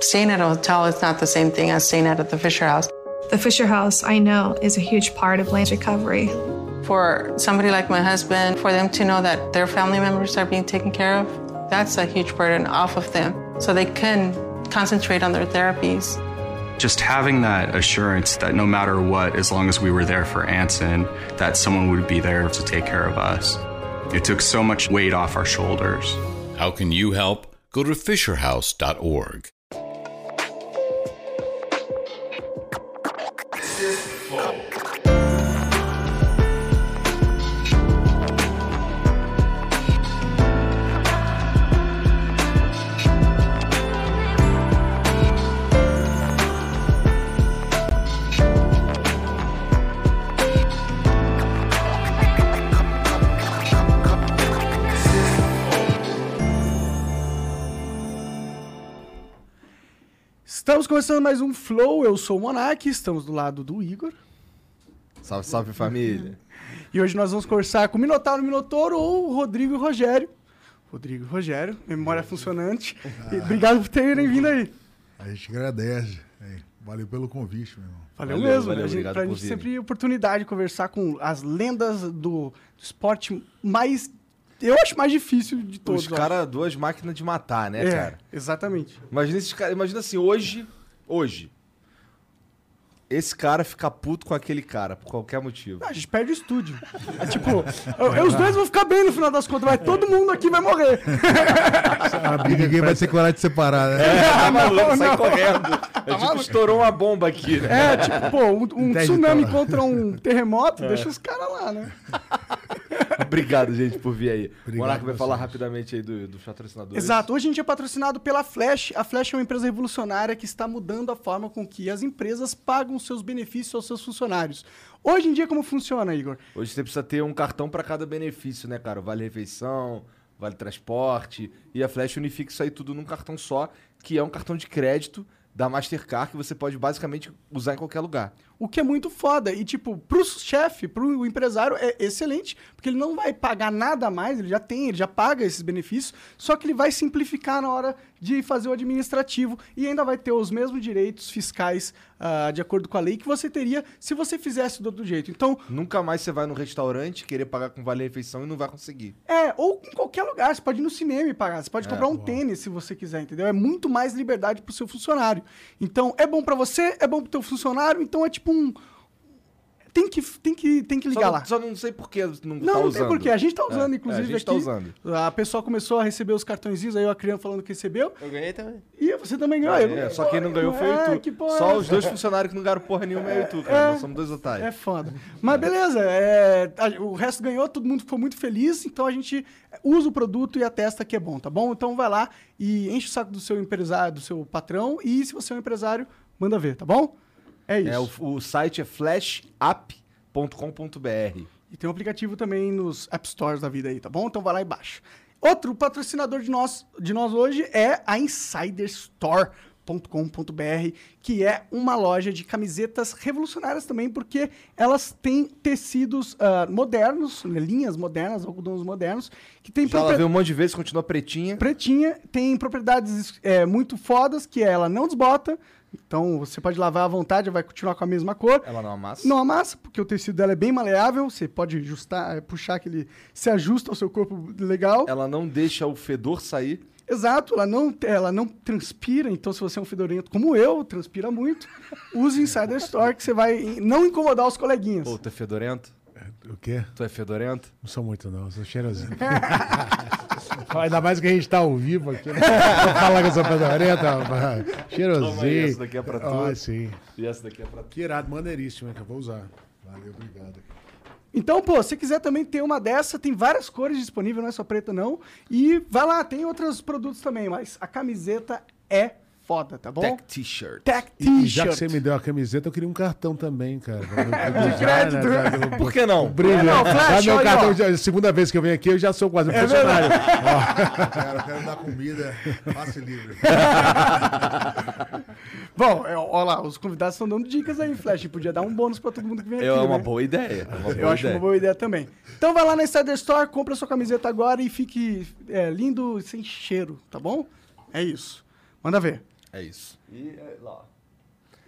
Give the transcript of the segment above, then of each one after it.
Staying at a hotel is not the same thing as staying at the Fisher House. The Fisher House, I know, is a huge part of Blaine's recovery. For somebody like my husband, for them to know that their family members are being taken care of, that's a huge burden off of them. So they can concentrate on their therapies. Just having that assurance that no matter what, as long as we were there for Anson, that someone would be there to take care of us. It took so much weight off our shoulders. How can you help? Go to fisherhouse.org. Estamos começando mais um Flow, eu sou o Monark, estamos do lado do Igor. Salve, salve família. E hoje nós vamos conversar com o Minotauro Minotouro ou o Rodrigo e Rogério. Rodrigo e Rogério, memória funcionante. E obrigado por terem vindo aí. A gente agradece. É, Valeu pelo convite, meu irmão. Valeu, Valeu, mesmo. valeu, a gente, obrigado pra gente vir. sempre oportunidade de conversar com as lendas do, do esporte mais. Eu acho mais difícil de todos. Os caras, duas máquinas de matar, né. É, cara? exatamente. Imagina esses caras. Imagina assim, hoje. Hoje. Esse cara fica puto com aquele cara, por qualquer motivo. A gente perde o estúdio. É tipo, eu- eu- os dois vão ficar bem no final das contas, mas todo mundo aqui vai morrer. E ninguém vai ter coragem de separar, né? tá maluco, sai não. correndo. É tipo, estourou uma bomba aqui, né? É, tipo, pô, um, um tsunami cara? contra um terremoto, É. deixa os caras lá, né? Obrigado, gente, por vir aí. Obrigado Monarca vai falar rapidamente aí do- dos patrocinadores. Exato. Hoje a gente é patrocinado pela Flash. A Flash é uma empresa revolucionária que está mudando a forma com que as empresas pagam seus benefícios aos seus funcionários. Hoje em dia, como funciona, Igor? Hoje você precisa ter um cartão pra cada benefício, né, cara? Vale refeição, vale transporte. E a Flash unifica isso aí tudo num cartão só, que é um cartão de crédito da Mastercard que você pode basicamente usar em qualquer lugar. O que é muito foda. E, tipo, pro chefe, pro empresário, é excelente, porque ele não vai pagar nada mais, ele já tem, ele já paga esses benefícios, só que ele vai simplificar na hora de fazer o administrativo e ainda vai ter os mesmos direitos fiscais, ah, de acordo com a lei, que você teria se você fizesse do outro jeito. Então, Nunca mais você vai no restaurante querer pagar com vale refeição e não vai conseguir. É, ou em qualquer lugar. Você pode ir no cinema e pagar. Você É, pode comprar um tênis se você quiser, entendeu? É muito mais liberdade pro seu funcionário. Então, é bom pra você, é bom pro teu funcionário. Então, é tipo um... Tem que, tem que, tem que ligar só, lá. não- Só não sei por que não, Não, tá não usando. tem porquê. A gente tá usando, É, inclusive, é, a gente aqui. tá usando. A pessoa começou a receber os cartõezinhos, aí eu, a criança falando que recebeu. Eu ganhei também. E você também ganhou. É, Eu- só quem não ganhou foi É, o tu. porra é Só os dois funcionários que não ganharam porra nenhuma é eu e tu, cara. Nós somos dois otários. É foda. Mas beleza, é, a- o resto ganhou, todo mundo ficou muito feliz, então a gente usa o produto e atesta que é bom, tá bom? Então vai lá e enche o saco do seu empresário, do seu patrão, e se você é um empresário, manda ver, tá bom? É isso. É, o, o site é flashapp.com.br. E tem um aplicativo também nos App Stores da vida aí, tá bom? Então vai lá e baixa. Outro patrocinador de nós, de nós hoje é a insiderstore.com.br, que é uma loja de camisetas revolucionárias também, porque elas têm tecidos ah, modernos, né, linhas modernas, algodões modernos, que tem Já lavei um monte de vezes, continua pretinha. pretinha, tem propriedades é, muito fodas, que ela não desbota, então você pode lavar à vontade, vai continuar com a mesma cor. Ela não amassa. Não amassa, porque o tecido dela é bem maleável, você pode ajustar, eh, puxar que ele se ajusta ao seu corpo legal. Ela não deixa o fedor sair. Exato, ela não, ela não transpira, então se você é um fedorento como eu, transpira muito, use Insider Store que você vai não incomodar os coleguinhas. Pô, tu é fedorento? O quê? Tu é fedorento? Não sou muito, não. Sou cheirosinho. Ainda mais que a gente tá ao vivo aqui, né? Vou falar que eu sou pedorenta, rapaz. Toma aí, Cheirosinho. essa daqui é pra tu. Ah, sim. E essa daqui é pra tu. Que irado, maneiríssimo, hein, que eu vou usar. Valeu, obrigado. Então, pô, se quiser também ter uma dessa, tem várias cores disponíveis, não é só preta não. E vai lá, tem outros produtos também, mas a camiseta é foda, tá bom? Tech T-shirt. Tech E já que T-shirt. você me deu a camiseta, eu queria um cartão também, cara. De crédito. Por que não? Brilho. É, não, Flash, Dá meu olha, cartão, ó. de- segunda vez que eu venho aqui, eu já sou quase um É funcionário. Cara, eu quero dar comida, passe livre. Bom, é, ó lá, os convidados estão dando dicas aí, Flash. Podia dar um bônus pra todo mundo que vem aqui. É uma né? boa ideia. Uma boa Eu acho ideia. uma boa ideia também. Então vai lá na Insider Store, compra sua camiseta agora e fique é, lindo e sem cheiro, tá bom? É isso. Manda ver. É isso. E é, lá.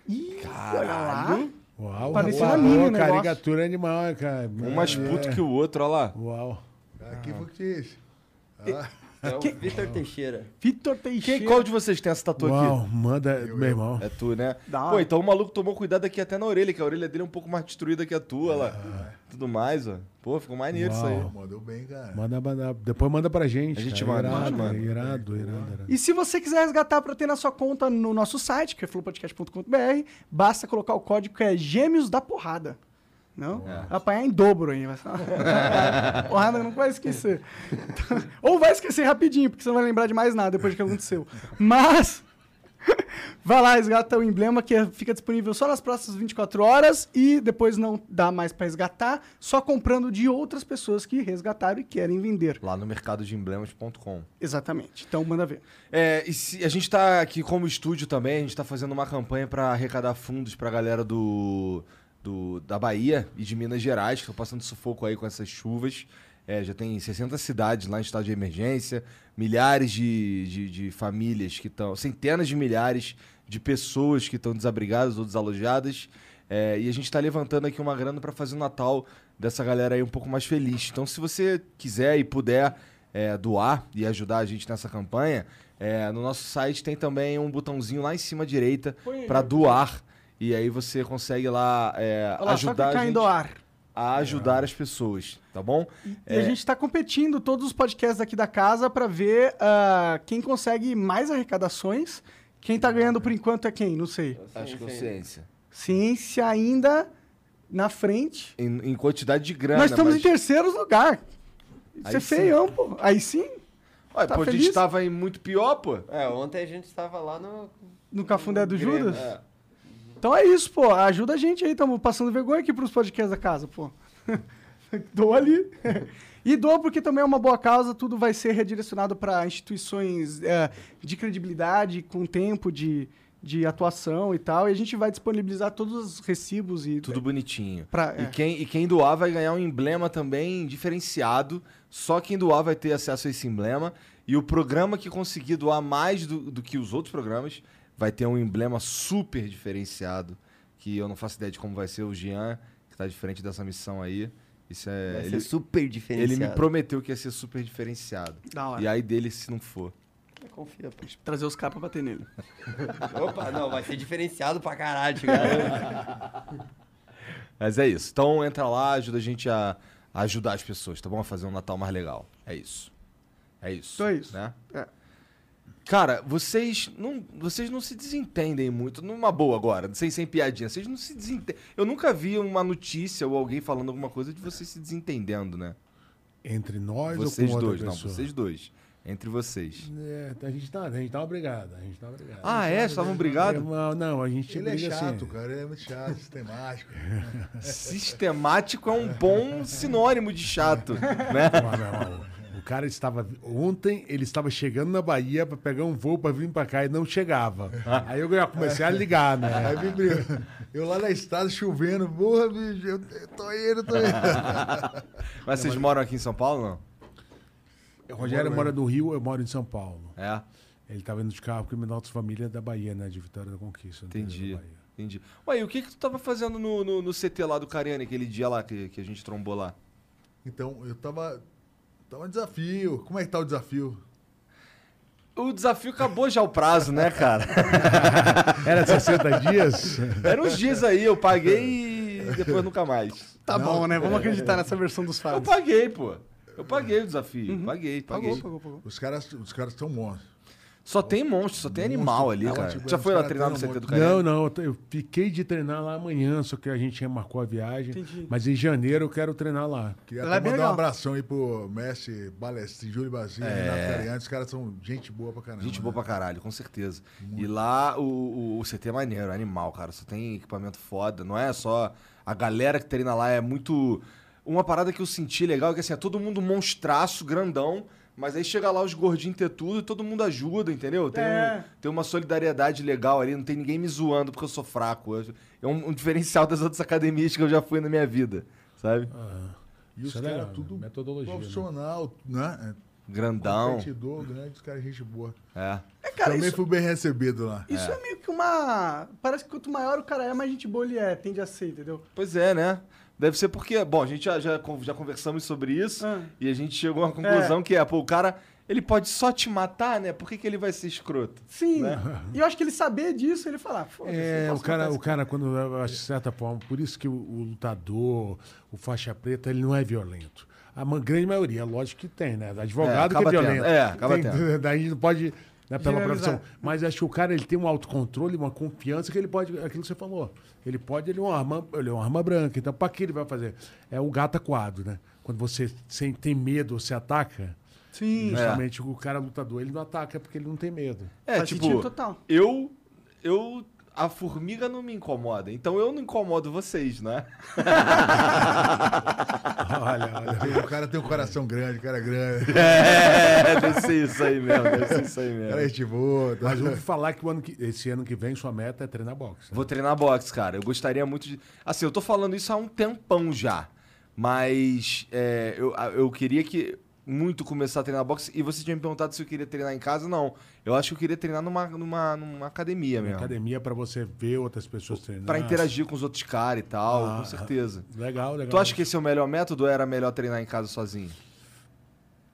Ih, olha lá. Uau, Parecia uau, anime boa, negócio. caricatura animal, cara. Um mais puto que o outro, olha lá. Uau. Aqui foi que isso. É o Vitor Teixeira. Vitor Quem, Teixeira. qual de vocês tem essa tatu Uau, aqui? manda, meu irmão. É tu, né? Hora. Pô, então o maluco tomou cuidado aqui até na orelha, que a orelha dele é um pouco mais destruída que a tua, lá. Tudo mais, ó. Pô, ficou maneiro isso aí. Uau. Mandou bem, cara. Manda, manda, depois manda pra gente. A gente cara. manda, a gente irado, manda. irado, irado, irado. E se você quiser resgatar para ter na sua conta no nosso site, que é flowpodcast.com.br, basta colocar o código que é Gêmeos da Porrada. Não? Apanhar em dobro uma- Porrada não vai esquecer. Ou vai esquecer rapidinho, porque você não vai lembrar de mais nada depois do que aconteceu. Mas. Vai lá, resgata o emblema que fica disponível só nas próximas 24 horas e depois não dá mais para resgatar, só comprando de outras pessoas que resgataram e querem vender. Lá no mercadodeemblemas.com. Exatamente. Então manda ver. É, e se- a gente tá aqui como estúdio também, a gente tá fazendo uma campanha pra arrecadar fundos pra galera do, do- da Bahia e de Minas Gerais, que estão passando sufoco aí com essas chuvas. É, já tem 60 cidades lá em estado de emergência, milhares de, de, de famílias que estão, centenas de milhares de pessoas que estão desabrigadas ou desalojadas. É, e a gente está levantando aqui uma grana para fazer o Natal dessa galera aí um pouco mais feliz. Então, se você quiser e puder é, doar e ajudar a gente nessa campanha, é, no nosso site tem também um botãozinho lá em cima à direita para doar. E aí você consegue lá, é, Olha lá, só ajudar clicar a, gente doar. a ajudar as pessoas, tá bom? E a gente está competindo todos os podcasts aqui da casa para ver ah, quem consegue mais arrecadações. Quem tá ganhando por enquanto é quem? Não sei. Acho que é ciência. Ciência ainda na frente. Em, em quantidade de grana. Nós estamos mas... em terceiro lugar. Isso Aí é sim. feião, pô. Aí sim, Ué, Tá pô, a feliz? gente tava em muito pior, pô. É, ontem a gente estava lá no. no Cafundé do Grêmio, Judas. é. Então é isso, pô. Ajuda a gente aí. Estamos passando vergonha aqui pros podcasts da casa, pô. doa ali. e doa porque também é uma boa causa. Tudo vai ser redirecionado para instituições é, de credibilidade, com tempo de, de atuação e tal. E a gente vai disponibilizar todos os recibos e Tudo bonitinho. Pra- e, é. quem, e quem doar vai ganhar um emblema também diferenciado. Só quem doar vai ter acesso a esse emblema. E o programa que conseguir doar mais do, do que os outros programas vai ter um emblema super diferenciado. Que eu não faço ideia de como vai ser o Jean, que tá diferente dessa missão aí. Isso é. Vai ele, ser super diferenciado. ele me prometeu que ia ser super diferenciado. Da hora. E aí dele se não for. Confia, pô. trazer os caras pra bater nele. Opa, não, vai ser diferenciado pra caralho, garanto. Mas é isso. Então entra lá, ajuda a gente a, a ajudar as pessoas, tá bom? A fazer um Natal mais legal. É isso. É isso. Então é isso. Né? É. Cara, vocês não, vocês não se desentendem muito, numa boa agora, sem, sem piadinha. Vocês não se desentendem. Eu nunca vi uma notícia ou alguém falando alguma coisa de vocês se desentendendo, né? Entre nós vocês ou com dois, não, vocês dois. Entre vocês. É, a gente tá, a gente tá obrigado, a gente tá obrigado. Ah, é? Vocês estavam brigados? Não, não, a gente Ele é chato, assim. cara. Ele é muito chato, sistemático. Sistemático é um bom sinônimo de chato, né? Não, não, não. O cara estava. Ontem ele estava chegando na Bahia para pegar um voo para vir para cá e não chegava. Aí eu comecei a ligar, né? Aí vem brigando. Eu lá na estrada chovendo, porra, bicho, eu tô indo, tô indo. Mas vocês moram aqui em São Paulo, não? O Rogério mora no Rio, eu moro em São Paulo. É. Ele estava indo de carro minha outra família é da Bahia, né? De Vitória da Conquista. Entendi. da Bahia. Entendi. Ué, e o que que tu tava fazendo no, no, no CT lá do Cariani, aquele dia lá que, que a gente trombou lá? Então, eu tava. Tava um desafio. Como é que tá o desafio? O desafio acabou já o prazo, né, cara? Era 60 dias? Era uns dias aí, eu paguei e depois nunca mais. Tá bom, né? Vamos acreditar nessa versão dos Eu fatos. paguei, pô. Eu paguei o desafio. Paguei, paguei. Pagou, pagou, pagou. Os caras os caras estão bons. Só tem monstro, só tem animal ali, cara. tipo, Já foi lá treinar no CT do muito. Cariani? Não, não, eu fiquei de treinar lá amanhã, só que a gente marcou a viagem. Entendi. Mas em janeiro eu quero treinar lá. Queria Lá é até mandar um abração aí pro Messi, Balestrin, Júlio Basílio, Renato Cariani. Os caras são gente boa pra caramba. É. Gente boa né? pra caralho, com certeza. E lá o, o, o CT é maneiro, é animal, cara. Só tem equipamento foda. Não é só. A galera que treina lá é muito. Uma parada que eu senti legal é que assim, é todo mundo monstraço, grandão. Mas aí chega lá os gordinhos ter tudo e todo mundo ajuda, entendeu? Tem, É. um- tem uma solidariedade legal ali, não tem ninguém me zoando porque eu sou fraco. Eu- É um, um diferencial das outras academias que eu já fui na minha vida, sabe? E os é caras tudo metodologia, né? profissional, né? É, Grandão. Competidor, grande, os caras gente boa. É. É, cara, Também isso, fui bem recebido lá. isso é. meio que uma. Parece que quanto maior o cara é, mais gente boa ele é, tende a ser, entendeu? Pois é, né? Deve ser porque, bom, a gente já, já, já conversamos sobre isso Ah. e a gente chegou a uma conclusão que é, pô, o cara, ele pode só te matar, né? Por que, que ele vai ser escroto? Sim. E eu acho que ele saber disso, ele falar, foda-se. É, o cara, o cara, quando eu acho de certa forma, por isso que o, o lutador, o faixa preta, ele não é violento. A grande maioria, lógico que tem, né? Advogado É, que é tendo. violento. É, acaba Tem- tendo. Daí não pode, né, pela profissão. Mas acho que o cara ele tem um autocontrole, uma confiança que ele pode, aquilo que você falou. Ele pode, ele é uma arma, ele é uma arma branca. Então, para que ele vai fazer? É o gato aquado, né? Quando você sem, tem medo, você ataca. Sim. Justamente o cara lutador, ele não ataca porque ele não tem medo. É, Faz tipo, total. eu eu a formiga não me incomoda, então eu não incomodo vocês, né? Olha, olha. O cara tem um coração grande, o cara é grande. É, deve ser isso aí mesmo, deve ser isso aí cara mesmo. gente boa. tá? Mas eu ouvi falar que, o ano que esse ano que vem sua meta é treinar boxe. né? Vou treinar boxe, cara. Eu gostaria muito de. Assim, eu tô falando isso há um tempão já. Mas é, eu, eu queria que muito começar a treinar boxe. E você tinha me perguntado se eu queria treinar em casa. Não. Eu acho que eu queria treinar numa, numa, numa academia mesmo. Academia para você ver outras pessoas treinando. Pra interagir com os outros caras e tal, Ah, com certeza. Legal, legal. Tu acha que esse é o melhor método ou era melhor treinar em casa sozinho?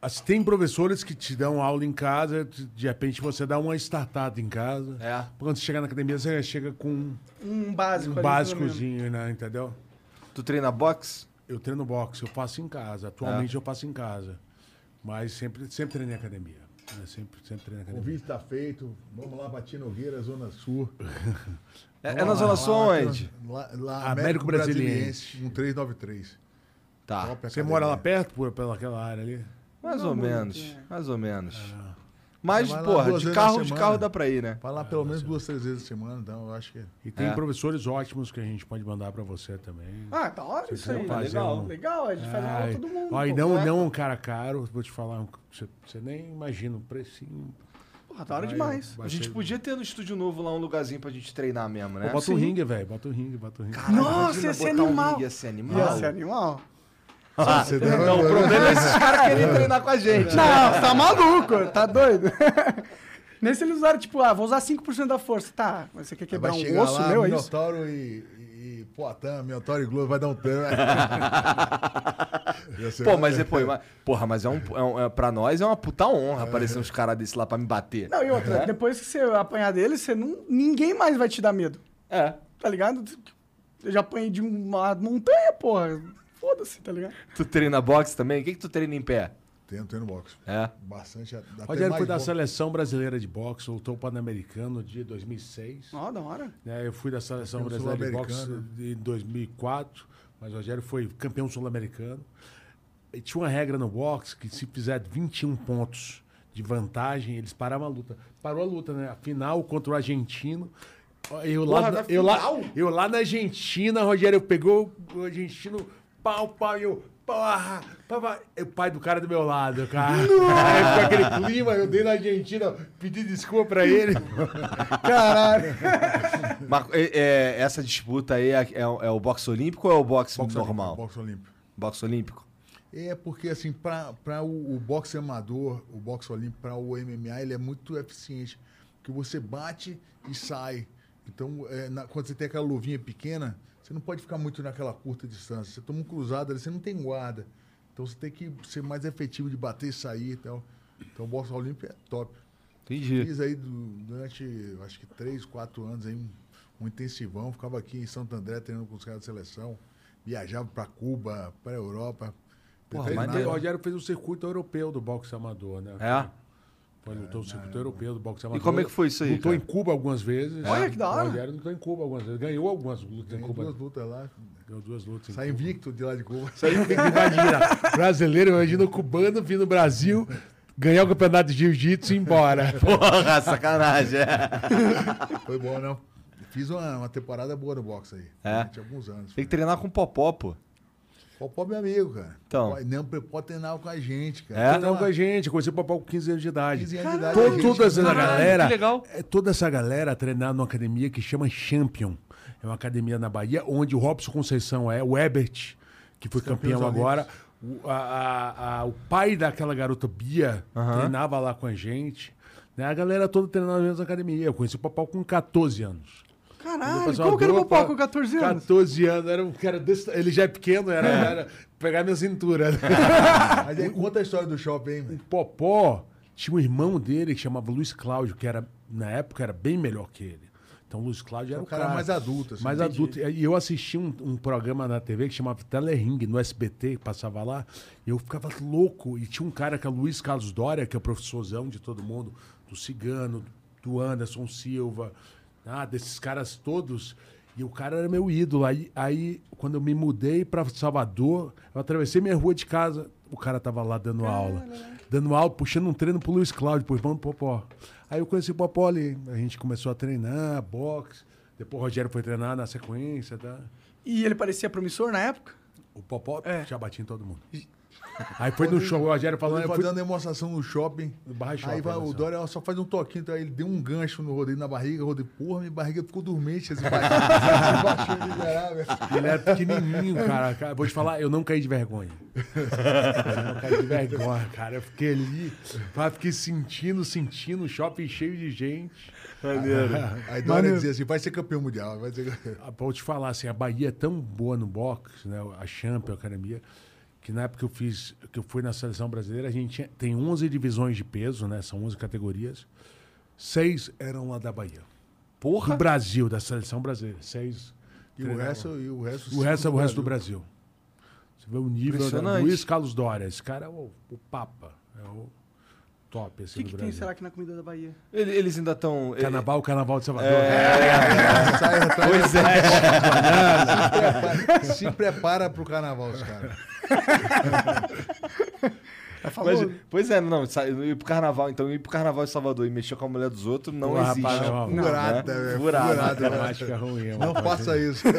Assim, Tem professores que te dão aula em casa, de repente você dá uma startada em casa. É. Quando você chegar na academia, você chega com Um básico. um básicozinho, né? Entendeu? Tu treina boxe? Eu treino boxe, eu faço em casa. Atualmente eu faço em casa. Mas sempre, sempre treinei em academia. né? Sempre, sempre treinei em O academia. convite tá feito. Vamos lá, Bati Nogueira, Zona Sul. É, é na Zona Sul onde? Lá, lá Américo Brasiliense. Brasiliense, um 393. Tá. Você academia. mora lá perto, por, pelaquela área ali? Mais ou menos. Mais ou menos. Mas, lá porra, de carro, de carro dá pra ir, né? Vai lá pelo menos duas, três vezes a semana, então eu acho que. E tem É. professores ótimos que a gente pode mandar pra você também. Ah, da hora isso aí. Legal. um- Legal, a gente faz aula Ai, todo mundo. ó, e não, é? não um cara caro, vou te falar, um- você, você nem imagina o precinho. Porra, da hora demais. A gente podia ter no estúdio novo lá um lugarzinho pra gente treinar mesmo, né? Pô, bota um Sim. ringue, velho, bota um ringue, bota um ringue. Nossa, ia ser botar um animal. ringue, Ia ser animal. Ia ser animal. Dá- Não, o problema é esses caras querem treinar com a gente. Não, você tá maluco, tá doido? Nesse eles usaram, tipo, ah, vou usar 5% da força. Tá, mas você quer quebrar vai um osso lá, meu, é isso? Minotauro e, e, Poitin, Minotauro e Globo, vai dar um. Ia ser Pô, mas depois, mas- porra, mas é um, é um- é- pra nós é uma puta honra aparecer uns caras desses lá pra me bater. Não, e outra, depois que você apanhar dele, você não, ninguém mais vai te dar medo. É. Tá ligado? Eu já apanhei de uma montanha, porra. Foda-se, tá ligado? Tu treina boxe também? O que, que tu treina em pé? Tenho, tenho no boxe. É. Bastante. até Rogério foi da boxe. seleção brasileira de boxe, voltou para o Pan-Americano de 2006. Ó, da hora. né? Eu fui da seleção Campeão brasileira de boxe em 2004, mas o Rogério foi campeão sul-americano. E tinha uma regra no boxe que se fizer 21 pontos de vantagem, eles paravam a luta. Parou a luta, né? A final contra o argentino. Eu lá, Porra, na eu, lá, eu lá na Argentina, Rogério pegou o argentino, pau, pau, e eu. Porra, pá. E o pai do cara do meu lado, cara. Aí ficou aquele clima, eu dei na Argentina, pedi desculpa pra ele. Caralho. Mas, é, é, essa disputa aí é, é o- é o boxe olímpico ou é o boxe, Boxe normal? olímpico, Boxe olímpico. Boxe olímpico? É porque, assim, para o, o boxe amador, o boxe olímpico, para o MMA, ele é muito eficiente. Porque você bate e sai. Então, é, na- quando você tem aquela luvinha pequena, você não pode ficar muito naquela curta distância. Você toma um cruzado ali, você não tem guarda. Então, você tem que ser mais efetivo de bater e sair e tal. Então, o boxe olímpico é top. Entendi. Fiz aí du- durante, acho que três, quatro anos aí, um, um intensivão. Ficava aqui em Santo André treinando com os caras da seleção. Viajava para Cuba, para Europa. Porra, mas O Rogério fez o circuito europeu do boxe amador, né? É? Foi, lutou o circuito europeu do boxe E amador. como é que foi isso aí? Lutou cara? em Cuba algumas vezes. Olha que da hora. O Rogério lutou em Cuba algumas vezes. Ganhou algumas lutas em Ganhei Cuba. duas lutas lá. Ganhou duas lutas em Saí Cuba. invicto de lá de Cuba. Imagina, brasileiro, imagina o cubano vir no Brasil, ganhar o campeonato de jiu-jitsu e ir embora. Porra, sacanagem. É. Foi bom, não? Fiz uma, uma temporada boa no boxe aí. É? Durante alguns anos. Tem que treinar com popó, pô. Popó é meu amigo, cara. Então. Não, pode treinar com a gente, cara. É? Treinou com a gente, conheci o papai com 15 anos de idade. 15 anos de idade, toda essa Caralho, galera, que legal. é, toda essa galera treinar numa academia que chama Champion. É uma academia na Bahia, onde o Robson Conceição é, o Ebert, que foi campeão agora, O, a- a- a- o pai daquela garota Bia Aham. treinava lá com a gente. Né? A galera toda treinava na mesma academia. Eu conheci o Popó com 14 anos. Caralho, como que era o Popó com 14 anos? 14 anos, era um cara desse. Ele já é pequeno, era, era pegar minha cintura. Mas aí conta a história do shopping, hein, o. Popó tinha um irmão dele que chamava Luiz Cláudio, que era, na época, era bem melhor que ele. Então, o Luiz Cláudio era O cara cara. mais adulto, assim, mais entendi. adulto. E eu assisti um, um programa na TV que chamava Telering, no SBT, que passava lá. E eu ficava louco. E tinha um cara que é Luiz Carlos Dória, que é o professorzão de todo mundo, do Cigano, do Anderson Silva, ah, desses caras todos. E o cara era meu ídolo. Aí, aí quando eu me mudei para Salvador, eu atravessei minha rua de casa, o cara tava lá dando aula. Dando aula, puxando um treino pro Luiz Cláudio, pro irmão do Popó. Aí eu conheci o Popó ali. A gente começou a treinar, boxe. Depois o Rogério foi treinar na sequência, tá? E ele parecia promissor na época? O Popó É. já batia em todo mundo. Aí foi no show, o Rogério falando... Ele eu fui- fazendo demonstração no shopping. No Barra aí vai, o Marcelo. Dória só faz um toquinho, então aí ele deu um gancho no Rodrigo na barriga. O Rodrigo, porra, minha barriga ficou dormente. Esse. Ele era pequenininho, cara. Cara, Vou te falar, eu não caí de vergonha. Eu não caí de vergonha, cara. Eu fiquei ali, fiquei sentindo, sentindo, o shopping cheio de gente. Aí Dória dizia assim, vai ser campeão mundial. Vai ser... Ah, Pra eu te falar, assim, a Bahia é tão boa no boxe, né? A Champion, a academia, que na época que eu fiz, que eu fui na seleção brasileira, a gente tinha- tem 11 divisões de peso, né? São 11 categorias. Seis eram lá da Bahia. Porra! Do Brasil, da seleção brasileira. Seis. E o resto, e o resto, O resto é o resto do Brasil. Você vê o nível. Luiz Carlos Dória. Esse cara é o, o Papa. É o top, O assim, que, que tem, será que na comida da Bahia? Ele- Eles ainda estão. Carnaval, Carnaval de Salvador. Sai atrás. Pois é. Se prepara, prepara pro carnaval, os caras. É. Mas- pois é, não, ir pro carnaval, então ir pro carnaval em Salvador e mexer com a mulher dos outros não Pô, existe. rapaz, não, né? Furada, velho. Furada. Furada, velho. Matemática ruim. é Não faça isso.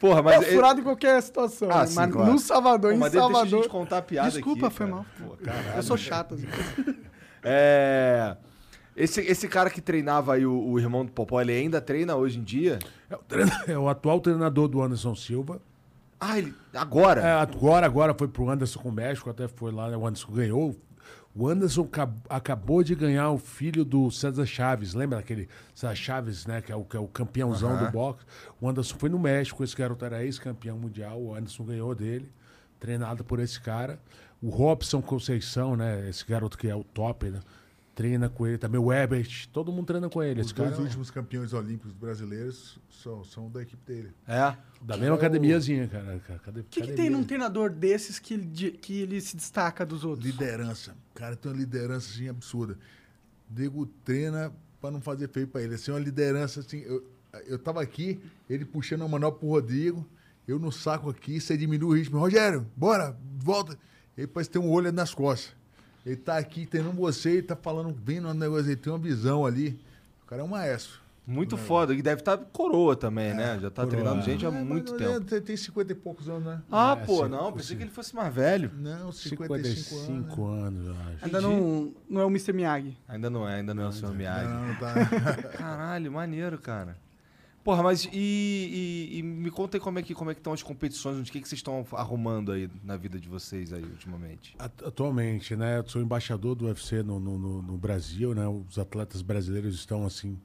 Porra, mas. é furado em qualquer situação. Ah, né? sim, mas claro. no Salvador, Pô, em mas deixa a Salvador... gente contar a piada Desculpa, aqui, foi cara. mal. Pô, caralho. Eu sou chato. Assim. É. Esse, esse cara que treinava aí o, o irmão do Popó, ele ainda treina hoje em dia? É o, treina- é o atual treinador do Anderson Silva. Ah, ele. Agora? É, agora, agora foi pro Anderson com o México, até foi lá, né? o Anderson ganhou. O Anderson acab- acabou de ganhar o filho do César Chaves, lembra daquele César Chaves, né? Que é o, que é o campeãozão do boxe. O Anderson foi no México, esse garoto era ex-campeão mundial, o Anderson ganhou dele, treinado por esse cara. O Robson Conceição, né? Esse garoto que é o top, né? Treina com ele também. O Ebert, todo mundo treina com ele. Os Esse cara dois é últimos campeões olímpicos brasileiros são, são da equipe dele. É. da mesma academiazinha, cara. Acad- O que, que tem num treinador desses que, ele de- que ele se destaca dos outros? Liderança. O cara tem uma liderança assim, absurda. Diego treina pra não fazer feio pra ele. Assim, uma liderança assim. Eu, eu tava aqui, ele puxando a manobra pro Rodrigo, eu no saco aqui, você diminui o ritmo. Rogério, bora, volta. Ele parece ter um olho nas costas. Ele tá aqui treinando você, ele tá falando, vendo um negócio, ele tem uma visão ali. O cara é um maestro. Muito foda. E deve estar coroa também, né? Já tá coroa. treinando gente há É, muito mas, tempo. é, Tem 50 e poucos anos, né? Ah, É, pô, sim, não. sim. Pensei que ele fosse mais velho. Não, 55, 55 anos. né? anos, eu acho. Ainda não, não é o Mr. Miyagi. Ainda não é, ainda não é o Sr. Miyagi. Não, não tá. Caralho, maneiro, cara. Porra, mas e, e- e me conta aí como é que como é que estão as competições, o que, que vocês estão arrumando aí na vida de vocês aí ultimamente. At- Atualmente, né? Eu sou embaixador do UFC no, no, no- Brasil, né? Os atletas brasileiros estão, assim,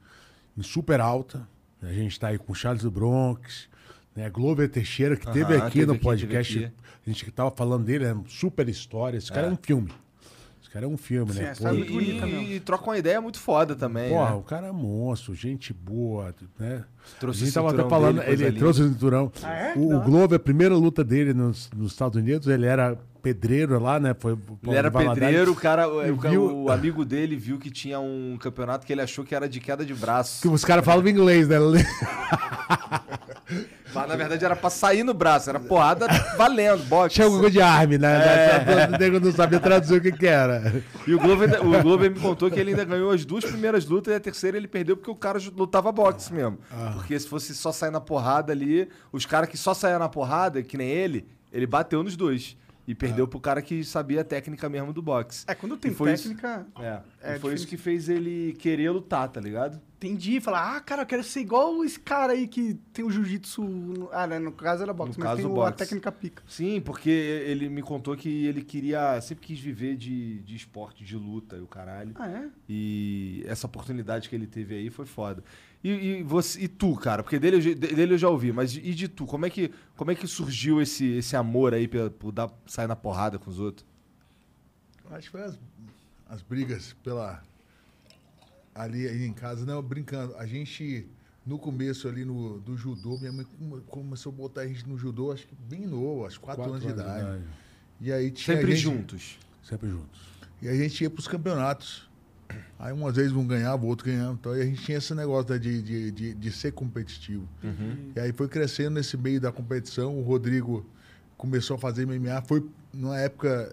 em super alta. A gente está aí com o Charles do Bronx, né? Glover Teixeira, que teve Aham, aqui teve no aqui, podcast. teve aqui. A gente que tava falando dele, é super história. Esse cara é, um filme. Cara é um filme, Sim, né? Pô, é E, muito bonita mesmo. e troca uma ideia muito foda também, Porra, né? o cara é monstro, gente boa, né? Trouxe a gente o tava até falando, dele, ele trouxe o cinturão. Ah, é? O, o. Glover, a primeira luta dele nos, nos Estados Unidos, ele era pedreiro lá, né? Foi Ele era pedreiro, o cara, E o- viu- o amigo dele viu que tinha um campeonato que ele achou que era de queda de braço. Que os caras falam inglês, né? Mas na verdade era pra sair no braço, era porrada valendo, boxe. Tinha coisa de arme, né? É. O nego não sabia traduzir o que que era. E o Glover, o Glover me contou que ele ainda ganhou as duas primeiras lutas e a terceira ele perdeu porque o cara lutava boxe mesmo. Porque se fosse só sair na porrada ali, os caras que só saíam na porrada, que nem ele, ele bateu nos dois. E perdeu pro cara que sabia a técnica mesmo do boxe. É, quando tem foi isso- técnica... É, É foi isso difícil. que fez ele querer lutar, tá ligado? Entendi. Falar, ah, cara, eu quero ser igual esse cara aí que tem o jiu-jitsu. Ah, né? No caso era boxe, No mas caso, tem o- a boxe. técnica pica. Sim, porque ele me contou que ele queria. Sempre quis viver de, de esporte, de luta e o caralho. Ah, é? E essa oportunidade que ele teve aí foi foda. E, e você, e tu, cara? Porque dele, eu já- dele eu já ouvi, mas e de tu? Como é que, como é que surgiu esse, esse amor aí por dar, sair na porrada com os outros? Acho que foi as, as brigas pela. Ali aí em casa, não, brincando. A gente, no começo ali no, do judô, minha mãe come- começou a botar a gente no judô, acho que bem novo, acho quatro, Quatro anos de anos de idade. idade. E aí tinha Sempre gente- juntos. Sempre juntos. E a gente ia pros campeonatos. Aí umas vezes um ganhava, o outro ganhava. Então aí a gente tinha esse negócio né, de, de, de, de ser competitivo. E aí foi crescendo nesse meio da competição. O Rodrigo começou a fazer MMA. Foi numa época.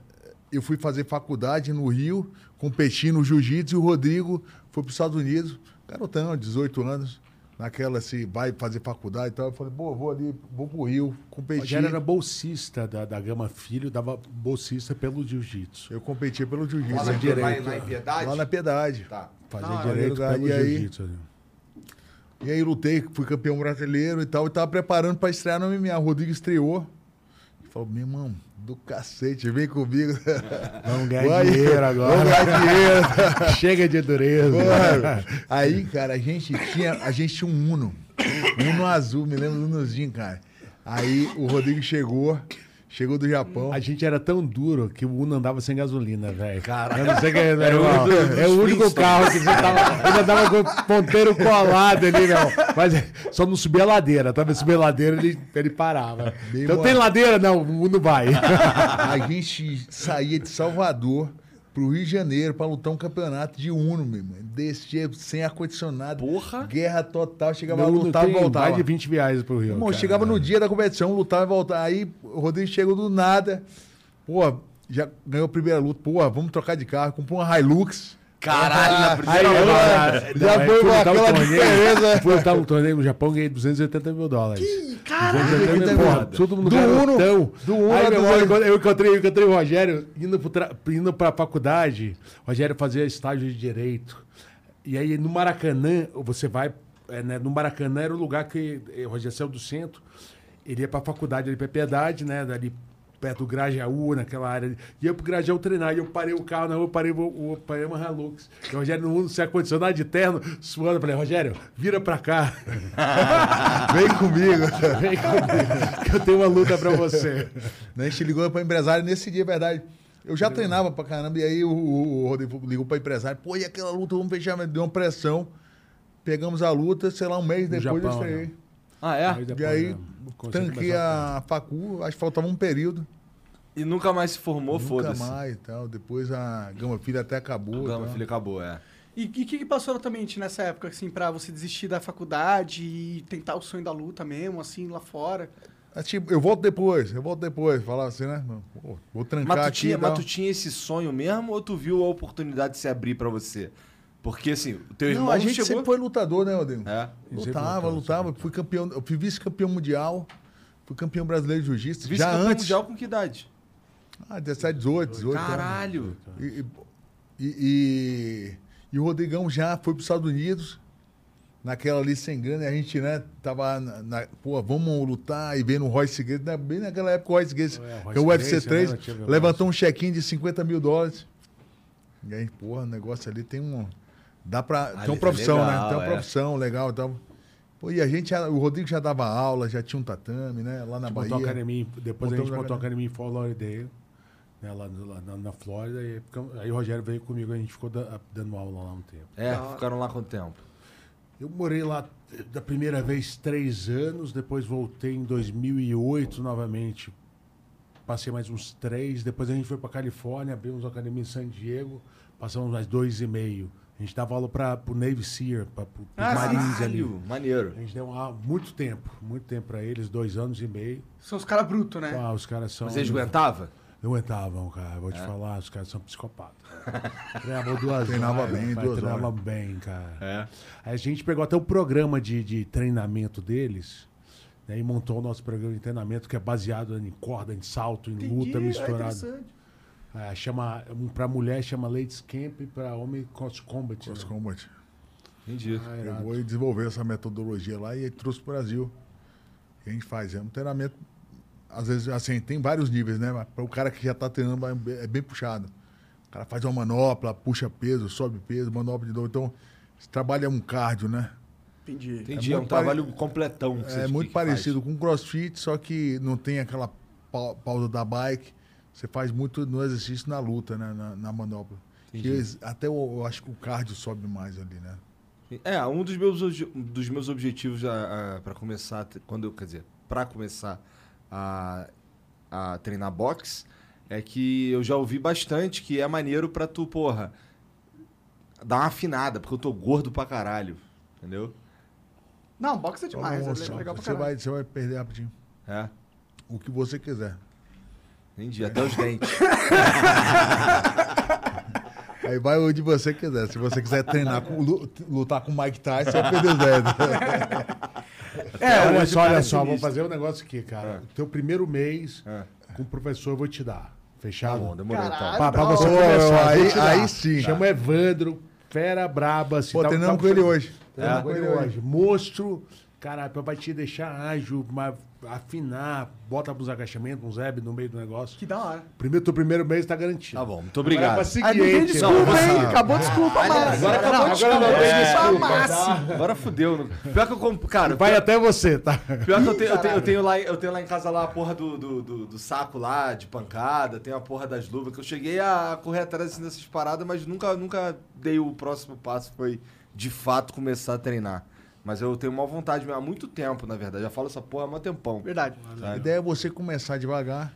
Eu fui fazer faculdade no Rio, competi no jiu-jitsu, e o Rodrigo foi para os Estados Unidos, garotão, 18 anos, naquela se vai fazer faculdade e tal. Eu falei, pô, vou ali, vou pro Rio, competir. Rogério era bolsista da, da Gama Filho, dava bolsista pelo jiu-jitsu. Eu competi pelo jiu-jitsu. Lá na- direito. lá em Piedade? Lá na Piedade. Tá. Fazia Ah, direito pelo E aí- jiu-jitsu. ali. E aí lutei, fui campeão brasileiro e tal, e tava preparando pra estrear no MMA. O Rodrigo estreou. Falou, meu irmão, do cacete, vem comigo. Vamos ganhar dinheiro agora. Vamos ganhar dinheiro. Chega de dureza. Aí, cara, a gente tinha, a gente tinha um Uno. Um Uno azul, me lembro do Unozinho, cara. Aí o Rodrigo chegou, chegou do Japão. A gente era tão duro que o Uno andava sem gasolina, velho. Caralho. Eu não sei que é, Era o do- É o único carro que você tava. Com o ponteiro colado ali, não. Mas só não subia a ladeira. Tava subir a ladeira, ele, ele parava. Bem então bom. tem ladeira? Não, o Uno vai. A gente saía de Salvador pro Rio de Janeiro pra lutar um campeonato de Uno, meu irmão. Descia sem ar-condicionado. Porra. Guerra total. Chegava Meu Uno lutava e voltava. mais de 20 viagens pro Rio. Irmão, cara. chegava no dia da competição, lutava e voltava. Aí o Rodrigo chegou do nada. Pô, já ganhou a primeira luta. Pô, vamos trocar de carro. Comprou uma Hilux. Caralho, na Ah, primeira aí, eu- Já Não, foi uma lutar um aquela torneio- diferença. Fui lutar um torneio no Japão, ganhei 280 mil dólares. Caralho! 280 mil, porra, todo mundo Do garotão. Uno, do Uno Aí, a meu irmão, eu encontrei, eu encontrei o Rogério indo, pro tra... indo pra faculdade. O Rogério fazia estágio de Direito. E aí, no Maracanã, você vai... é, né, no Maracanã era o lugar que eh, o Rogério saiu do centro. Ele ia pra faculdade ali pra Piedade, né? Dali perto do Grajaú, naquela área. ali. Ia pro Grajaú treinar. E eu parei o carro na rua, parei, o, o, parei uma Hilux. E o Rogério no mundo, sem ar-condicionado de terno, suando. Eu falei, Rogério, vira pra cá. Vem comigo. Vem comigo, que eu tenho uma luta pra você. Né, A gente ligou pra empresário nesse dia, é verdade. Eu já treinava pra caramba, e aí o, o, o Rodrigo ligou pra empresário. Pô, e aquela luta, vamos fechar, mas deu uma pressão. Pegamos a luta, sei lá, um mês depois Japão, eu estreiei. né? Ah, é? Aí E aí, consegui tanquei a facu, acho que faltava um período. E nunca mais se formou, Nunca foda-se. mais e tal. Depois a Gama Filha até acabou. O Gama tal. Filho acabou, é. E o que, que passou na tua mente nessa época, assim, pra você desistir da faculdade e tentar o sonho da luta mesmo, assim, lá fora? É tipo, eu volto depois, eu volto depois. Falava assim, né? Pô, vou trancar Mas tu, aqui. tinha, mas tu tinha esse sonho mesmo ou tu viu a oportunidade de se abrir pra você? Porque assim, o teu irmão Não, a gente chegou... sempre foi lutador, né, Rodrigo? É. Lutava, lutou, lutava. Fui campeão, eu fui vice-campeão mundial. Fui campeão brasileiro de jiu-jitsu. Já Vice-campeão antes. mundial com que idade? Ah, 17, 18, 18. anos. Caralho. E, e, e, e- o Rodrigão já foi para os Estados Unidos, naquela ali sem grana, e a gente, né, tava na, na- pô, vamos lutar e vendo o Royce Gracie, né, bem naquela época o Royce Gracie, É, Royce que é o UFC Gracie, 3, né, levantou um check-in de 50 mil dólares. E aí, porra, o negócio ali tem um... Dá pra... Ali tem uma é profissão, legal, né? Tem uma é. profissão legal e tal. Pô, e a gente, já- o Rodrigo já dava aula, já tinha um tatame, né, lá na gente Bahia. academia, em- depois a gente Montamos a montou a academia. em Fort Lauderdale, né, lá, lá na, na Flórida. E aí, ficamos- aí o Rogério veio comigo, a gente ficou da- dando aula lá um tempo. É, ficaram lá quanto tempo? Eu morei lá da primeira vez três anos, depois voltei em 2008 novamente. Passei mais uns três, depois a gente foi para Califórnia, abrimos uma academia em San Diego, passamos mais dois e meio. A gente dava aula para o Navy SEAL, para os Ah. Marines ali. Maneiro. A gente deu aula muito tempo, muito tempo para eles, dois anos e meio. São os caras brutos, né? Ah, os caras são. Vocês aguentavam? Não aguentavam, cara. Vou te falar, os caras são psicopatas. Treinava duas Treinava horas, bem, pai, duas Treinava horas. bem, cara. É. Aí a gente pegou até o programa de, de treinamento deles né, e montou o nosso programa de treinamento que é baseado em corda, em salto, em Entendi, luta é misturada. interessante. É, chama, para mulher chama Ladies Camp e para homem Cross Combat. Cross né? Combat. Entendi. Ah, irado. Pegou e desenvolveu essa metodologia lá e trouxe pro Brasil. E a gente faz. É um treinamento, às vezes, assim, tem vários níveis, né? Mas para o cara que já está treinando, vai- é bem puxado. O cara faz uma manopla, puxa peso, sobe peso, manopla de novo. Então, você trabalha um cardio, né? Entendi. Entendi. É, É um trabalho completão. que É muito que parecido com crossfit, só que não tem aquela pau- pausa da bike. Você faz muito no exercício na luta, né? Na, na ex- até eu, eu acho que o cardio sobe mais ali, né? É, um dos meus, dos meus objetivos para começar, quando eu, quer dizer, para começar a, a treinar boxe, é que eu já ouvi bastante que é maneiro pra tu, porra, dar uma afinada, porque eu tô gordo pra caralho, entendeu? Não, boxe é demais. Então, é você- legal pra você, caralho. vai, você vai perder rapidinho. É, O que você quiser. Entendi, até os dentes. Aí vai onde você quiser. Se você quiser treinar, com, lu- lutar com o Mike Tyson, você vai perder os dedos. É, olha hoje só, o cara olha é só, vamos sinistro. fazer um negócio aqui, cara. Teu primeiro mês É. com o professor eu vou te dar. Tá Fechado? bom, demorou então. Caralho. Pra, pra você começar, vou aí- aí sim. Chama o Evandro, fera braba. Assim, Pô, tá- treinamos tá- com ele hoje. Treinamos É? com ele hoje. Monstro, caralho, vai te deixar ágil, mas afinar, bota pros agachamentos, uns abs no meio do negócio. Que da hora. Primeiro, teu primeiro mês tá garantido. Tá bom, muito Agora é obrigado. pra seguir, Aí não tem hein, desculpa, tio? hein? Acabou a desculpa, massa. agora acabou a Não, desculpa. acabou a É, desculpa. Agora fudeu. Pior que eu comp... Cara, Vai pior, até você, tá? pior que eu tenho, eu, tenho, eu, tenho lá, eu tenho lá em casa lá a porra do, do, do- do saco lá, de pancada, tem a porra das luvas, que eu cheguei a correr atrás assim, dessas paradas, mas nunca, nunca dei o próximo passo, foi de fato começar a treinar. Mas eu tenho uma vontade há muito tempo, na verdade. Já falo essa porra há um tempão. Verdade. A ideia é você começar devagar,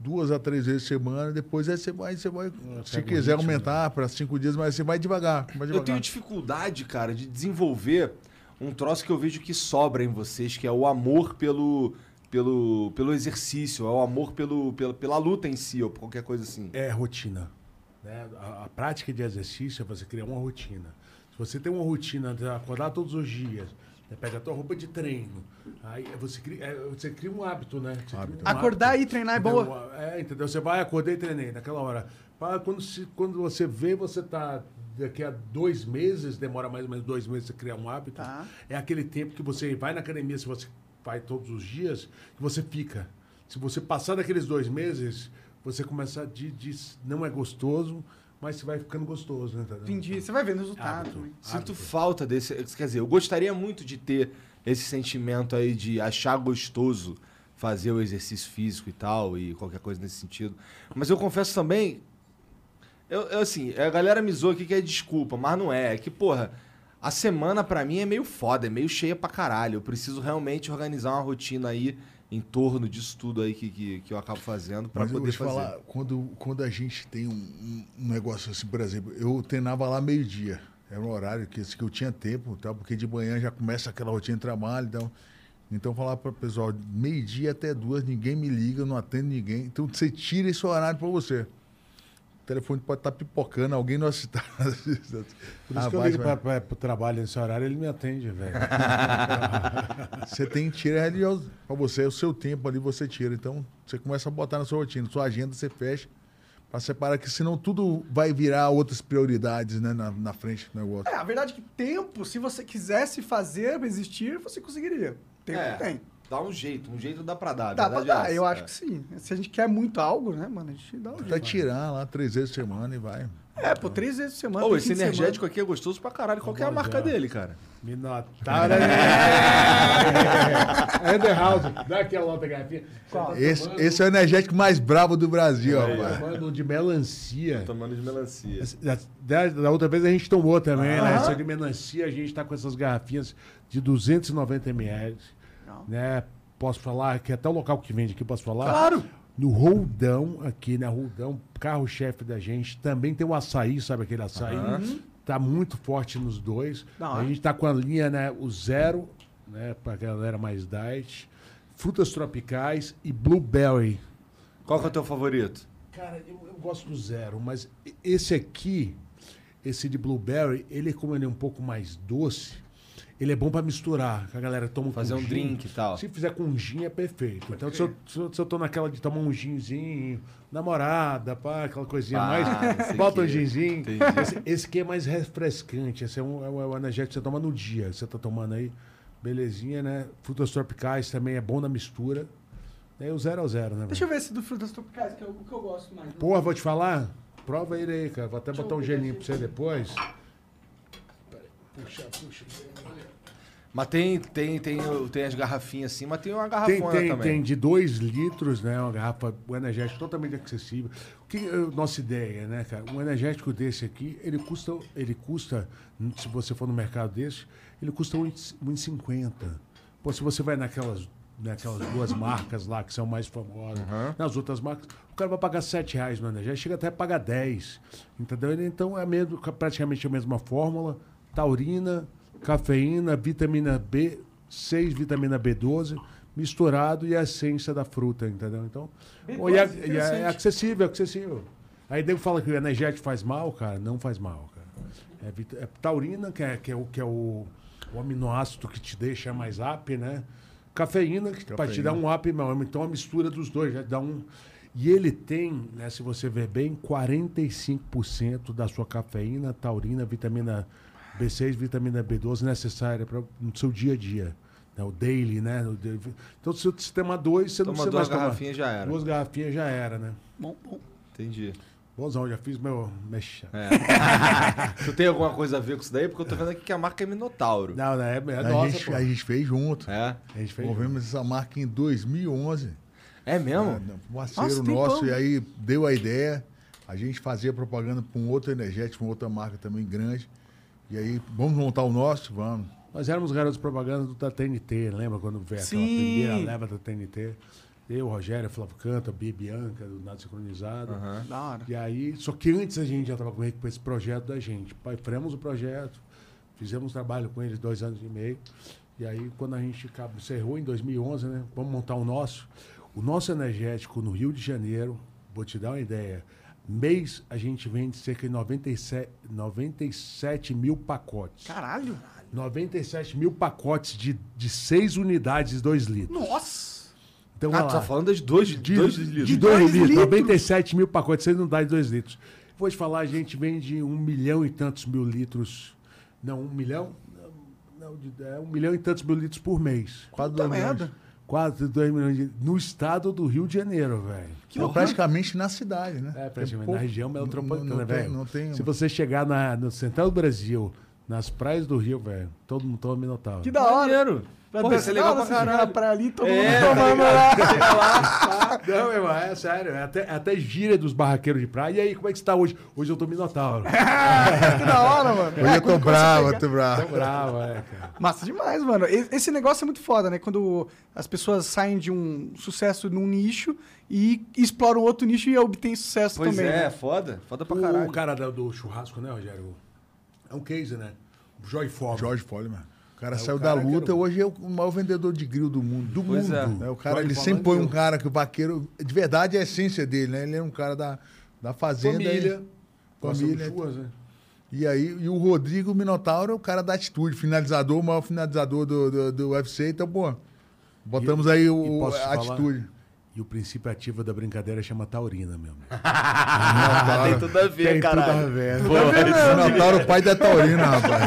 duas a três vezes por semana, depois aí você vai, você vai se quiser ritmo, aumentar para cinco dias, mas você vai devagar, vai Eu devagar. tenho dificuldade, cara, de desenvolver um troço que eu vejo que sobra em vocês, que é o amor pelo, pelo, pelo exercício, é o amor pelo, pela, pela luta em si, ou qualquer coisa assim. É rotina. né? A, a prática de exercício é você criar uma rotina. Você tem uma rotina de acordar todos os dias, né, pega a tua roupa de treino, aí você cria, é, você cria um hábito, né? Cria um Acordar hábito. e treinar é Entendeu? boa. É, entendeu? Você vai, acordei e treinei naquela hora. Quando, se, quando você vê, você tá daqui a dois meses, demora mais ou menos dois meses você criar um hábito. Tá. É aquele tempo que você vai na academia, se você vai todos os dias, que você fica. Se você passar daqueles dois meses, você começa a de, de- não é gostoso, mas você vai ficando gostoso, né? entendeu? Entendi. Você vai vendo o resultado. Sinto falta desse. Quer dizer, eu gostaria muito de ter esse sentimento aí de achar gostoso fazer o exercício físico e tal, e qualquer coisa nesse sentido. Mas eu confesso também. Eu, eu, assim, a galera me zoa aqui que é desculpa, mas não é. É que, porra, a semana pra mim é meio foda, é meio cheia pra caralho. Eu preciso realmente organizar uma rotina aí em torno disso tudo aí que, que, que eu acabo fazendo eu vou poder te fazer. falar, quando, quando a gente tem um, um- negócio assim, por exemplo, eu treinava lá meio-dia. Era um horário que, assim, que eu tinha tempo, tal, porque de manhã já começa aquela rotina de trabalho. Então, então falar para o pessoal, meio-dia até duas, ninguém me liga, eu não atendo ninguém. Então você tira esse horário para você. O telefone pode estar pipocando, alguém não assistar. Por isso Ah, que eu vai, ligo vai. para o trabalho nesse horário, ele me atende, velho. Você tem que tirar ele para você, é o seu tempo ali você tira. Então, você começa a botar na sua rotina, sua agenda você fecha para separar, que senão tudo vai virar outras prioridades né, na, na frente do negócio. É, a verdade é que tempo, se você quisesse fazer, existir, você conseguiria. Tempo É, tem. Dá um jeito, um jeito dá pra dar. Dá pra é dar, essa, eu é. acho que sim. Se a gente quer muito algo, né, mano, a gente dá um Vai jeito. tirar lá três vezes por semana e vai. É, pô, três vezes por semana. Ô, esse energético aqui é gostoso pra caralho. Qual que é a marca já. dele, cara? Me notaram. É The House. Dá aquela outra garrafinha. Tá Esse, tomando- esse é o energético mais bravo do Brasil, tá rapaz. tomando de melancia. Tomando de melancia. Da, da- da outra vez a gente tomou também, né? Essa de melancia, a gente tá com essas garrafinhas de 290 ml. Né? Posso falar que até o local que vende aqui, posso falar? Claro. No Roldão, aqui na Roldão, carro-chefe da gente, também tem o açaí, sabe aquele açaí? Tá muito forte nos dois. Da A hora. gente tá com a linha, né? O zero, né? Pra galera mais diet. Frutas tropicais e blueberry. Qual que é o teu favorito? Cara, eu, eu gosto do zero, mas esse aqui, esse de blueberry, ele como ele é um pouco mais doce, Ele é bom pra misturar, a galera toma Fazer um gin. drink e tal. Se fizer com gin é perfeito. Então, se eu, se, eu, se eu tô naquela de tomar um ginzinho, namorada, pá, aquela coisinha Ah, mais, bota um ginzinho. entendi. Esse, esse aqui é mais refrescante. Esse é um, é um, é um energético que você toma no dia. Você tá tomando aí, belezinha, né? Frutas tropicais também é bom na mistura. É o zero ao zero, né? Deixa eu ver esse do frutas tropicais, que é o o que eu gosto mais. Porra, vou te falar? Prova ele aí, cara. Vou até botar um gelinho pra você depois. Peraí, Puxa, puxa. Mas tem, tem, tem, tem as garrafinhas assim, mas tem uma Tem, garrafona tem, também. tem de 2 litros, né? Uma garrafa um energético totalmente acessível. O que é a nossa ideia, né, cara? Um energético desse aqui, ele custa, ele custa, se você for no mercado desse, ele custa 1,50. Pô, se você vai naquelas, naquelas duas marcas lá que são mais famosas, nas outras marcas, o cara vai pagar 7 reais no energético, chega até a pagar 10. Entendeu? Então é mesmo, praticamente a mesma fórmula. Taurina, cafeína, vitamina B6, vitamina B12, misturado e a essência da fruta, entendeu? Então, B12, Ô, e é, e é- é acessível, é acessível. Aí nego fala que o energético faz mal, cara. Não faz mal, cara. É, é taurina, que é, que é, o, que é o, o aminoácido que te deixa mais up, né? Cafeína, que para te dar um up. Então a mistura dos dois já dá um. E ele tem, né, se você ver bem, 45% da sua cafeína, taurina, vitamina B6, vitamina B12 necessária para no seu dia a dia. né, o daily, né? o daily. Então, se você tomar dois, você não Toma precisa duas mais tomar. garrafinhas já era. Duas garrafinhas já era, né? Bom, bom. Entendi. Bonzão, já fiz meu mexa. É. tu tem alguma coisa a ver com isso daí? Porque eu tô vendo aqui que a marca é Minotauro. Não, não, é, é a, nossa, gente, pô. a gente fez junto. É? A gente fez. Movemos essa marca em 2011. É mesmo? É, um parceiro Nossa, nosso, e aí deu a ideia. A gente fazia propaganda para um outro energético, uma outra marca também grande. E aí, vamos montar o nosso? Vamos. Nós éramos garotos de propaganda do- da TNT, lembra quando veio aquela Sim. primeira leva da TNT? Eu, Rogério, Flávio Canto, a Bia Bianca, do Nada Sincronizado. Da hora. E aí, só que antes a gente já estava com com esse projeto da gente. Pai, Fremos o projeto, fizemos trabalho com eles dois anos e meio. E aí, quando a gente encerrou em 2011, né? Vamos montar o nosso. O nosso energético no Rio de Janeiro, vou te dar uma ideia. Mês a gente vende cerca de 97, 97 mil pacotes. Caralho. 97 mil pacotes de, de 6 unidades, 2 litros. Nossa. Então, Ah, tu tá falando de dois, De, dois de litros. de dois 2 litros, litros? 97 mil pacotes, você não dá de 2 litros. Vou te falar, a gente vende um milhão e tantos mil litros. Não, um milhão? Não, não, de- é um milhão e tantos mil litros por mês. Quase dois milhões. merda. Quase 2 milhões de, no estado do Rio de Janeiro, velho. Então, praticamente na cidade, né? É, praticamente na região metropolitana, não, não velho. Se você chegar na, no central do Brasil, nas praias do Rio, velho, todo mundo toma Minotauro. Que da hora. Maneiro. Porra, isso é legal pra você chegar na caralho. praia ali, todo É, mundo tomando lá. Não, meu irmão, é sério. É até, é até gíria dos barraqueiros de praia. E aí, como é que você tá hoje? Hoje eu tô Minotauro. que da hora, mano. Hoje eu tô bravo, eu tô bravo. Tô bravo, é, cara. Massa demais, mano. Esse negócio é muito foda, né? Quando as pessoas saem de um sucesso num nicho e exploram outro nicho e obtêm sucesso Pois também. é, né? foda. Foda pra O caralho. cara do, do churrasco, né, Rogério? É um case, né? O Joy Foreman. Jorge Foreman. O cara É, o saiu cara da luta, era o- hoje é o maior vendedor de grill do mundo. Do Pois mundo. é. É, O cara, Jorge ele Foreman sempre foi um cara que o vaqueiro. De verdade, é a essência dele, né? Ele é um cara da, da fazenda. Família. e- família. churras, né? E aí, e o Rodrigo Minotauro é o cara da atitude, finalizador, o maior finalizador do, do, do UFC. Então, pô, botamos aí E o, posso te a falar? atitude. E o princípio ativo da brincadeira chama taurina mesmo. Ah, tem tudo a ver, Tem tudo a caralho. ver. Minotauro, o pai da Taurina, rapaz.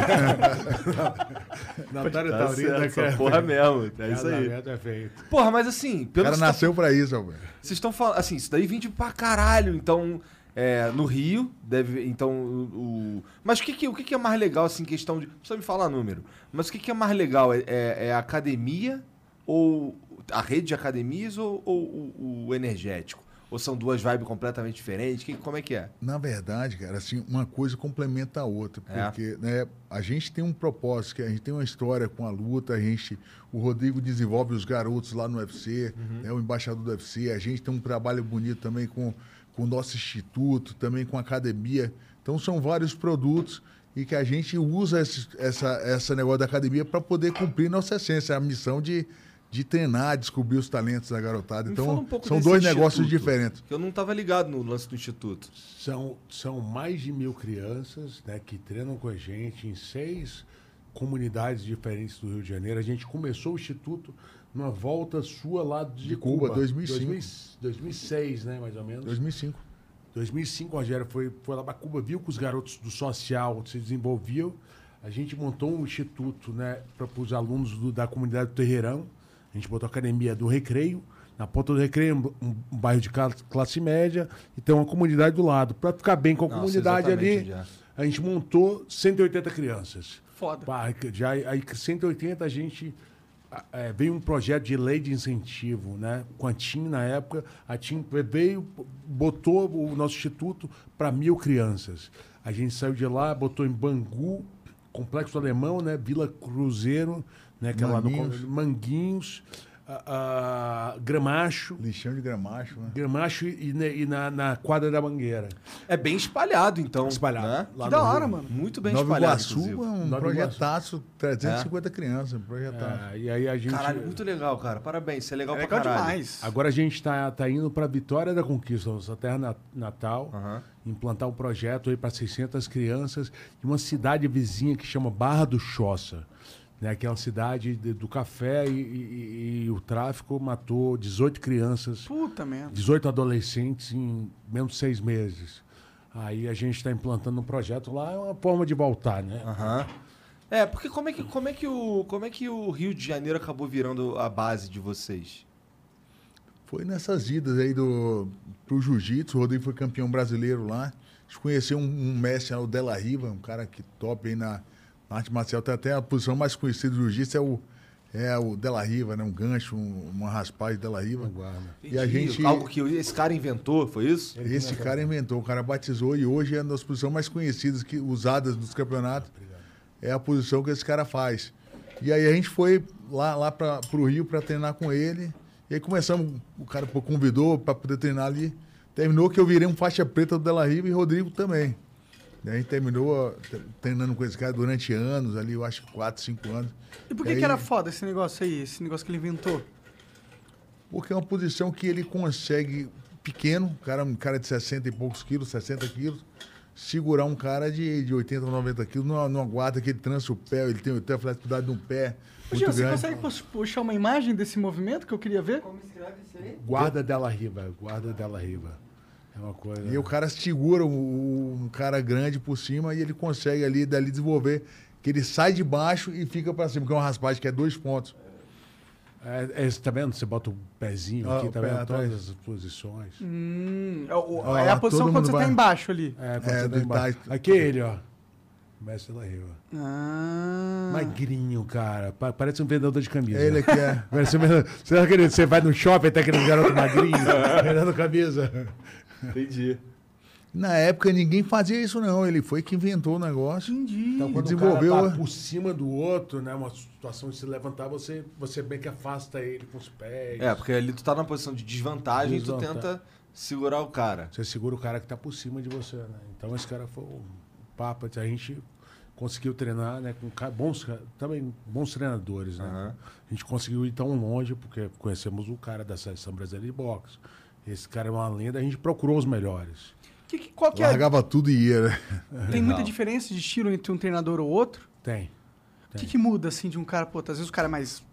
Natália Tá Taurina, certo, cara. porra mesmo. É isso aí. É feito. Porra, mas assim, O pelo cara tá nasceu pra isso, rapaz. Vocês estão falando, assim, isso daí vende pra caralho. Então, é, no Rio, deve. Então, o. o- Mas o que, que, o que, que é mais legal, assim, questão de. Não precisa me falar número. Mas o que, que é mais legal? É, é- é a academia ou. A rede de academias ou, ou o, o energético? Ou são duas vibes completamente diferentes? Que, como é que é? Na verdade, cara, assim, uma coisa complementa a outra. É. Porque né, a gente tem um propósito, a gente tem uma história com a luta, a gente. O Rodrigo desenvolve os garotos lá no UFC, né, o embaixador do UFC, a gente tem um trabalho bonito também com, com o nosso instituto, também com a academia. Então são vários produtos e que a gente usa esse, essa, essa negócio da academia para poder cumprir nossa essência, a missão de, de treinar, descobrir os talentos da garotada. Me Então, um são dois negócios diferentes. Que eu não tava ligado no lance do instituto. São, são mais de mil crianças né, que treinam com a gente em seis, comunidades diferentes do Rio de Janeiro. A gente começou o Instituto numa volta sua lá de, De Cuba, 2005. 2000 2006, né, mais ou menos. 2005. 2005, o Rogério foi, foi lá para Cuba, viu que os garotos do social se desenvolviam. A gente montou um instituto né, para os alunos do- da comunidade do Terreirão. A gente botou a academia do Recreio. Na ponta do Recreio, um, um bairro de cla- classe média. E tem uma comunidade do lado. Para ficar bem com a Nossa, comunidade ali, já. a gente montou 180 crianças. Foda. Pá, já, aí 180 a gente é, veio um projeto de lei de incentivo, né? Com a TIM na época, a TIM veio, botou o nosso instituto para mil crianças. A gente saiu de lá, botou em Bangu, Complexo Alemão, né? Vila Cruzeiro, né? Que é lá no Manguinhos. Manguinhos, ah, ah, Gramacho, Lixão de gramacho, né? Gramacho e, né, e na, na quadra da Mangueira. É bem espalhado, então. Espalhado. Né? Lá Que da hora, Rio. mano. Muito bem Nova espalhado, Iguaçu é um Nova projetaço, 350 crianças, um projetaço. Ah, e aí a gente. Caralho, muito legal, cara. Parabéns, isso é legal, É pra legal caralho. demais. Agora a gente está tá indo para Vitória da Conquista, nossa terra na- natal, Aham. implantar um projeto aí para 600 crianças de uma cidade vizinha que chama Barra do Choça. Né, que é uma cidade de- do café e, e- e o tráfico matou 18 crianças, Puta merda. 18 adolescentes em menos de seis meses. Aí a gente está implantando um projeto lá, é uma forma de voltar, né? Aham. É, porque como é, que, como, é que o, como é que o Rio de Janeiro acabou virando a base de vocês? Foi nessas idas aí do, pro jiu-jitsu, o Rodrigo foi campeão brasileiro lá. A gente conheceu um, um mestre, o Della Riva, um cara que top aí na, na arte marcial. Tem até a posição mais conhecida do jiu-jitsu é o, é o Della Riva, né? Um gancho, um, uma raspagem Della Riva. E a gente... Algo que esse cara inventou, foi isso? Esse cara inventou, o cara batizou e hoje é uma das posições mais conhecidas, que, usadas nos campeonatos. É a posição que esse cara faz. E aí a gente foi lá, lá para o Rio para treinar com ele. E aí começamos, o cara convidou para poder treinar ali. Terminou que eu virei um faixa preta do Della Riva e Rodrigo também. Aí a gente terminou tre- treinando com esse cara durante anos, ali, eu acho que 4, 5 anos. E por que, aí- que era foda esse negócio aí? Esse negócio que ele inventou? Porque é uma posição que ele consegue, pequeno, um cara, um cara de 60 e poucos quilos, 60 quilos, segurar um cara de, de 80 ou 90 quilos numa, numa guarda que ele trança o pé, ele tem, tem a flexibilidade no pé. Ô, Muito Gil, você grande. consegue pux- puxar uma imagem desse movimento que eu queria ver? Como escreve isso aí? Guarda dela riva, guarda dela riva. É uma coisa. E o cara segura o- um cara grande por cima e ele consegue ali dali desenvolver. Que ele sai de baixo e fica para cima, que é uma raspagem que é dois pontos. É, é, você tá vendo? Você bota o pezinho Ah, aqui, tá vendo? atrás. Todas as posições. Hum, é, o- Ó, é a posição quando você vai- tá embaixo ali. É, quando É, você tá embaixo. Itai- Aqui é ele, ó. Mestre da Riva. Ah. Magrinho, cara. Pa- Parece um vendedor de camisa. Ele aqui é. Parece um vendedor... Você, tá querendo, você vai no shopping e tá querendo garoto magrinho, vendendo camisa. Entendi. Na época ninguém fazia isso, não. Ele foi que inventou o negócio. Entendi. Então, quando Desenvolveu, o cara tá por cima do outro, né? Uma situação de se levantar, você, você bem que afasta ele com os pés. É, porque ali tu tá numa posição de desvantagem e tu tenta segurar o cara. Você segura o cara que tá por cima de você, né? Então esse cara foi um papo. A gente conseguiu treinar, né? Com bons, também bons treinadores, né? Aham. A gente conseguiu ir tão longe porque conhecemos o cara da seleção brasileira de boxe. Esse cara é uma lenda. A gente procurou os melhores. Que, que- qual que é? Largava tudo e ia, né? Tem muita diferença de estilo entre um treinador ou outro? Tem. O que, que muda, assim, de um cara, pô, às vezes o cara é mais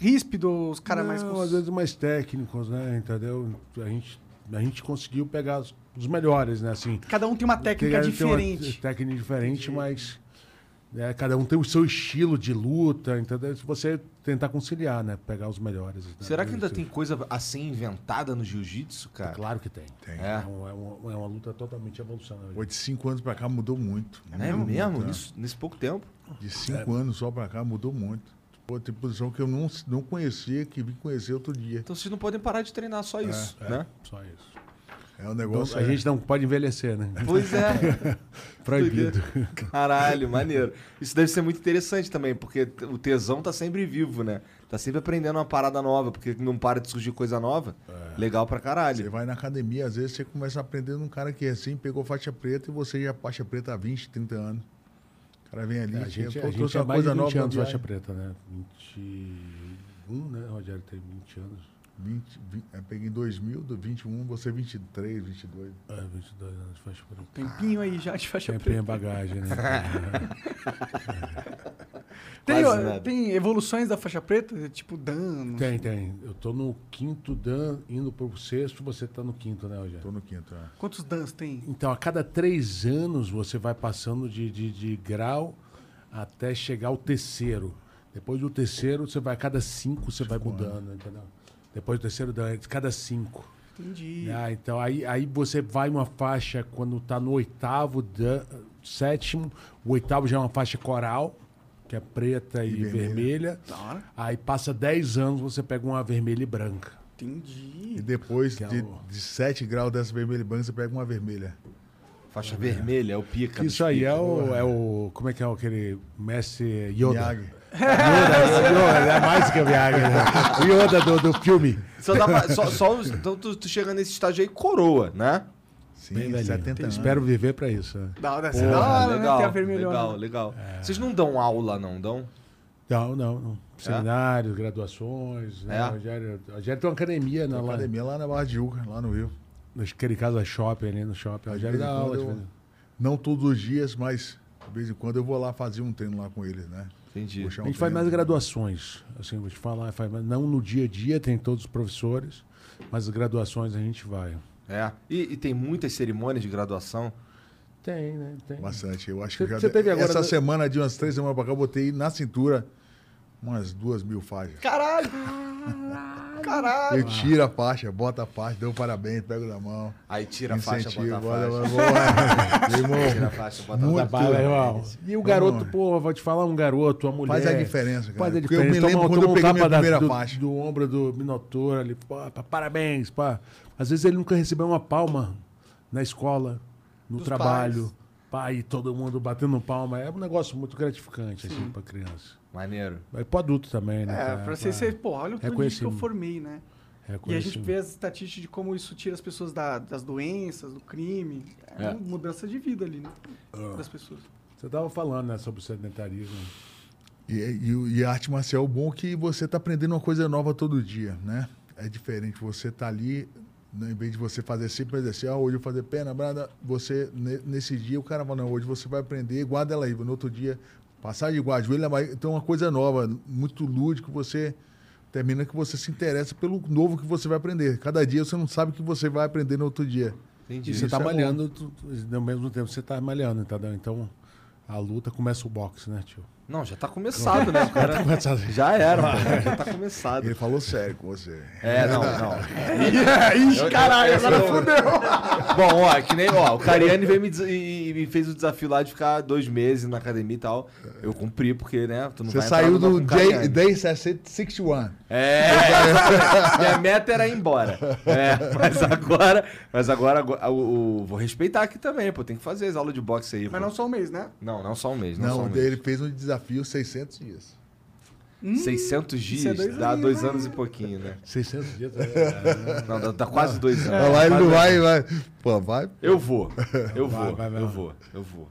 ríspido, os caras mais... Não, cons- às vezes mais técnicos, né? Entendeu? A gente, a gente conseguiu pegar os, os melhores, né? Assim, Cada um tem uma técnica Tem- tem uma diferente. técnica diferente, mas né, cada um tem o seu estilo de luta, entendeu? Se você tentar conciliar, né? Pegar os melhores. né? Será que ainda tem coisa assim inventada no jiu-jitsu, cara? Claro que tem. Tem. É. É, uma, é uma- é uma luta totalmente evolucionária. Foi de cinco anos pra cá mudou muito. É mesmo? muito, né? Nisso- nesse pouco tempo? De cinco anos só pra cá mudou muito. Pô, tem posição que eu não, não conhecia, que vim conhecer outro dia. Então vocês não podem parar de treinar só isso, né? Só isso. É um Então, negócio. a gente não pode envelhecer, né? Pois é. Proibido. Caralho, maneiro. Isso deve ser muito interessante também, porque o tesão tá sempre vivo, né? Tá sempre aprendendo uma parada nova, porque não para de surgir coisa nova. Legal pra Você caralho. vai na academia, às vezes você começa a aprender num cara que assim pegou faixa preta e você já é faixa preta há 20, 30 anos. O cara vem ali, É, a gente, eu a trouxe gente é uma mais de coisa 20 nova anos na faixa preta, né? 21, né? Rogério tem 20 anos. 20, 20, eu peguei em 2000, do 21, você 23, 22. É, 22 anos de faixa preta. Tempinho aí já de faixa Tempinho preta. bagagem, né? Tem, Quase ó, tem evoluções da faixa preta? Tipo Dan? tem, tem. Eu tô no quinto Dan, indo pro sexto, você tá no quinto, né, Rogério? Tô no quinto, é. Quantos Dans tem? Então, a cada três anos você vai passando de, de, de grau até chegar ao terceiro. Depois do terceiro, você vai, a cada cinco você vai mudando, entendeu? Depois do terceiro, dan, cada cinco. Entendi. Ah, então aí, aí você vai uma faixa quando tá no oitavo, dan, sétimo, o oitavo já é uma faixa coral, que é preta e, vermelha. vermelha. Da hora. Aí passa 10 anos, você pega uma vermelha e branca. Entendi. E depois Que é de, o- de 7 graus dessa vermelha e branca, você pega uma vermelha. Faixa vermelha, é o pica. Isso aí é o, é o. Como é que é aquele mestre Yoda? Miyagi. Yoda, Yoda, é mais que o Miyagi, né? O Yoda do, do filme. Só dá pra- só, só os- então tu, tu chega nesse estágio aí coroa, né? Sim, Bem velhinho. 70 anos. Espero viver pra isso. né? Da hora, Porra, hora, né? legal, a legal, legal. Vocês não dão aula, não dão? Não, não, não. Seminários, graduações. Né? É? O Rogério, Rogério tem uma academia, né, lá, Academia lá na Barra de Juca, lá no Rio. naquele caso, a shopping ali no shopping. Rogério dá aula. eu- Não todos os dias, mas de vez em quando eu vou lá fazer um treino lá com eles, né? Entendi. A gente faz mais graduações. Assim, vou te falar, faz, mais- não no dia a dia, tem todos os professores, mas as graduações a gente vai. É. E, e tem muitas cerimônias de graduação. Tem, né? Tem. Bastante. Eu acho Você- que já teve agora- essa semana, de umas três semanas pra cá, eu botei na cintura umas duas mil faixas. Caralho! Caralho! Eu tiro a faixa, boto a faixa, dou um parabéns, pego na mão. Aí tira a faixa, bota a faixa. Meu irmão, Tira a faixa, bota a Muito. faixa. Trabalha, irmão. E o garoto, porra, vou te falar, um garoto, uma mulher. Faz a diferença, cara. Faz a Porque eu diferença. me lembro Toma- quando toma eu um peguei minha da- primeira do, faixa. Do ombro do Minotouro ali, pô, pá, parabéns, pá. Às vezes ele nunca recebeu uma palma na escola, no Dos trabalho. Pá, e todo mundo batendo palma. É um negócio muito gratificante, assim, pra criança. Maneiro. Mas pro adulto também, né? É, cara? pra você ser, pô, olha o tanto que eu formei, né? E a gente vê as estatísticas de como isso tira as pessoas da- das doenças, do crime. É, É. uma mudança de vida ali, né? Das pessoas. Você tava falando, né, sobre o sedentarismo. E, e, e a arte marcial é bom que você tá aprendendo uma coisa nova todo dia, né? É diferente, você tá ali, né, em vez de você fazer sempre exercício, ah, hoje eu vou fazer perna, brada, você, ne- nesse dia, o cara fala, não, hoje você vai aprender, guarda ela aí, no outro dia, passar de igual, joelho, mas então é uma coisa nova, muito lúdico, você termina que você se interessa pelo novo que você vai aprender. Cada dia você não sabe o que você vai aprender no outro dia. Entendi. E você Isso tá é malhando, tu- ao mesmo tempo você tá malhando, entendeu? Então, a luta começa o boxe, né, tio? Não, já tá começado, né? Cara... Começa- Já era, pô. Já tá começado. Ele falou sério com você. É, não, não. Ixi, caralho, eu- agora eu- fudeu. Bom, ó, que nem, ó, o Cariani veio me, e, me fez o desafio lá de ficar dois meses na academia e tal. Eu cumpri, porque, né, tu não Você vai saiu do. Day 61. É, minha meta era ir embora. É, mas agora, mas agora, agora, o, o- vou respeitar aqui também, pô, tem que fazer as aulas de boxe aí, Mas pô. não só um mês, né? Não, não só um mês, não, só Não, um ele mês. fez um desafio 600 dias. 600 isso é dias, dois dá anos, dois né? anos e pouquinho, né? 600 dias. é, Não, dá, dá quase dois anos. Lá, ele Quase não dois vai, anos. vai. Pô, vai. Eu vou, eu Vai, vou, vai, vai. eu vou, eu vou.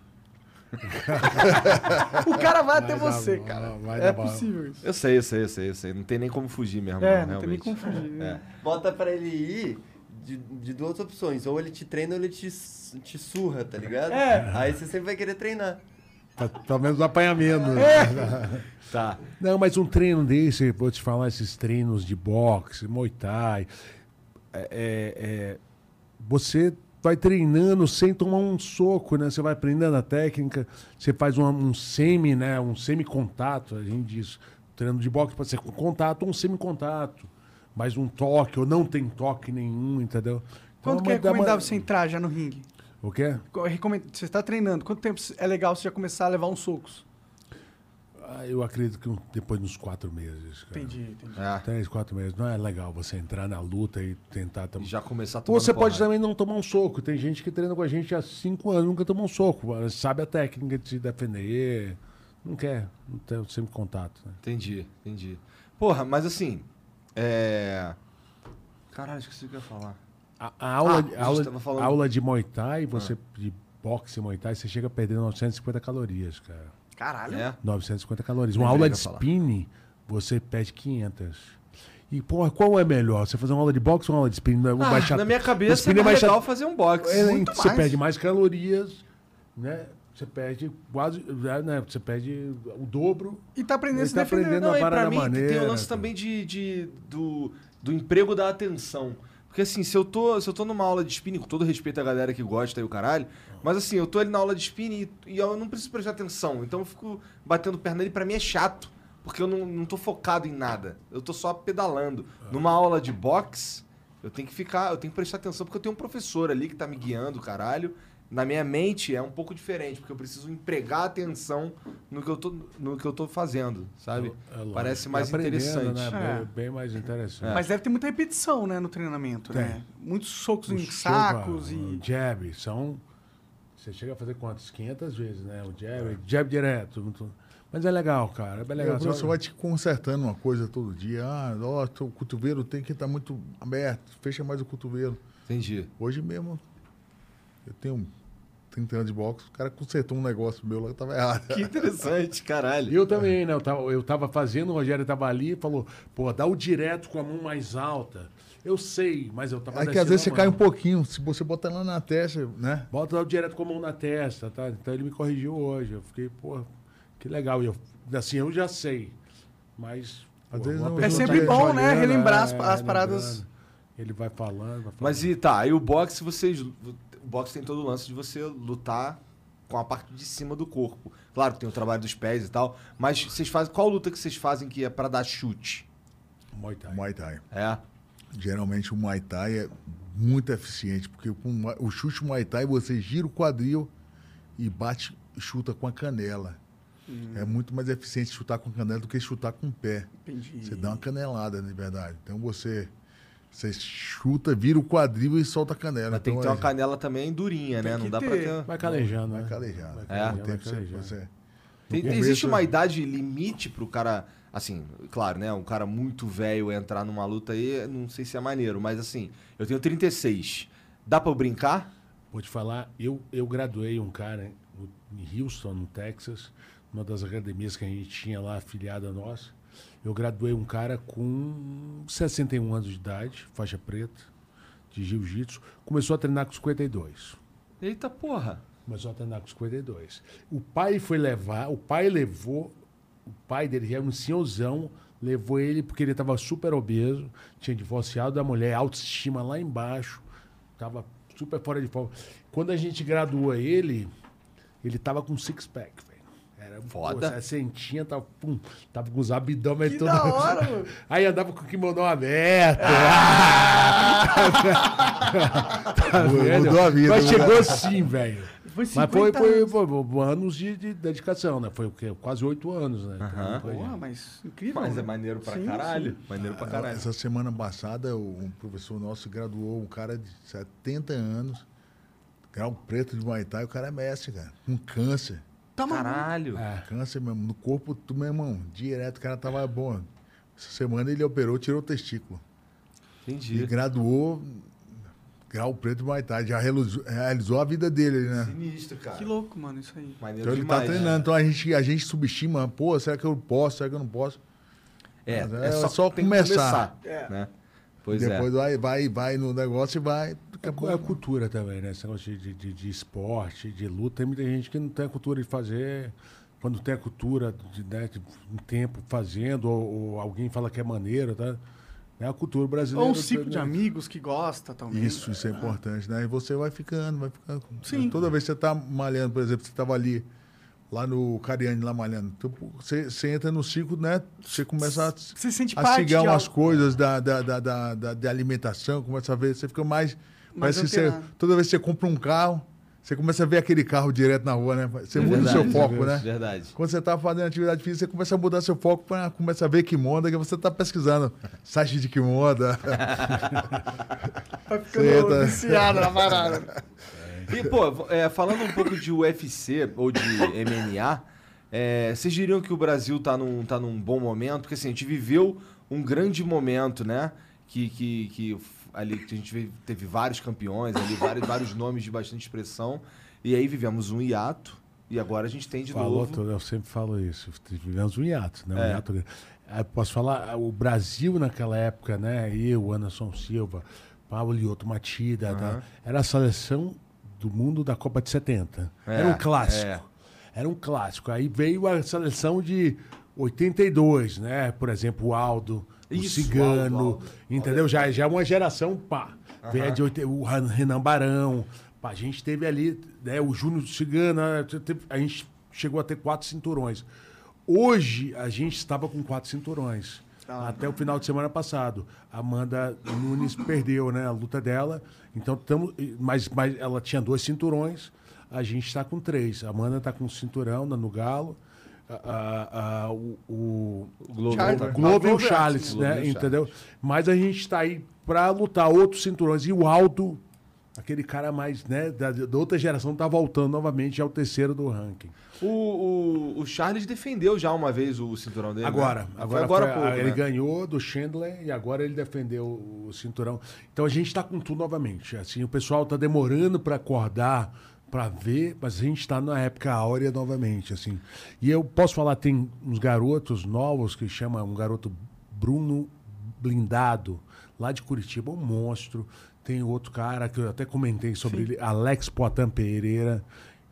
O cara vai até Vai dar você, cara. vai É possível isso. Eu sei, eu sei, eu sei, eu sei. Não tem nem como fugir mesmo, É, não, não tem nem como fugir, né? Bota pra ele ir de, de duas opções. Ou ele te treina ou ele te, te surra, tá ligado? É. Aí você sempre vai querer treinar. Pra- Pelo menos apanha menos. Tá. Não, mas um treino desse, vou te falar, esses treinos de boxe, muay thai, é, é, é, você vai treinando sem tomar um soco, né? Você vai aprendendo a técnica, você faz um, um semi, né? Um semi-contato, a gente diz. Treino de boxe pode ser com contato ou um semi-contato. Mas um toque, ou não tem toque nenhum, entendeu? Então, Quanto que é dá uma- recomendável você entrar já no ringue? O quê? Você está treinando, quanto tempo é legal você já começar a levar uns socos? Ah, eu acredito que depois dos quatro meses. Cara. Entendi, entendi. É. Três, quatro meses. Não é legal você entrar na luta e tentar E também. já começar a Ou tomar você pode também não tomar um soco. Tem gente que treina com a gente há cinco anos nunca tomou um soco. Sabe a técnica de se defender. Não quer. Não tem sempre contato. Né? Entendi, entendi. Porra, mas assim. É. Caralho, esqueci o que eu ia falar. A, a aula, Ah, a a aula, falando- a aula de Muay Thai, você de boxe e Muay Thai, você chega a perder 950 calorias, cara. Caralho. É? 950 calorias. Uma aula de spinning, você perde 500. E, porra, qual é melhor? Você fazer uma aula de boxe ou uma aula de spinning? Vou Ah, baixar- na minha cabeça é mais chato. legal fazer um boxe. É, Muito você mais. perde mais calorias, né? Você perde quase, né? Você perde o dobro. E tá aprendendo a se tá defender. aprendendo Não, e pra parada mim maneira. tem o lance também de, de- do, do emprego da atenção. Porque assim, se eu, tô, se eu tô numa aula de spinning, com todo respeito à galera que gosta e o caralho, mas assim, eu tô ali na aula de spinning e, e eu não preciso prestar atenção. Então eu fico batendo perna ali, pra mim é chato. Porque eu não, não tô focado em nada. Eu tô só pedalando. Numa aula de boxe, eu tenho que ficar, eu tenho que prestar atenção, porque eu tenho um professor ali que tá me guiando, caralho. Na minha mente é um pouco diferente, porque eu preciso empregar atenção no que eu tô, no que eu tô fazendo, sabe? É lógico. Parece mais Tá interessante. Né? É. Bem, bem mais interessante. Mas deve ter muita repetição, né, no treinamento, né? Muitos socos em O sacos e... O jab, são... Você chega a fazer quantas? 500 vezes, né? O jab, jab direto. muito- Mas é legal, cara. É bem É, legal. o professor vai te consertando uma coisa todo dia. Ah, ó, teu cotovelo tem que estar muito aberto. Fecha mais o cotovelo. Entendi. Hoje mesmo, eu tenho 30 anos de boxe, o cara consertou um negócio meu lá que tava errado. Que interessante, caralho. Eu também, né? Eu tava, eu tava fazendo, o Rogério tava ali e falou, pô, dá o direto com a mão mais alta. Eu sei, mas eu tava Aí que às vezes você cai um pouquinho, se você botar lá na testa, né? Bota o direto com a mão na testa, tá? Então ele me corrigiu hoje. Eu fiquei, pô, que legal. E eu, assim, eu já sei. Mas. Às pô, vezes não- É sempre tá bom, né, relembrar as- é, as paradas. lembrando. Ele vai falando, vai falando. Mas e tá, aí o boxe vocês. O boxe tem todo o lance de você lutar com a parte de cima do corpo. Claro que tem o trabalho dos pés e tal, mas vocês fazem. Qual luta que vocês fazem que é pra dar chute? Muay Thai. Muay Thai. É. Geralmente o Muay Thai é muito eficiente, porque com o chute Muay Thai você gira o quadril e bate, chuta com a canela. É muito mais eficiente chutar com a canela do que chutar com o pé. Entendi. Você dá uma canelada, de verdade. Então você, você chuta, vira o quadril e solta a canela. Mas tem que ter então, uma canela também durinha, né? Tem Não que dá pra ter. ter. Vai calejando, Vai né? calejando. Vai É. calejando, Com o vai tempo você, calejando. você- Tem- No existe começo- uma idade limite pro cara. Assim, claro, né? Um cara muito velho entrar numa luta aí, não sei se é maneiro, mas assim, eu tenho 36. Dá pra eu brincar? Vou te falar, eu, eu graduei um cara em Houston, no Texas, uma das academias que a gente tinha lá afiliada nossa. Eu graduei um cara com 61 anos de idade, faixa preta, de jiu-jitsu. Começou a treinar com 52. Eita porra! Começou a treinar com 52. O pai foi levar, o pai levou, o pai dele já era um senhorzão, levou ele porque ele estava super obeso, tinha divorciado da mulher, autoestima lá embaixo, estava super fora de forma. Quando a gente graduou ele, ele estava com six-pack, Foda. Pô, 60, tava, pum, tava com os abdômen Que todo. da hora, mano. Aí andava com o kimono aberto. tá vendo? Mudou a vida, Mas né? chegou assim, velho. Foi Mas foi, 50 foi, anos. foi- foi anos de, de dedicação, né? Foi o quê? Quase oito anos, né? Foi- Porra, mas incrível. Mas é né? maneiro pra Sim, caralho. Maneiro pra caralho. Essa semana passada, o- um professor nosso graduou um cara de 70 anos, grau preto de Muay Thai, o cara é mestre, cara, com câncer. Tá. Caralho. É. Câncer mesmo, no corpo, tu, meu irmão, direto, o cara tava bom. Essa semana ele operou, tirou o testículo. E Entendi. graduou grau preto de Muay já realizou, realizou a vida dele, né? Sinistro, cara. Que louco, mano, isso aí. Maneiro Então ele demais. tá treinando, então a gente, a gente subestima, pô, será que eu posso, será que eu não posso? É, Mas é, é só, só começar. começar. Né? Pois é. Depois vai, vai, vai no negócio e vai. Daqui a É, é cultura também, né? Esse negócio de, de, de esporte, de luta. Tem muita gente que não tem a cultura de fazer. Quando tem a cultura de, né, de um tempo fazendo, ou, ou alguém fala que é maneiro, tá? É a cultura brasileira. Ou um ciclo de né? amigos que gosta também. Isso, isso é importante, né? E você vai ficando, vai ficando. Sim. Toda vez que você tá malhando, por exemplo, você estava ali, lá no Cariani, lá malhando, você, você entra no ciclo, né? Você começa a, Você sente a parte umas algo. coisas da, da, da, da, da- alimentação, começa a ver, você fica mais. Parece que você, toda vez que você compra um carro, você começa a ver aquele carro direto na rua, né? Você É muda o verdade, seu foco, né? Verdade. Quando você está fazendo atividade física, você começa a mudar seu foco para começar a ver kimono, que você está pesquisando site de kimono. Vai ficando Senta. viciado na parada. E, pô, é, falando um pouco de UFC ou de MMA, é, vocês diriam que o Brasil tá num, tá num bom momento? Porque assim, a gente viveu um grande momento, né? Que, que, que ali que a gente ve- teve vários campeões, ali, vários, vários nomes de bastante expressão. E aí vivemos um hiato. E agora a gente tem de Falou novo. tudo, eu sempre falo isso. Vivemos um hiato, né? Um É. hiato posso falar, o Brasil naquela época, né? Eu, Anderson Silva, Paulo Lioto Matida, tá? era a seleção do mundo da Copa de 70. É, era um clássico. é. Era um clássico. Aí veio a seleção de 82, né? Por exemplo, o Aldo, o Isso, Cigano, Aldo, Aldo. entendeu? Já, já é uma geração, pá. Veio de 80, o Renan Barão. Pá, a gente teve ali, né? O Júnior Cigano, né, a gente chegou a ter quatro cinturões. Hoje, a gente estava com quatro cinturões. Até o final de semana passado. A Amanda Nunes perdeu, né? A luta dela. Então, tamo, mas, mas ela tinha dois cinturões. A gente está com três. A Amanda está com um cinturão no Galo. A- a- o, o, Globo. Charles- o Globo e o é Charles, assim, Globo né? e o Charles. Entendeu? Mas a gente está aí para lutar outros cinturões. E o Aldo, aquele cara mais, né? Da, da outra geração, tá voltando novamente, é o terceiro do ranking. O, o, o Charles defendeu já uma vez o cinturão dele. Agora, né? agora, Foi agora há foi- pouco, ele né? ganhou do Chandler e agora ele defendeu o cinturão. Então a gente está com tudo novamente. Assim, o pessoal está demorando para acordar, para ver, mas a gente está na época áurea novamente, assim. E eu posso falar, tem uns garotos novos que chama um garoto Bruno Blindado, lá de Curitiba, um monstro. Tem outro cara que eu até comentei sobre ele, Alex Poitin Pereira,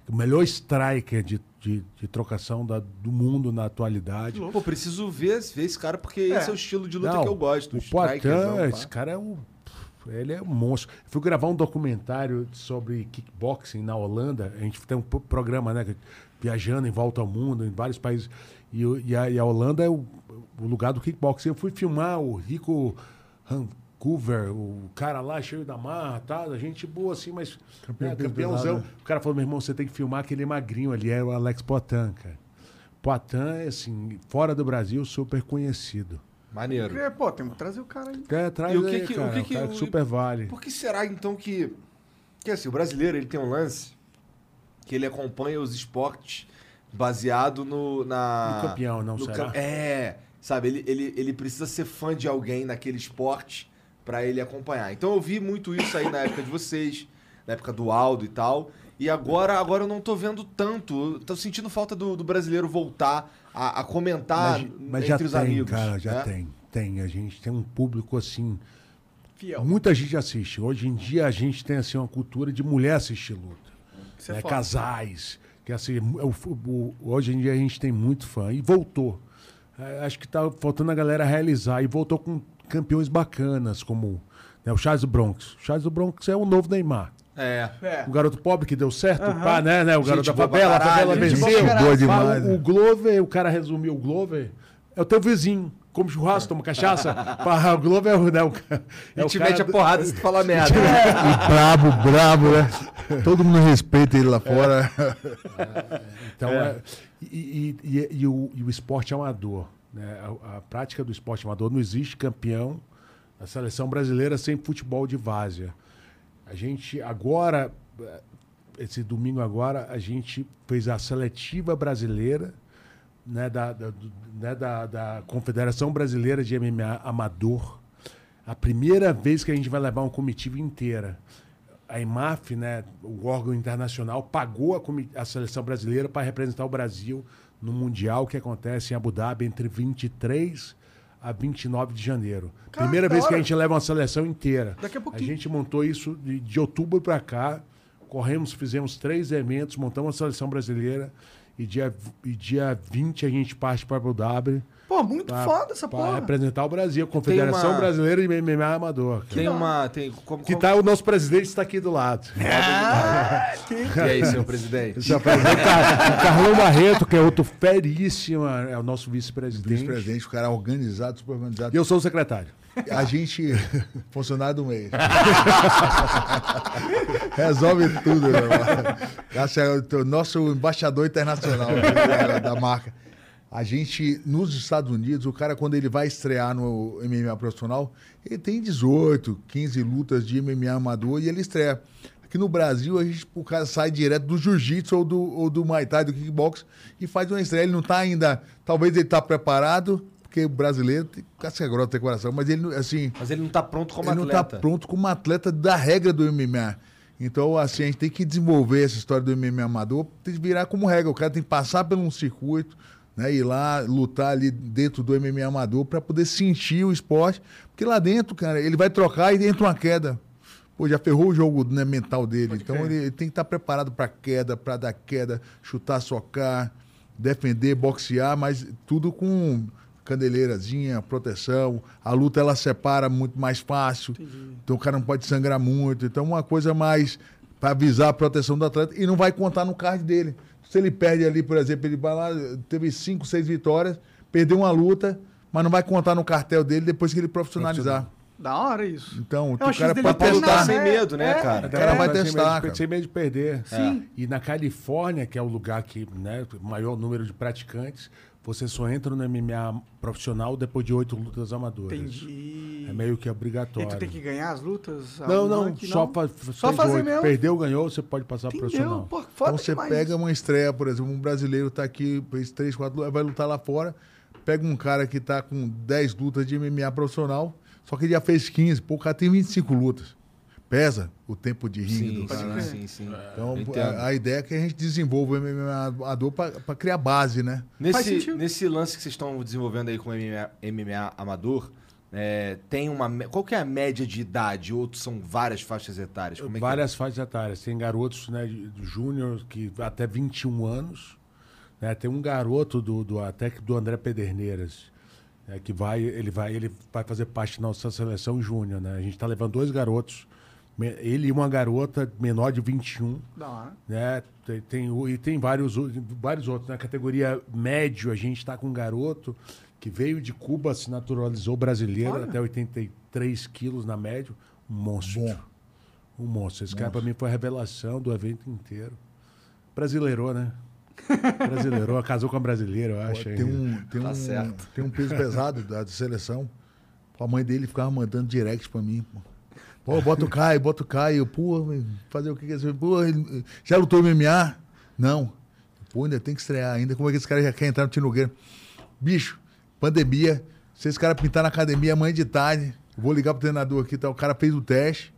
o melhor striker de, de, de trocação da- do mundo na atualidade. Pô, preciso ver, ver esse cara, porque esse é o estilo de luta Não, que eu gosto. O Poitin, esse cara é um. Ele é um monstro. Eu fui gravar um documentário sobre kickboxing na Holanda. A gente tem um pro- programa, né? Viajando em volta ao mundo, em vários países. E, e a, e a Holanda é o, o lugar do kickboxing. Eu fui filmar o Rico Vancouver, o cara lá cheio da marra, tá? A gente boa assim, mas Campeão é, peso campeãozão. pesado. O cara falou: meu irmão, você tem que filmar aquele magrinho ali. É o Alex Poitin, cara. Poitin é assim, fora do Brasil, super conhecido. Maneiro. É, Pô, tem que trazer o cara aí. É, traz E o que aí, que- o cara, que que cara, o- super vale. Por que será então que. Que assim, o brasileiro ele tem um lance que ele acompanha os esportes baseado no. Na, No campeão, não no será? cam- É, sabe, ele, ele, ele precisa ser fã de alguém naquele esporte pra ele acompanhar. Então eu vi muito isso aí na época de vocês, na época do Aldo e tal. E agora, agora eu não tô vendo tanto. Eu tô sentindo falta do, do brasileiro voltar a, a comentar mas mas entre já os tem, amigos. cara, já né? tem. Tem. A gente tem um público assim. Fiel. Muita gente assiste. Hoje em dia a gente tem assim uma cultura de mulher assistir luta. É né? foda. Casais. Que, assim, o- o- hoje em dia a gente tem muito fã. E voltou. É, acho que tá faltando a galera realizar. E voltou com campeões bacanas, como né, o Charles do Bronx. O Charles do Bronx é o novo Neymar. É. É. O garoto pobre que deu certo, pá, né, né? O Gente garoto da favela, a favela venceu. boa demais, o, o Glover, o cara resumiu o Glover, é o teu vizinho. Come churrasco, toma cachaça. Pá, o Glover é o, né, o, é E o te cara mete a porrada se tu falar merda. E brabo, brabo, né? Todo mundo respeita ele lá fora. Então, é, e, e- e- e o, e o esporte amador. Né? A, a prática do esporte amador não existe campeão da seleção brasileira sem futebol de várzea. A gente agora, esse domingo agora, a gente fez a seletiva brasileira né, da, da, né, da, da Confederação Brasileira de MMA Amador. A primeira vez que a gente vai levar uma comitiva inteira. A IMAF, né, o órgão internacional, pagou a, a seleção brasileira para representar o Brasil no Mundial que acontece em Abu Dhabi entre 23 a 29 de janeiro. Cara, Primeira vez que a gente leva uma seleção inteira. Daqui a pouquinho. gente montou isso de, de outubro para cá. Corremos, fizemos três eventos, montamos a seleção brasileira. E dia, e dia 20 a gente parte para Abu Dhabi. Pô, muito pra- foda essa pra porra. representar o Brasil, Confederação uma- Brasileira de MMA Amador. cara. Tem uma. Tem, como, Que como- tá, o nosso presidente está aqui do lado. E aí, senhor presidente? Esse é o presidente, o Carlão Barreto, que é outro feríssimo, é o nosso vice-presidente. Vice-presidente, o cara organizado, super organizado. E eu sou o secretário. A gente, funcionário do mês. Resolve tudo, meu irmão. É o nosso embaixador internacional da, da marca. A gente, nos Estados Unidos, o cara, quando ele vai estrear no MMA profissional, ele tem 18, 15 lutas de MMA amador e ele estreia. Aqui no Brasil, a gente, o cara sai direto do jiu-jitsu ou do, ou do Muay Thai, do kickbox, e faz uma estreia. Ele não está ainda. Talvez ele está preparado, porque o brasileiro tem casca grossa, tem coração, mas ele, não- assim, Mas ele não tá pronto como ele atleta. não está pronto como atleta da regra do MMA. Então, assim, a gente tem que desenvolver essa história do MMA amador, tem que virar como regra. O cara tem que passar por um circuito, né? Ir lá lutar ali dentro do MMA amador para poder sentir o esporte. Porque lá dentro, cara, ele vai trocar e entra uma queda. Pô, já ferrou o jogo né, mental dele. então ele, ele tem que estar preparado para queda, para dar queda, chutar, socar, defender, boxear, mas tudo com candeleirazinha, proteção. A luta ela separa muito mais fácil. Então o cara não pode sangrar muito. Então uma coisa mais para avisar a proteção do atleta e não vai contar no card dele. Se ele perde ali, por exemplo, ele vai lá, teve cinco, seis vitórias, perdeu uma luta, mas não vai contar no cartel dele depois que ele profissionalizar. Da hora isso. Então, É o cara pode testar. sem medo, né, É. cara? O cara vai sem testar, medo de- cara. Sem medo de perder. Sim. E na Califórnia, que é o lugar que, né, o maior número de praticantes, você só entra no MMA profissional depois de oito lutas amadoras. Entendi. É meio que E obrigatório. tu tem que ganhar as lutas? Não, não, Aqui só, não? fa- Só fazer oito. mesmo. Perdeu, ganhou, você pode passar Entendeu? profissional. Pô, Então você demais pega uma estreia, por exemplo, um brasileiro tá aqui, fez três, quatro lutas, vai lutar lá fora, pega um cara que tá com 10 lutas de MMA profissional, só que ele já fez 15, pô, o cara tem 25 lutas. Pesa o tempo de ringue Sim, do cara. sim, né? sim, sim. Então, a, a ideia é que a gente desenvolva o MMA amador para criar base, né? Nesse, nesse lance que vocês estão desenvolvendo aí com o MMA, MMA amador, é, tem uma. Qual que é a média de idade? Ou são várias faixas etárias? Como é que Várias faixas etárias. Tem garotos né, júnior que até 21 anos. né? Tem um garoto do, do até que do André Pederneiras. né, que vai, ele vai, ele vai fazer parte da nossa seleção júnior, né? A gente está levando dois garotos, ele e uma garota menor de 21, Da hora. né? Tem, tem e tem vários, vários outros. Na categoria médio, a gente está com um garoto que veio de Cuba, se naturalizou brasileiro, até 83 quilos na média. Um monstro. Bom. Um monstro. Esse cara, pra mim, foi a revelação do evento inteiro. Brasileirou, né? Brasileirou, casou com a brasileira, eu acho. Tem um, tem, Tá um, certo. tem um peso pesado da seleção. A mãe dele ficava mandando direct pra mim. Pô, Pô, bota o Caio, bota o Caio. Pô, fazer o que que é isso? Pô, já lutou MMA? Não. Pô, ainda tem que estrear ainda. Como é que esse cara já quer entrar no Tino Nogueira? Bicho, pandemia. Se esse cara pintar na academia amanhã de tarde, vou ligar pro treinador aqui. Tá? O cara fez o teste.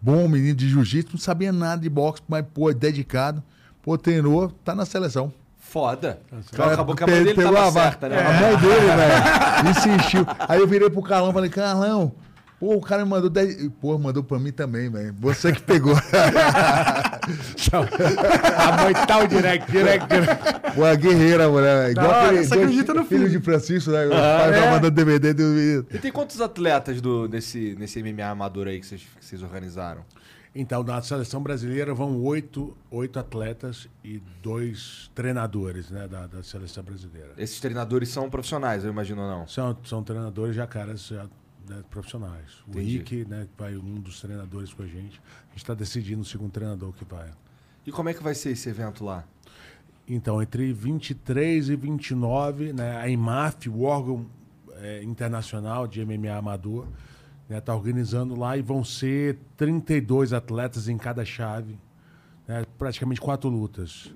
Bom menino de jiu-jitsu, não sabia nada de boxe, mas, pô, dedicado. Pô, treinou, tá na seleção. Foda. Cara, acabou que a mãe dele pegou tava certa, né? A mãe dele, velho, insistiu. Aí eu virei pro Carlão e falei, Carlão, pô, o cara me mandou 10... Pô, mandou pra mim também, velho. Você que pegou. a mãe tá o direct, direct, direct. Pô, a guerreira, mulher. Igual hora, aquele você dois acredita no filho filho. de Francisco, né? O pai vai mandando DVD do menino. E tem quantos atletas do, nesse, nesse MMA amador aí que vocês, que vocês organizaram? Então, na seleção brasileira vão oito, oito atletas e dois treinadores né, da, da seleção brasileira. Esses treinadores são profissionais, eu imagino ou não? São, são treinadores já caras já, né, profissionais. O Entendi. Rick, né, que vai um dos treinadores com a gente. A gente está decidindo o segundo treinador que vai. E como é que vai ser esse evento lá? Então, entre 23 e 29, né, a IMAF, o órgão eh, internacional de MMA amador, está organizando lá e vão ser 32 atletas em cada chave, né, praticamente quatro lutas.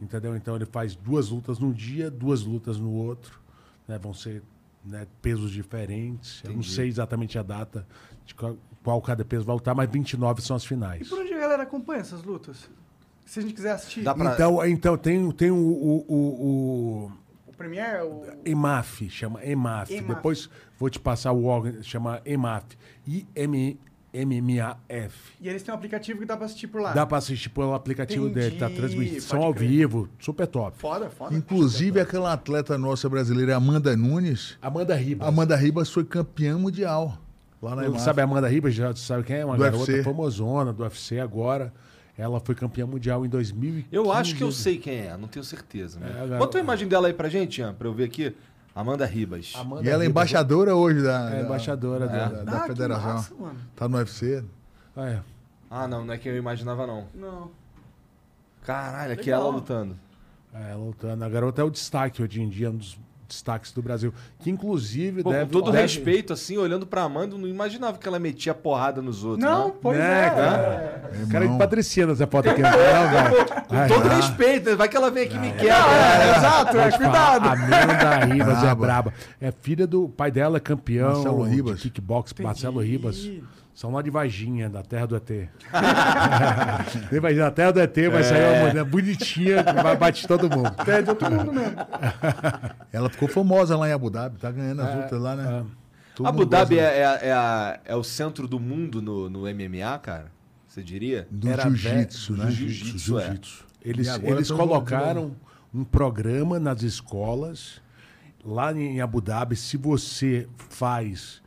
Entendeu? Então, ele faz duas lutas num dia, duas lutas no outro. né, vão ser né, pesos diferentes. Eu não Entendi. sei exatamente a data de qual, qual cada peso vai lutar, mas 29 são as E finais. por onde a galera acompanha essas lutas? Se a gente quiser assistir. Dá pra- Então, então tem, tem o- o- o- o O Premiere, o... EMAF, chama EMAF. EMAF. Depois vou te passar o órgão, chama EMAF. I-M-M-A-F. E eles têm um aplicativo que dá pra assistir por lá. Dá pra assistir pelo aplicativo Entendi, dele, tá transmissão ao vivo, super top. Foda, foda. Inclusive, aquela atleta nossa brasileira, Amanda Nunes. Amanda Ribas. Amanda Ribas foi campeã mundial. Lá na IMAF. Sabe a Amanda Ribas? Já sabe quem é? Uma Do garota UFC. famosona do UFC agora. Ela foi campeã mundial em 2015. Eu acho que eu sei quem é, não tenho certeza. Né? É, Bota a imagem dela aí pra gente, Ian, pra eu ver aqui. Amanda Ribas. Amanda E ela é Ribas. embaixadora hoje da, É, da- embaixadora da, da- da Ah, que federação. massa, mano. Tá no UFC. É. Ah, não, não é quem eu imaginava, não. Não. Caralho, aqui Legal. ela lutando. É, ela lutando. A garota é o destaque hoje em dia, um dos destaques do Brasil. Que inclusive Pô, deve. com todo deve- respeito, assim, olhando pra Amanda, eu não imaginava que ela metia porrada nos outros. Não, né? pois Né, é. cara? é. Cara de Irmão. patricina essa foto aqui. Não, velho. Com todo respeito, né? vai que ela vem aqui e me quebra. É, exato, Vou é, cuidado. Amanda Ribas é Braba. É filha do pai dela, é campeão Marcelo Ribas. de kickbox, Marcelo Ribas. São lá de Varginha, da terra do ET. Tem da terra do ET vai sair uma mulher bonitinha que vai bater todo mundo. É de outro mundo mesmo. Ela ficou famosa lá em Abu Dhabi, tá ganhando É, as lutas lá, né? Todo Abu Dhabi é, é, é a- é o centro do mundo no, no MMA, cara? Você diria? do Era jiu-jitsu, né? Jiu-jitsu, Jiu-jitsu, é. Eles, eles colocaram um programa nas escolas, lá em Abu Dhabi, se você faz,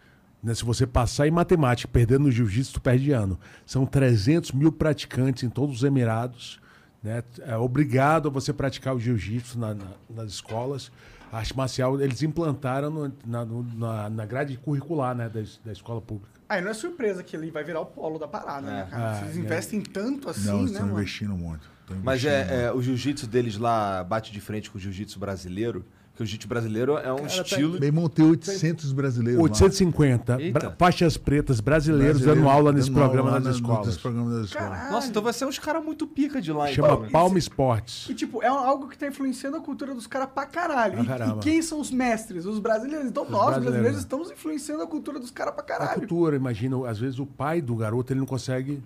né, se você passar em matemática, perdendo no jiu-jitsu, tu perde ano. São 300 mil praticantes em todos os Emirados, né? É obrigado a você praticar o jiu-jitsu na- na- nas escolas. A arte marcial, eles implantaram no- na, no- na- na grade curricular né, da, da escola pública. Aí não é surpresa que ele vai virar o polo da parada, né, cara? Ah, Vocês é. investem tanto assim, Não, eles né, estão investindo muito. Tão Mas investindo é, é, o jiu-jitsu deles lá bate de frente com o jiu-jitsu brasileiro? Porque o jiu-jitsu brasileiro é um tá- estilo. Meu irmão tem 800 brasileiros lá. 850 Eita. bra- faixas pretas brasileiros Brasileiros dando aula nesse dando programa aula nas na- escolas. Nesse programa das escolas. Nossa, então vai ser uns caras muito pica de lá, Chama então. Palma Esportes. E, tipo, é algo que tá influenciando a cultura dos caras pra caralho. Pra E-. E, quem são os mestres? Os brasileiros. Então nós, brasileiros, brasileiros, estamos influenciando a cultura dos caras pra A caralho. cultura, imagina, às vezes o pai do garoto ele não consegue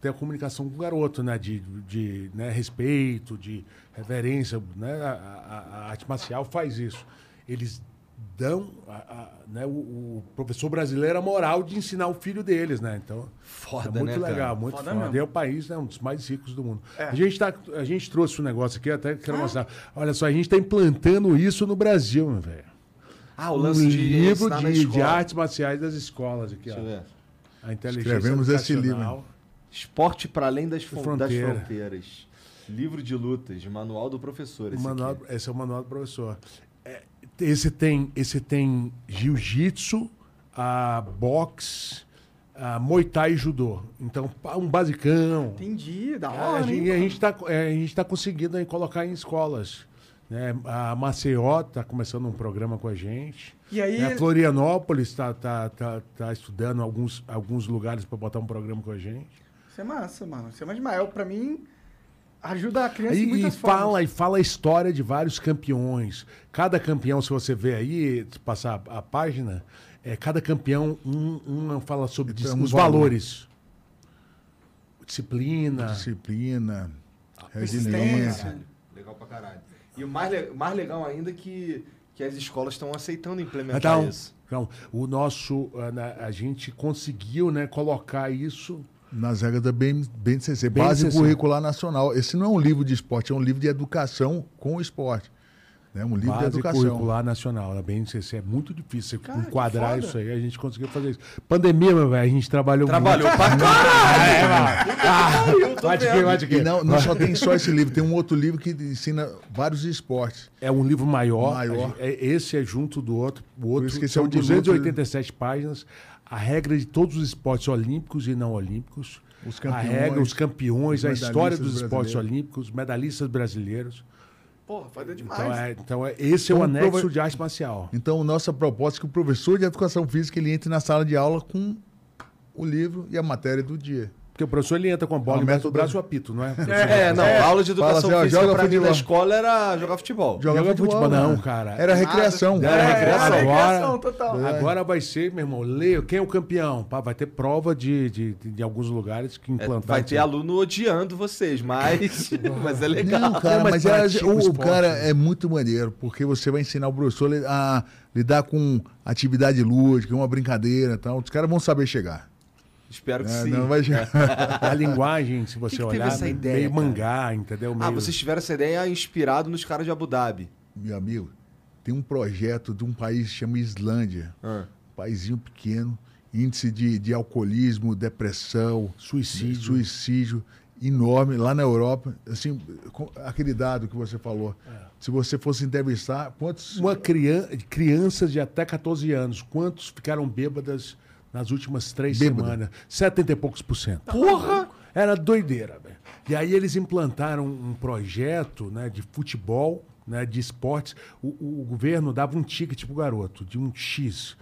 ter a comunicação com o garoto, né? De, de né, respeito, de reverência, né? A, a- a arte marcial faz isso. Eles dão a- a- né, o, o professor brasileiro a moral de ensinar o filho deles, né? Então, Foda, é muito né, cara? legal, muito Foda foda. mesmo. E é o país, né, um dos mais ricos do mundo. É. A, gente tá, a gente trouxe um negócio aqui, até quero mostrar. Olha só, a gente está implantando isso no Brasil, meu velho. Ah, o Um lance de livro de, de artes marciais das escolas aqui, Deixa eu ó. ver. A inteligência Escrevemos esse educacional. Esporte para além das, fron- das Fronteira. fronteiras. Livro de lutas, manual do professor. Esse manual- aqui. esse é o manual do professor. É, esse tem, esse tem jiu-jitsu, a boxe, a muay thai e judô. Então, um basicão. Entendi, da É, hora, a, hein, gente, a gente tá, é, a gente tá conseguindo aí colocar em escolas. Né? A Maceió está começando um programa com a gente. E aí- Né? A Florianópolis está tá, tá, tá estudando alguns, alguns lugares para botar um programa com a gente. Isso é massa, mano. Isso é mais demais. Eu, Pra mim, ajuda a criança em E, e muitas fala, formas. e fala a história de vários campeões. Cada campeão, se você ver aí, passar a, a página, é, cada campeão, um, um fala sobre Então, os valor. valores. Disciplina. Disciplina, persistência. resiliência. Legal pra caralho. E o mais, le- mais legal ainda é que, que as escolas estão aceitando implementar Então, isso. então, o nosso, a, na- a gente conseguiu né, colocar isso. Nas regras da BN BNCC, BNCC. Base Curricular Nacional. Esse não é um livro de esporte, é um livro de educação com o esporte. É um livro de Base educação. curricular nacional da BNCC. É muito difícil você Cara, enquadrar isso aí. A gente conseguiu fazer isso. Pandemia, meu velho, a gente trabalhou Trabalhou muito. pra caralho! Bate aqui, bate aqui. Não, não só tem só esse livro, tem um outro livro que ensina vários esportes. É um livro maior. Maior. Gente- é- Esse é junto do outro. O outro isso que esse são é o de luta. 287 páginas. A regra de todos os esportes olímpicos e não olímpicos. Os a campeões, regra, os campeões, os a história dos esportes olímpicos, medalhistas brasileiros. Porra, foda demais. Então, é, então é, esse é o Então, anexo prova- de arte marcial. Então, nossa proposta é que o professor de educação física ele entre na sala de aula com o livro e a matéria do dia. Porque o professor ele entra com a bola É embaixo do método- braço e o apito, não é? É, não, a aula de educação Fala assim, física joga pra mim futebol. na escola era jogar futebol. Joga Joga futebol, não, né? cara. Era recreação. Era É, recreação. era Agora, recreação total. agora vai ser, meu irmão, leia quem é o campeão. Pá, vai ter prova de, de, de, de alguns lugares que É, implantaram. vai ter aluno odiando vocês, mas, mas é legal. Não, cara, mas, mas é- o o, o cara né? é muito maneiro, porque você vai ensinar o professor a lidar com atividade lúdica, uma brincadeira e tal. Os caras vão saber chegar. Espero que né? sim. Não vai chegar. A linguagem, se você que teve olhar, essa ideia, meio cara? mangá, entendeu? Ah, Meio... vocês tiveram essa ideia inspirado nos caras de Abu Dhabi. Meu amigo, tem um projeto de um país que chama Islândia. Ah. Um paísinho pequeno, índice de, de alcoolismo, depressão, Suicídio. suicídio enorme lá na Europa. Assim, com- aquele dado que você falou. Se você fosse entrevistar, quantos. Uma criança, crianças de até 14 anos, quantos ficaram bêbadas nas últimas três semanas? 70 e poucos por cento. Porra! Era doideira, velho. E aí eles implantaram um projeto né, de futebol, né, de esportes. O, o- governo dava um ticket pro garoto, de um X.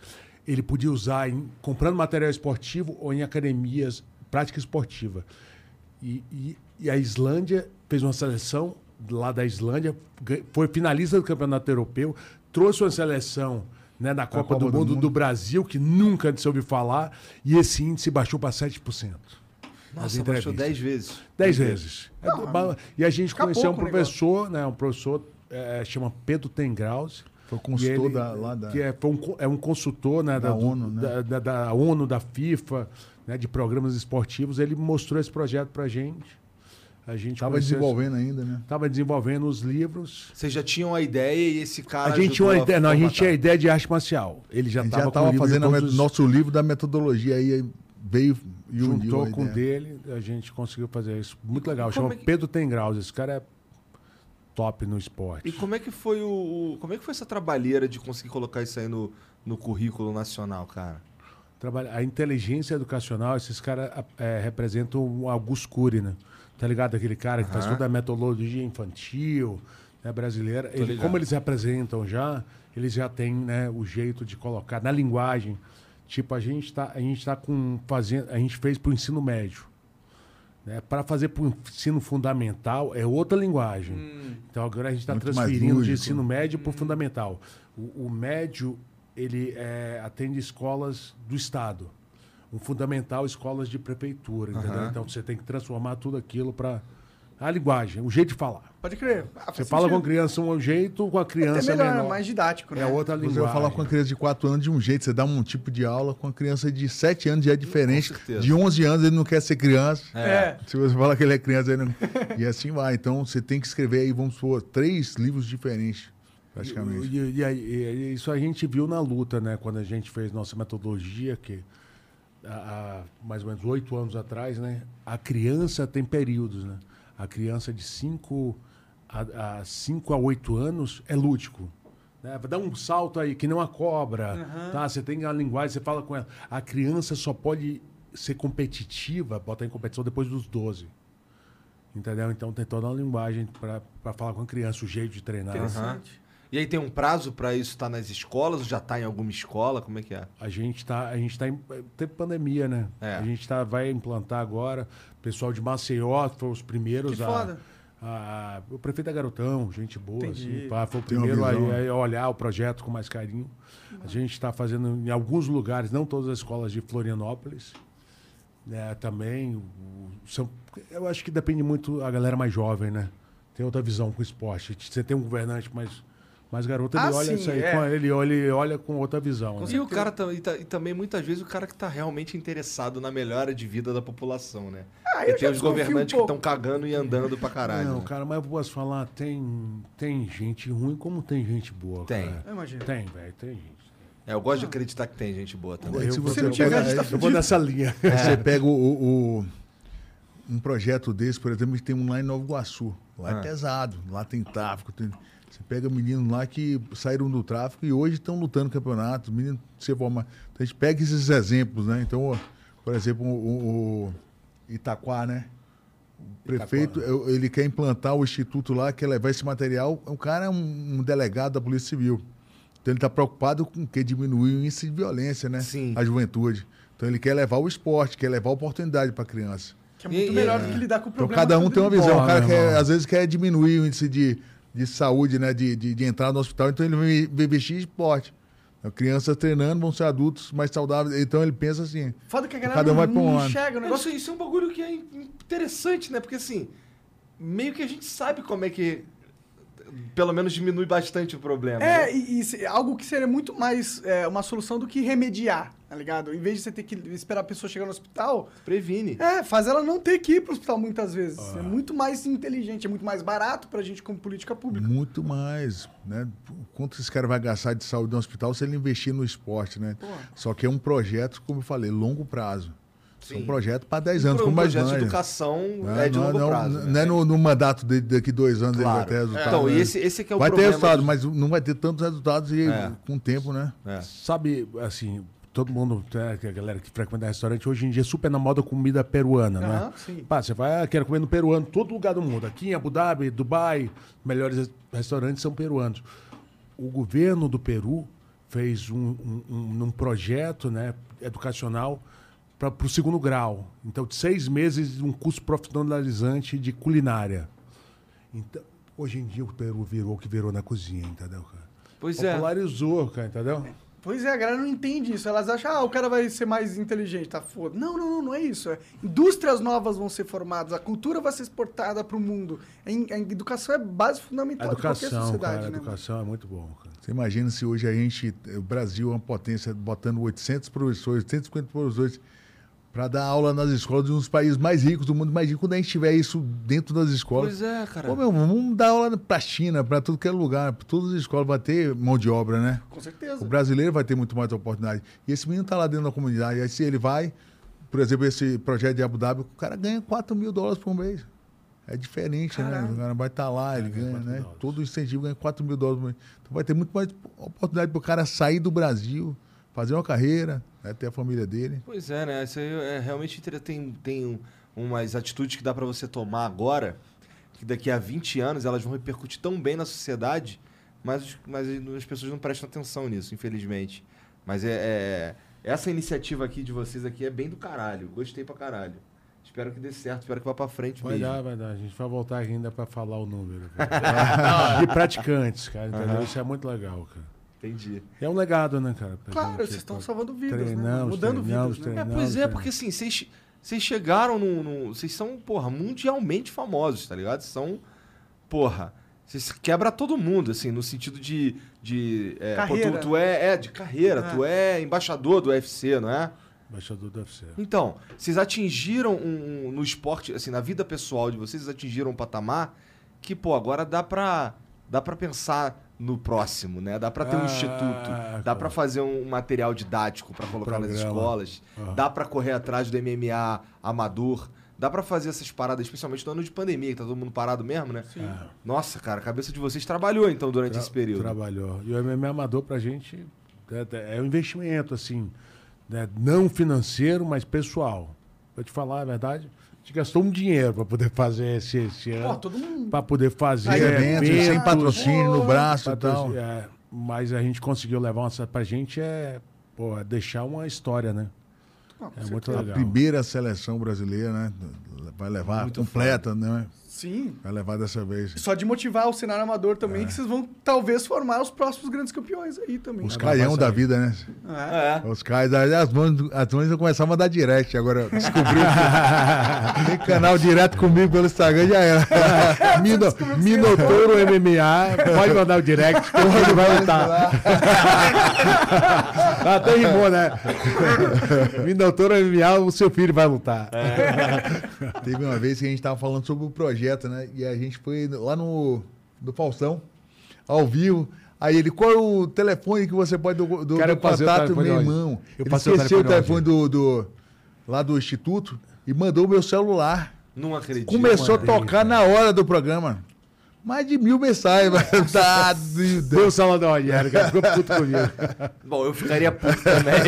Ele podia usar em, comprando material esportivo ou em academias, prática esportiva. E, e- e a Islândia fez uma seleção lá da Islândia, foi finalista do campeonato europeu, trouxe uma seleção né, da Copa, Copa do, do mundo, Mundo. do Brasil, que nunca antes se ouviu falar, e esse índice baixou para 7%. Nossa, baixou 10 vezes. 10 vezes. É do- ba- e a gente conheceu um professor, né, um professor, é, chama Pedro Tengraus. Foi consultor ele- da, lá da. que é, foi um, é um consultor né, Da do- ONU, né? Da, da- da ONU, da FIFA, né, de programas esportivos. Ele mostrou esse projeto pra gente. A gente Tava desenvolvendo ainda, né? Tava desenvolvendo os livros. Vocês já tinham a idea e esse cara. a gente tinha ajudou ideia, não, a gente tinha a ideia de arte marcial. Ele já A gente estava já tava fazendo a met- os... nosso livro da metodologia aí, veio e uniu juntou a com o ideia. dele, a gente conseguiu fazer isso. Muito legal. Como Chama é que- Pedro Tengraus. Esse cara é top no esporte. E como é que foi o, o- Como é que foi essa trabalheira de conseguir colocar isso aí no, no currículo nacional, cara? Trabalha- A inteligência educacional, esses caras é, representam o Augusto Cury, né? Tá ligado? Aquele cara que faz toda a metodologia infantil né, brasileira. Ele- como eles representam já, eles já têm né, o jeito de colocar na linguagem. Tipo, a gente está a gente tá com fazendo, a gente fez para o ensino médio. Né? Para fazer para o ensino fundamental é outra linguagem. Então agora a gente está transferindo de ensino médio para o fundamental. O, o médio ele é, atende escolas do estado. O fundamental escolas de prefeitura, entendeu? Aham. Então você tem que transformar tudo aquilo para a linguagem, o jeito de falar. Pode crer. Ah, Você fala com a criança um jeito, com a É criança melhor, menor. é mais didático, né? É outra Você linguagem. vai falar com a criança de 4 anos de um jeito, você dá um tipo de aula, com a criança de 7 anos já é diferente. De 11 anos ele não quer ser criança. É. Se você falar que ele é criança, ele não... e assim vai. Então você tem que escrever aí, vamos supor, três livros diferentes, praticamente. E, e- e e isso a gente viu na luta, né? Quando a gente fez nossa metodologia, que há, há mais ou menos oito anos atrás, né? A criança tem períodos, né? A criança de 5 a, a, cinco a 8 anos é lúdico. Né? Dá um salto aí, que nem uma cobra. Tá? Você tem a linguagem, você fala com ela. A criança só pode ser competitiva, botar em competição depois dos 12. Entendeu? Então tem toda uma linguagem para falar com a criança, o jeito de treinar. Interessante. E aí tem um prazo pra isso estar nas escolas? Ou já tá em alguma escola? Como é que é? A gente está, a gente tá em, teve pandemia, né? É. A gente tá, vai implantar agora. O pessoal de Maceió foi os primeiros Que a, foda. a- o prefeito é garotão, gente boa, assim, pá, foi o Tem primeiro a, a olhar o projeto com mais carinho. A gente está fazendo em alguns lugares, não todas as escolas de Florianópolis, né? Também, o- são, eu acho que depende muito a galera mais jovem, né? Tem outra visão com o esporte. Você tem um governante mais mais garoto, ele Ah, olha sim, isso aí, é. com- ele, olha, ele olha com outra visão. né? E o cara e, ta- e também muitas vezes o cara que tá realmente interessado na melhora de vida da população, né? Ah, e eu tem os governantes um que estão cagando e andando pra caralho. Não, né? cara, mas eu posso falar, tem, tem gente ruim como tem gente boa. Tem. cara. Eu imagino. Tem, velho, tem gente. É, eu gosto de acreditar que tem gente boa também. Eu, se vou- você eu não tiver, tá eu vou nessa linha. Você pega o, o- o- um projeto desse, por exemplo, a gente tem um lá em Nova Iguaçu. Lá Ah. é pesado, lá tem tráfico. tem- Você pega meninos lá que saíram do tráfico e hoje estão lutando no campeonato, os meninos se formam. Então a gente pega esses exemplos, né? Então, por exemplo, o, o Itaquá, né? O prefeito, eu- ele quer implantar o instituto lá, quer levar esse material. O cara é um, um delegado da Polícia Civil. Então ele está preocupado com o que diminuir o índice de violência, né? Sim. A juventude. Então ele quer levar o esporte, quer levar a oportunidade para a criança. Que é muito E- melhor e- do que lidar com o Então problema. cada um tem uma visão. Porra, o cara quer, às vezes quer diminuir o índice de, de saúde, né? De, de, de entrar no hospital, então ele investir em esporte. Então, crianças treinando vão ser adultos mais saudáveis. Então ele pensa assim. Foda que a galera Cada um não, vai pra um não lado. enxerga o Não, negócio. isso, é um bagulho que é in- interessante, né? Porque assim, meio que a gente sabe como é que pelo menos diminui bastante o problema. né? É, e, e se- algo que seria muito mais é, uma solução do que remediar, tá ligado? Em vez de você ter que esperar a pessoa chegar no hospital, Previne. é, faz ela não ter que ir pro hospital muitas vezes. Ah. É muito mais inteligente, é muito mais barato pra gente como política pública. Muito mais, né? Quanto esse cara vai gastar de saúde no hospital se ele investir no esporte, né? Só que é um projeto, como eu falei, longo prazo. É um Sim. projeto para 10 anos, um como mais projeto de educação Não, é de não, longo não, prazo. Não né? é no, no mandato dele daqui dois anos ele vai Claro. ter resultado. Então, né? esse, esse é que é o vai ter problema. resultado, de- mas não vai ter tantos resultados e, É. com o tempo, né? É. Sabe, assim, todo mundo, né, que a galera que frequenta restaurante, hoje em dia é super na moda comida peruana, né? Aham, sim. Pá, você vai, ah, quero comer no peruano, todo lugar do mundo. Aqui em Abu Dhabi, Dubai, melhores restaurantes são peruanos. O governo do Peru fez um, um, um- projeto né, educacional para o segundo grau. Então, de seis meses, um curso profissionalizante de culinária. Então, hoje em dia o Peru virou o que virou na cozinha, entendeu, cara? Pois é. Popularizou, cara, entendeu? Pois é, a galera não entende isso. Elas acham, ah, o cara vai ser mais inteligente, tá foda. Não, não, não, não é isso. É, indústrias novas vão ser formadas, a cultura vai ser exportada para o mundo. A, in- a educação é base A fundamental de qualquer educação, sociedade, cara, a né? educação é muito bom, cara. Você imagina se hoje a gente, o Brasil é uma potência, botando 800 professores, 850 professores para dar aula nas escolas de um dos países mais ricos do mundo. Imagina quando a gente tiver isso dentro das escolas. Pois é, cara. Pô, meu, vamos dar aula pra China, para tudo que é lugar. Todas as escolas vai ter mão de obra, né? Com certeza. O brasileiro vai ter muito mais oportunidade. E esse menino tá lá dentro da comunidade. Aí se ele vai, por exemplo, esse projeto de Abu Dhabi, o cara ganha 4 mil dólares por mês. É diferente, né? O cara vai estar lá, ele ganha, né? Todo incentivo ganha 4 mil dólares por mês. Então vai ter muito mais oportunidade para o cara sair do Brasil, fazer uma carreira, né? ter a família dele. Pois é, né? Isso aí é realmente tem, tem um- umas atitudes que dá pra você tomar agora, que daqui a 20 anos elas vão repercutir tão bem na sociedade, mas, mas as pessoas não prestam atenção nisso, infelizmente. Mas é, é- essa iniciativa aqui de vocês aqui é bem do caralho. Gostei pra caralho. Espero que dê certo, espero que vá pra frente Vai mesmo. dar, vai dar. A gente vai voltar aqui ainda para falar o número. De praticantes, cara. Entendeu? Aham. Isso é muito legal, cara. Entendi. É um legado, né, cara? pra Claro, gente, vocês estão pô. salvando vidas, né? Mudando treinamos, vidas, né? É, pois é, treinamos. porque assim, vocês vocês chegaram no, no- Vocês são, porra, mundialmente famosos, tá ligado? São. Porra. Vocês quebra todo mundo, assim, no sentido de. de é, pô, Carreira. tu, tu é, é, de carreira, É. tu é embaixador do UFC, não é? Embaixador do UFC. Então, vocês atingiram um, um- no esporte, assim, na vida pessoal de vocês, vocês atingiram um patamar que, pô, agora dá pra, dá pra pensar no próximo, né? Dá pra ter um Ah, instituto, dá pra fazer um material didático pra colocar nas escolas, Aham. dá pra correr atrás do MMA amador, dá pra fazer essas paradas, especialmente no ano de pandemia, que tá todo mundo parado mesmo, né? Sim. Nossa, cara, a cabeça de vocês trabalhou então durante Tra- esse período. Trabalhou. E o MMA amador pra gente é, é um investimento, assim, né? não financeiro, mas pessoal. Pra te falar a verdade, gente gastou um dinheiro pra poder fazer esse, esse Pô, ano. todo mundo. Pra poder fazer Aí, eventos, sem patrocínio no braço e tal. é, mas a gente conseguiu levar uma. Pra gente é, pô, é deixar uma história, né? É muito certeza. A legal. primeira seleção brasileira, né? Vai levar Muito completa, né? Sim. Vai levar dessa vez. Só de motivar o cenário amador também, É. que vocês vão talvez formar os próximos grandes campeões aí também. Os Vai caião da vida, né? É. É. Os caras, as mães, as mães vão começar a mandar direct agora. Descobriu que tem canal direto comigo pelo Instagram, já era. Mino, Minotouro MMA, pode mandar o direct que ele vai lutar. Até rimou, né? Minotouro MMA, o seu filho vai lutar. Teve uma vez que a gente tava falando sobre o projeto, né? E a gente foi lá no, no Faustão, ao vivo. Aí ele, qual é o telefone que você pode do, do, Cara, do contato, meu irmão? Eu ele esqueceu o telefone do, do- lá do Instituto e mandou o meu celular. Não acredito. Começou a tocar na hora do programa. Mais de mil mensagens. mas tá, Deus. o do Rogério, cara ficou puto comigo. Bom, eu ficaria puto também.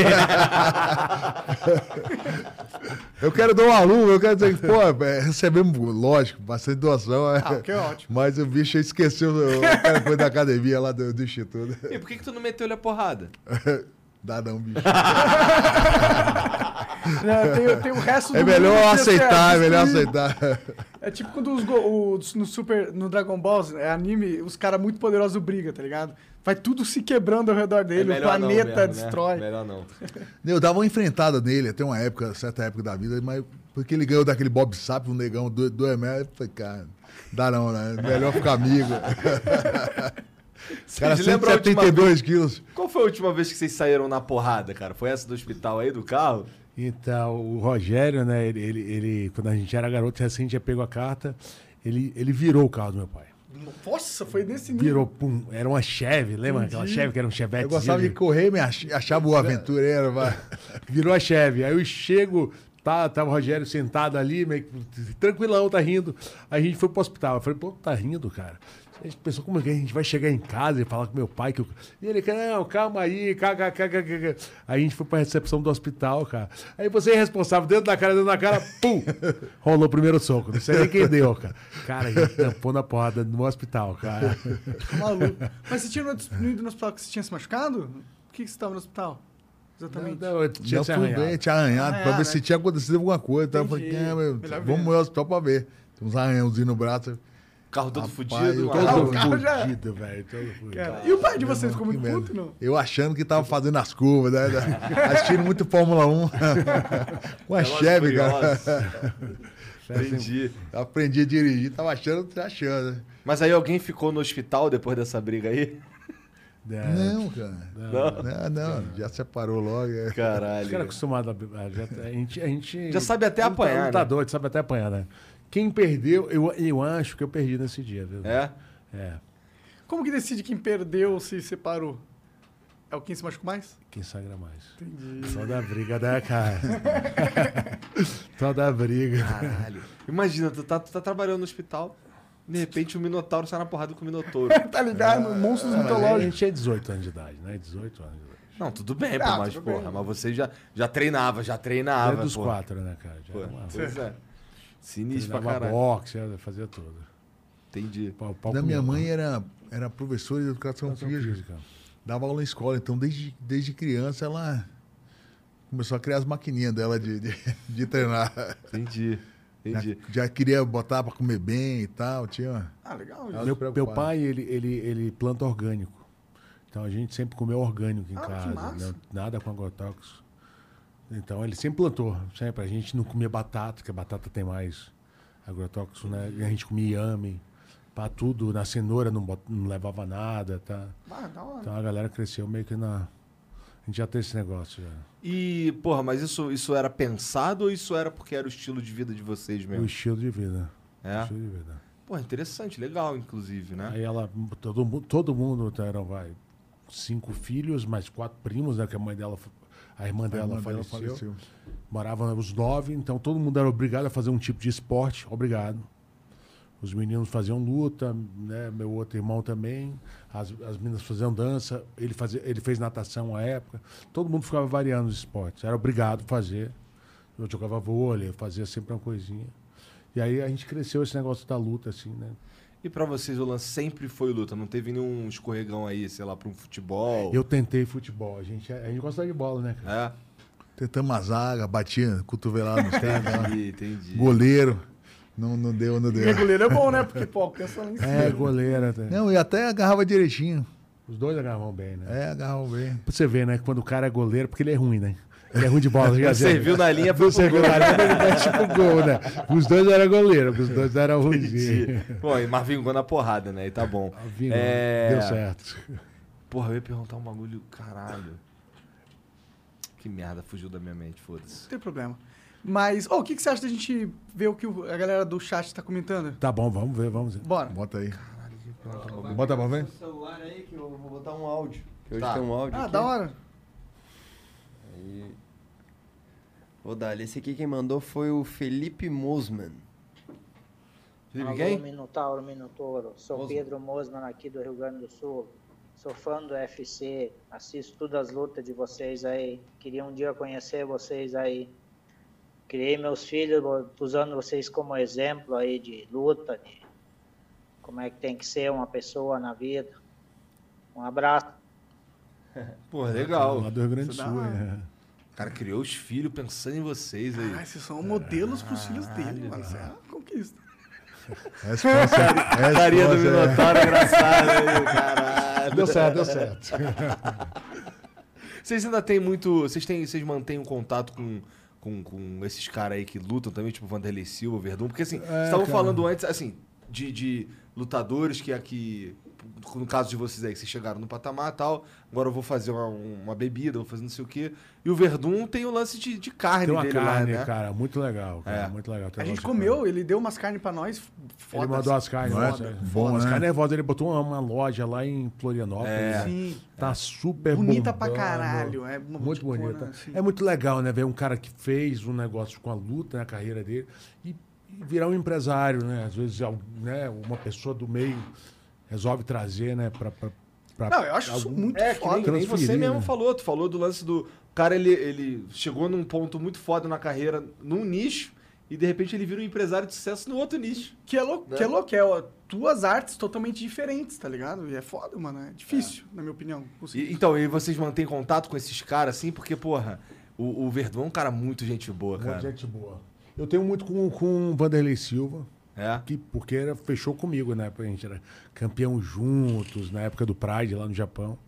Eu quero dar um aluno, eu quero dizer que, pô, é, recebemos, lógico, bastante doação. é. Ah, que ótimo. Mas o bicho esqueceu o telefone da academia lá do, do Instituto. e por que, que tu não meteu ele a porrada? Dá não, bicho. Não, tem, tem o resto do É mundo melhor você aceitar, é melhor destruir. aceitar. É tipo quando os, go- os- no Super, no Dragon Ball, é anime, os caras muito poderosos brigam, tá ligado? Vai tudo se quebrando ao redor dele, o É melhor não planeta mesmo, né? destrói. Melhor não. Eu dava uma enfrentada nele até uma época, certa época da vida, mas porque ele ganhou daquele Bob Sapp, um negão do, do ML, eu falei, cara, dá não, né? Melhor ficar amigo. cara, Vocês lembram a última 172 quilos. Qual foi a última vez que vocês saíram na porrada, cara? Foi essa do hospital aí, do carro? Então, o Rogério, né, ele, ele, ele- quando a gente era garoto, recente já pegou a carta, ele, ele virou o carro do meu pai. Nossa, foi nesse nível. Virou, pum, era uma Chevy, lembra aquela Chevy que era um Chevette? Eu gostava de correr, me ach- achava o aventureiro. vai. Virou a Chevy. Aí eu chego, tá, tava o Rogério sentado ali, meio que tranquilão, tá rindo. Aí a gente foi pro hospital. Eu falei, pô, tá rindo, cara. A gente pensou, como é que a gente vai chegar em casa e falar com meu pai? Que eu... E ele, não, calma aí, caga, caga, caga. Aí a gente foi pra recepção do hospital, cara. Aí você é responsável, dentro da cara, dentro da cara, pum! Rolou o primeiro soco. Não sei nem quem deu, cara. Cara, a gente tampou na porrada no hospital, cara. Maluco. Mas você tinha ido no hospital que você tinha se machucado? Por que que você tava no hospital? Exatamente. Não, eu tinha arranhado. bem, tinha arranhado, pra Arranhar, ver né? se tinha acontecido alguma coisa. Então eu falei. "Ah, meu, vamos ver." ao hospital pra ver. Tem uns arranhãozinhos no braço. Carro todo Rapaz, fudido. eu uma tô Ah, aula. o carro já- fudido, velho. todo fudido. Cara, e o pai de vocês ficou muito puto, não? Eu achando que tava fazendo as curvas, né? assistindo muito Fórmula 1. Com a e Chevy, cara. Furiosos. Entendi. Eu aprendi a dirigir, tava achando, achando. né? Mas aí alguém ficou no hospital depois dessa briga aí? É, Não, cara. Não, não, já separou logo. é. Os caras Caralho. acostumados a, a, gente, a gente. Já sabe até apanhar, né? Lutador, né? sabe até apanhar, né? Quem perdeu, eu, eu acho que eu perdi nesse dia, viu? É? É. Como que decide quem perdeu ou se separou? É o quem se machucou mais? Quem sangra mais. Entendi. Só da briga, né, cara? Só da briga. Caralho. Imagina, tu tá, tu tá trabalhando no hospital, de repente o Minotauro sai na porrada com o Minotouro. tá ligado? Monstros Mas aí a mitológicos. gente tinha 18 anos de idade, né? 18 anos de idade. Não, tudo bem, pô, Ah, mas tudo porra, bem. mas você já, já treinava, já treinava. Era dos pô. quatro, né, cara? Já Pô, era uma- pois é. Sinistro pra caralho. boxe, era- fazia tudo. Entendi. Pau- pau Da minha mãe era, era professora de educação Educação física. física. Dava aula na escola, então desde, desde criança ela começou a criar as maquininhas dela de, de, de treinar. Entendi. Já, Entendi. já queria botar pra comer bem e tal, tinha... Ah, legal. Meu, meu pai, ele, ele, ele planta orgânico. Então a gente sempre comeu orgânico em Ah, que casa. massa. né? Nada com agrotóxicos. Então ele sempre plantou. Sempre. A gente não comia batata, porque a batata tem mais agrotóxico, né? A gente comia yame. Pra tudo. Na cenoura não, bot- não levava nada, tá? Ah, da hora. Então a galera cresceu meio que na. A gente já tem esse negócio já. E, porra, mas isso, isso era pensado ou isso era porque era o estilo de vida de vocês O mesmo? estilo de vida. O É? estilo de vida. Pô, interessante, legal, inclusive, né? Aí ela, todo, mu- todo mundo eram, vai, cinco filhos, mais quatro primos, né? Que a mãe dela, a irmã A dela, irmã dela faleceu. faleceu. Moravam os nove, então todo mundo era obrigado a fazer um tipo de esporte, obrigado. Os meninos faziam luta, né? Meu outro irmão também. As, as meninas faziam dança. Ele, fazia, ele fez natação à época. Todo mundo ficava variando os esportes. Era obrigado a fazer. Eu jogava vôlei, fazia sempre uma coisinha. E aí a gente cresceu esse negócio da luta, assim, né? E pra vocês o lance sempre foi luta? Não teve nenhum escorregão aí, sei lá, pra um futebol? Eu tentei futebol. A gente, a gente gosta de bola, né, cara? É? Tentamos a zaga, batia cotovelada nos caras. lá. Entendi, entendi. Goleiro. Não, não deu, não deu. E goleiro é bom, né? Porque, pô, pensa cima. É, goleira. Até. Não, e até agarrava direitinho. Os dois agarravam bem, né? É, agarrava bem. Pra você ver, né? Quando o cara é goleiro, porque ele é ruim, né? Ele é ruim de bola. já Você viu? viu na linha, foi Você pro viu gol. na linha, ele mete pro gol, né? Os dois eram goleiro, os dois eram ruins. Entendi. Pô, e mas vingou na porrada, né? E tá bom. Vingou, É... Deu certo. Porra, eu ia perguntar um bagulho, caralho. Que merda, fugiu da minha mente, foda-se. Não tem problema. Mas, ô, o que, que você acha da gente ver o que o- a galera do chat tá comentando? Tá bom, vamos ver, vamos ver. Bora. Bota aí. Caralho, Bota pra ver. O celular aí que eu vou botar um áudio. Que hoje Tá. tem um áudio Ah, aqui. da hora. Aí... Vou dar. Esse aqui quem mandou foi o Felipe Mosman. Felipe Alô, quem? Minotauro, Minotouro. Sou Mosman. Pedro Mosman aqui do Rio Grande do Sul. Sou fã do UFC, assisto todas as lutas de vocês aí. Queria um dia conhecer vocês aí. Criei meus filhos usando vocês como exemplo aí de luta, de como é que tem que ser uma pessoa na vida. Um abraço. Pô, legal. Lá do Rio Grande do Sul, é. O cara criou os filhos pensando em vocês aí. Ah, esses são modelos pros filhos dele, mano. Isso é uma conquista. Resposta. Carinha do resposta, é. Minotauro engraçado aí, caralho. Deu certo, deu certo. Vocês ainda têm muito. Vocês têm, vocês mantêm um contato com, com, com esses caras aí que lutam também, tipo Vanderlei Silva, Verdun? Porque assim, vocês estavam falando antes, assim, de, de lutadores que aqui. No caso de vocês aí, que vocês chegaram no patamar e tal, agora eu vou fazer uma, uma bebida, vou fazer não sei o quê. E o Verdun tem o lance de, de carne Tem uma dele carne, lá, né? cara, muito legal. Cara, É. Muito legal. Tem A gente nossa comeu, ele deu umas carnes pra nós. Ele Foda mandou as carnes. Não é? nossa, Bom, as né? carnes nervosas. Ele botou uma, uma loja lá em Florianópolis. É. né? Sim. Tá super Bonita pra bombando. caralho. É uma Muito boticona, bonita. assim. É muito legal, né? Ver um cara que fez um negócio com a luta, né, a carreira dele, e, virar um empresário, né? Às vezes, né, uma pessoa do meio resolve trazer, né, pra. pra, pra Não, eu acho isso algum- muito É, nem, foda. que nem você transferir, mesmo né? falou. Tu falou do lance do. O cara, ele, ele chegou num ponto muito foda na carreira, num nicho, e de repente ele vira um empresário de sucesso no outro nicho. Que é louco, Né? que é louco, é ó, duas artes totalmente diferentes, tá ligado? E é foda, mano. É difícil, na minha opinião. E- então, e vocês mantêm contato com esses caras assim? Porque, porra, o, o Verdun é um cara muito gente boa, cara. gente boa. Eu tenho muito com, com o Vanderlei Silva. É? Que, porque era, fechou comigo, né? A gente era campeão juntos, na época do Pride lá no Japão.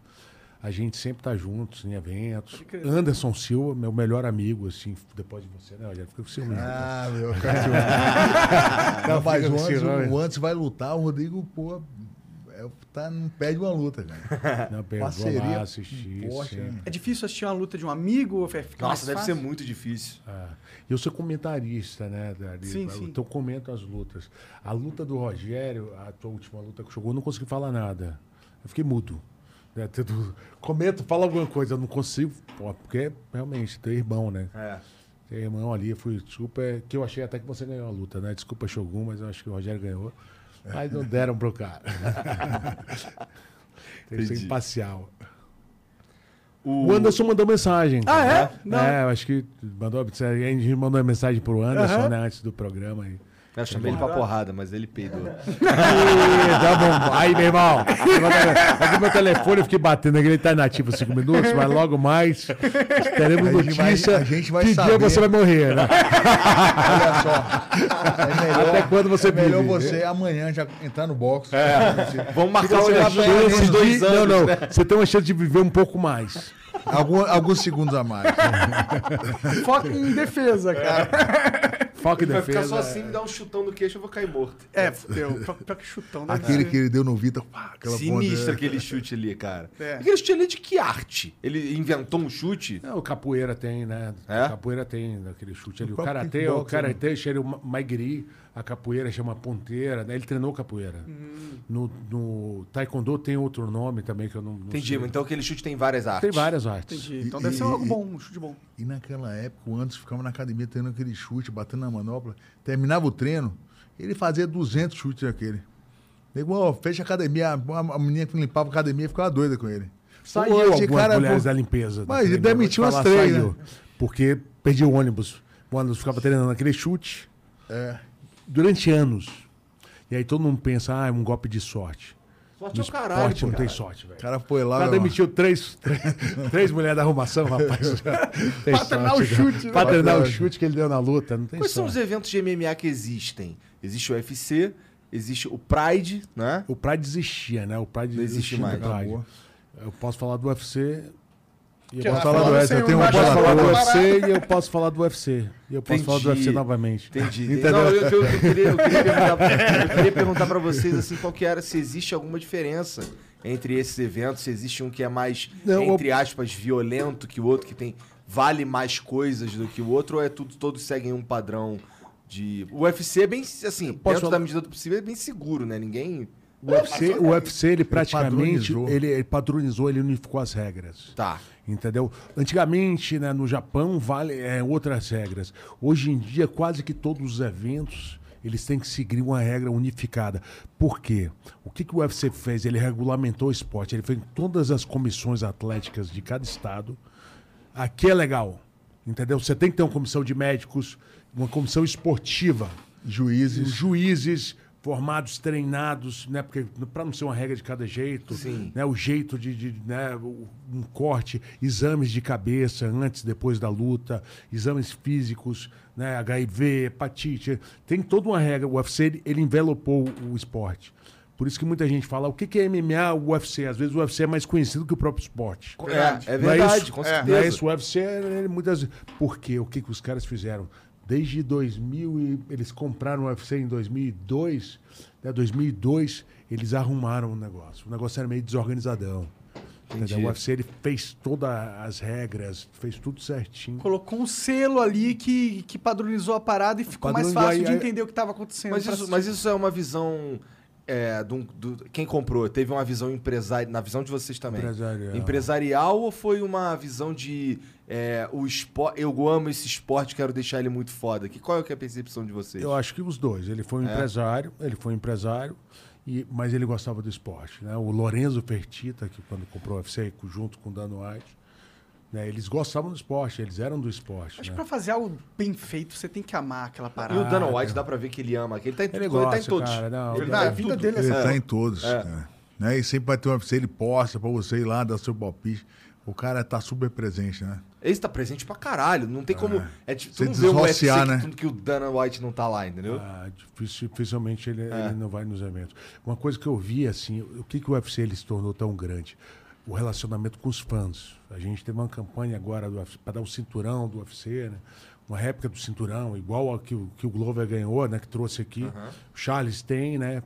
A gente sempre tá juntos em eventos. Anderson Silva, meu melhor amigo, assim, depois de você, né? Olha, fica com ciúme. Ah, meu, cara. Não, o antes, ciúme. o antes vai lutar, o Rodrigo, pô, tá, não perde uma luta, cara. Não, perdão, Parceria lá, assistir, né? É difícil assistir uma luta de um amigo? é- Nossa, deve fácil? ser muito difícil. É. Eu sou comentarista, né? Dali, Sim, sim. Então eu comento as lutas. A luta do Rogério, a tua última luta que jogou, eu não consegui falar nada. Eu fiquei mudo. Né? Comento, fala alguma coisa, eu não consigo, porque realmente tem irmão, né? É. Tem irmão ali, eu fui super. Que eu achei até que você ganhou a luta, né? Desculpa, Shogun, mas eu acho que o Rogério ganhou. Mas não deram pro cara. Tem que ser imparcial. O, O Anderson mandou mensagem. Ah, é? cara. Não. É, eu acho que mandou, a gente mandou uma mensagem pro Anderson, Aham. né, antes do programa. aí. Eu chamei ele pra porrada, mas ele peidou. Ih, tá bom. Aí, meu irmão, aqui meu telefone eu fiquei batendo aqui, ele tá inativo cinco minutos, mas logo mais teremos A gente vai- notícia a gente vai que dia saber. você vai morrer, né? Olha só. É melhor, Até quando você é melhor vive? você amanhã já entrar no box. Vamos marcar Você o tem uma chance uns dois de- anos. Não, não. né? Você tem uma chance de viver um pouco mais. Algum- alguns segundos a mais. Foca em defesa, cara. Foca em Vai defesa. ficar só assim, me dar um chutão no queixo, eu vou cair morto. É, fudeu. Pior- que chutão. deve Aquele que ele deu no Vitor. pá, aquela Sinistro aquele chute ali, cara. É. Aquele chute ali é de que arte? Ele inventou um chute? É, o capoeira tem, né? É? O capoeira tem aquele chute ali. O karatê, o kickboxing, karatê chama o maigiri, a capoeira chama ponteira, né? Ele treinou capoeira. No, no taekwondo tem outro nome também que eu não, não Entendi, sei. então aquele chute tem várias artes. Tem várias artes. Entendi. Então E- deve ser e- algo e- bom, um chute bom. E naquela época, o Anderson ficava na academia treinando aquele chute, batendo na manopla. Terminava o treino, ele fazia 200 chutes daquele. Ó, fecha a academia. A, a menina que limpava a academia ficava doida com ele. Saiu Hoje, algumas cara, mulheres pô, da limpeza. Mas do ele demitiu umas falar, três, saiu. né? Porque perdi o ônibus. O ônibus ficava treinando aquele chute É. durante anos. E aí todo mundo pensa, ah, é um golpe de sorte. Sorte é o caralho, esporte não tem cara. sorte, velho. O cara foi O lá. cara meu irmão. demitiu três, três, três mulheres da arrumação, rapaz. Tem Pra treinar o sorte, cara. chute, né? Pra treinar o chute que ele deu na luta, não tem Quais são os sorte. eventos de MMA que existem? Existe o UFC, existe o Pride, né? O Pride existia, né? O Pride Não existe mais. Pride. Eu posso falar do UFC. E eu Que posso falar do UFC. Eu tenho um posso falar do UFC e eu posso falar do UFC. E eu posso falar do. UFC novamente. Entendi. Entendeu? Não, eu, eu- eu queria, eu queria perguntar, eu queria perguntar pra vocês assim, qual que era, se existe alguma diferença entre esses eventos, se existe um que é mais, Não, entre aspas, violento que o outro, que tem vale mais coisas do que o outro, ou é tudo, todos seguem um padrão de. O UFC é bem, assim, dentro falar- da medida do possível, é bem seguro, né? Ninguém. O UFC, o UFC ele praticamente padronizou. ele, ele padronizou, ele unificou as regras. Tá. Entendeu? Antigamente, né, no Japão, vale é, outras regras. Hoje em dia, quase que todos os eventos eles têm que seguir uma regra unificada. Por quê? O que, que o UFC fez? Ele regulamentou o esporte. Ele fez todas as comissões atléticas de cada estado. Aqui é legal. Entendeu? Você tem que ter uma comissão de médicos, uma comissão esportiva Juízes. juízes formados, treinados, né? Porque para não ser uma regra de cada jeito, Sim. né? O jeito de, de, né? um corte, exames de cabeça antes, depois da luta, exames físicos, né? HIV, hepatite, tem toda uma regra. O UFC ele, ele envelopou o, esporte. Por isso que muita gente fala, o que, que é MMA, o UFC? Às vezes o UFC é mais conhecido que o próprio esporte. É, é Não é verdade, isso? com É, certeza. Não é isso, o UFC, ele muitas vezes. Por quê? O que, que os caras fizeram? Desde 2000, e eles compraram o UFC em 2002, né, 2002, eles arrumaram o negócio. O negócio era meio desorganizadão. O UFC ele fez todas as regras, fez tudo certinho. Colocou um selo ali que, que padronizou a parada e ficou mais fácil de aí- entender o que estava acontecendo. Mas isso, mas isso é uma visão. É, do, do- quem comprou? Teve uma visão empresária. Na visão de vocês também. Empresarial. Empresarial ou foi uma visão de. É, o esporte. Eu amo esse esporte, quero deixar ele muito foda. Que, qual é, que é a percepção de vocês? Eu acho que os dois. Ele foi um É? empresário, ele foi um empresário, e, mas ele gostava do esporte. Né? O Lorenzo Fertita, que quando comprou o UFC junto com o Dano White, né, eles gostavam do esporte, eles eram do esporte. Acho né? que pra fazer algo bem feito, você tem que amar aquela E parada. o Dana White dá pra ver que ele ama. Que ele tá em, Ele ele tá em todos. cara, não, ele tá a em vida tudo. dele é Ele assim. tá em todos. É. cara. Né? E sempre vai ter um UFC, ele posta pra você ir lá, dar seu palpite. O cara tá super presente, né? Esse tá presente pra caralho. Não tem como. É, tipo, tu não vê um UFC que, né? tudo que o Dana White não tá lá, entendeu? Ah, difícil- dificilmente ele, É. ele não vai nos eventos. Uma coisa que eu vi, assim, o que, que o UFC ele se tornou tão grande? O relacionamento com os fãs. A gente teve uma campanha agora para dar o cinturão do UFC, né? Uma réplica do cinturão, igual ao que, o- que o Glover ganhou, né? Que trouxe aqui. O Charles tem, né?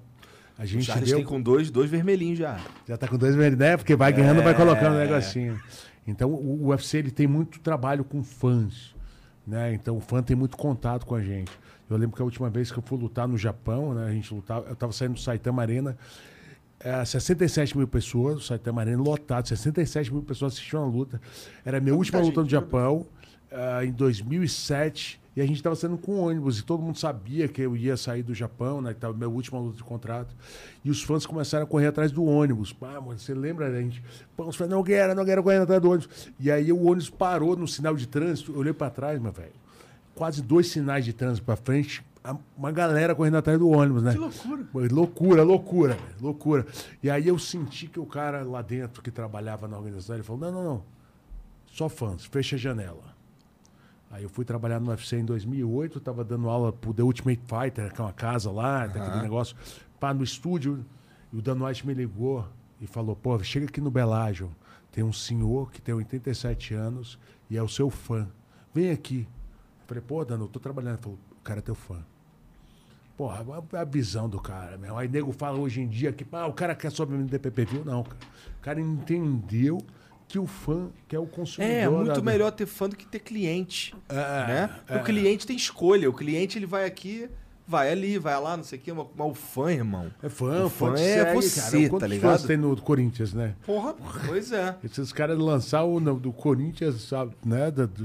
A o gente Charles deu... tem com dois, dois vermelhinhos já. Já tá com dois verdes, né? Porque vai ganhando, vai colocando o É. negocinho. Então, o o UFC ele tem muito trabalho com fãs, né? Então, o fã tem muito contato com a gente. Eu lembro que a última vez que eu fui lutar no Japão, né? A gente lutava, eu tava saindo do Saitama Arena, é, 67 mil pessoas, o Saitama Arena lotado, 67 mil pessoas assistiam a luta. Era a minha última luta no Japão, ah, em 2007, e a gente estava saindo com ônibus, e todo mundo sabia que eu ia sair do Japão, né? Que tava minha última luta de contrato. E os fãs começaram a correr atrás do ônibus. Ah, mano, você lembra, né? A gente, pô, os fãs, não quero, não quero correr atrás do ônibus. E aí o ônibus parou no sinal de trânsito, eu olhei para trás, meu velho. Quase dois sinais de trânsito para frente, uma galera correndo atrás do ônibus, né? Que loucura. Loucura, loucura, loucura. E aí eu senti que o cara lá dentro que trabalhava na organização, ele falou: não, não, não. Só fãs, fecha a janela. Aí eu fui trabalhar no UFC em 2008, tava dando aula pro The Ultimate Fighter, que é uma casa lá, daquele negócio, pá, no estúdio. E o Dan White me ligou e falou: pô, chega aqui no Belágio. Tem um senhor que tem 87 anos e é o seu fã. Vem aqui. Eu falei: pô, Dan, eu tô trabalhando. Ele falou: o cara é teu fã. Porra, a- a visão do cara, meu. Aí nego fala hoje em dia que ah, o cara quer só vender PPV. Não, cara. O cara entendeu que o fã que é o consumidor. É, muito da- melhor ter fã do que ter cliente. É, né? é. O cliente tem escolha. O cliente ele vai aqui, vai ali, vai lá, não sei o quê. Mas o fã, irmão. É fã, o fã, fã é segue, você, cara. tá ligado? fãs tem no Corinthians, né? Porra, pois é. Esses caras lançar o no- do Corinthians, sabe, né? do- do-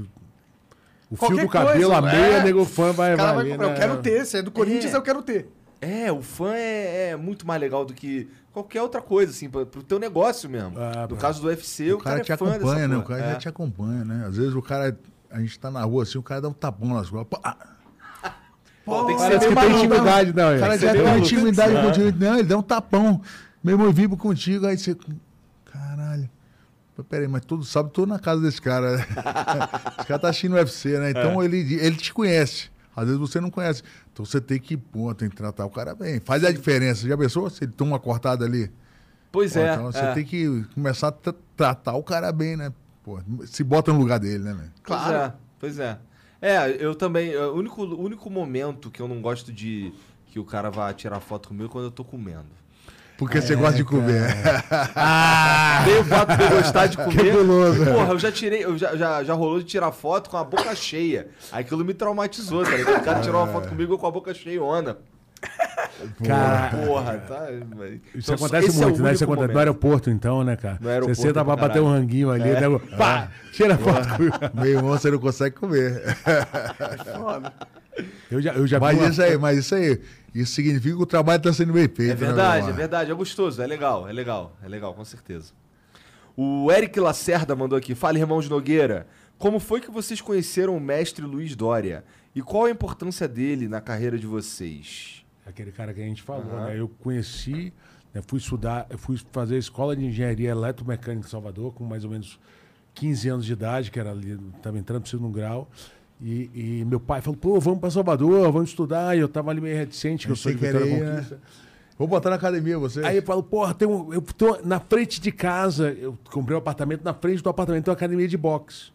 o fio Qualquer do cabelo, coisa, a meia, é. nego fã vai, O cara vai vai ali, comprar, eu né? quero ter. Se é do Corinthians, É. eu quero ter. É, o fã é, é muito mais legal do que qualquer outra coisa, assim, pra, pro teu negócio mesmo. Ah, no caso do UFC, O cara é te acompanha, né? O porra. cara É. já te acompanha, né? Às vezes o cara. A gente tá na rua assim, o cara dá um tapão nas costas. Pô, ah, Pô, tem que ser meio maluco. intimidade, não. O é. cara Você já tem uma intimidade Ah. contigo. Não, ele dá um tapão. Meu irmão, eu vivo contigo. Aí você. Caralho. Peraí, mas todo sábado tô na casa desse cara. né? Esse cara tá assistindo o UFC, né? Então ele, ele te conhece. Às vezes você não conhece. Então você tem que, pô, tem que tratar o cara bem. Faz a diferença. Já pensou se ele toma uma cortada ali? Pois Pô, é. então você é. tem que começar a tra- tratar o cara bem, né? Pô, se bota no lugar dele, né, velho? Pois é, pois é. É, eu também. O único, o único momento que eu não gosto de que o cara vá tirar foto comigo é quando eu tô comendo. Porque você gosta de comer. Tem o fato de eu gostar de comer. guloso. Porra, eu já tirei, eu já, já, já rolou de tirar foto com a boca cheia. Aí Aquilo me traumatizou, tá ligado? O cara tirou uma foto comigo com a boca cheia, onda. Cara, Porra, tá. Isso Então, acontece é muito, né? Isso acontece no aeroporto, então, né, cara? No aeroporto, Você senta pra pra bater um ranguinho ali, É. nego, pá, tira foto comigo. Meu irmão, você não consegue comer. Eu já, eu já Mas vi uma- isso aí, mas isso aí, isso significa que o trabalho está sendo bem feito. É né, verdade, é irmão? verdade. É gostoso, é legal, é legal, é legal, com certeza. O Eric Lacerda mandou aqui. Fala, irmãos Nogueira. Como foi que vocês conheceram o mestre Luiz Dória? E qual a importância dele na carreira de vocês? Aquele cara que a gente falou, Aham. né? Eu conheci, né, fui estudar, eu fui fazer a escola de engenharia eletromecânica em Salvador, com mais ou menos 15 anos de idade, que era ali, estava entrando para o segundo grau. E, e meu pai falou, pô, vamos para Salvador, vamos estudar. E eu estava ali meio reticente, que eu sou de Vitória querer, né? Conquista. Vou botar na academia você. Aí eu falo, porra, tem um, eu tô na frente de casa, eu comprei um apartamento, na frente do apartamento tem uma academia de boxe.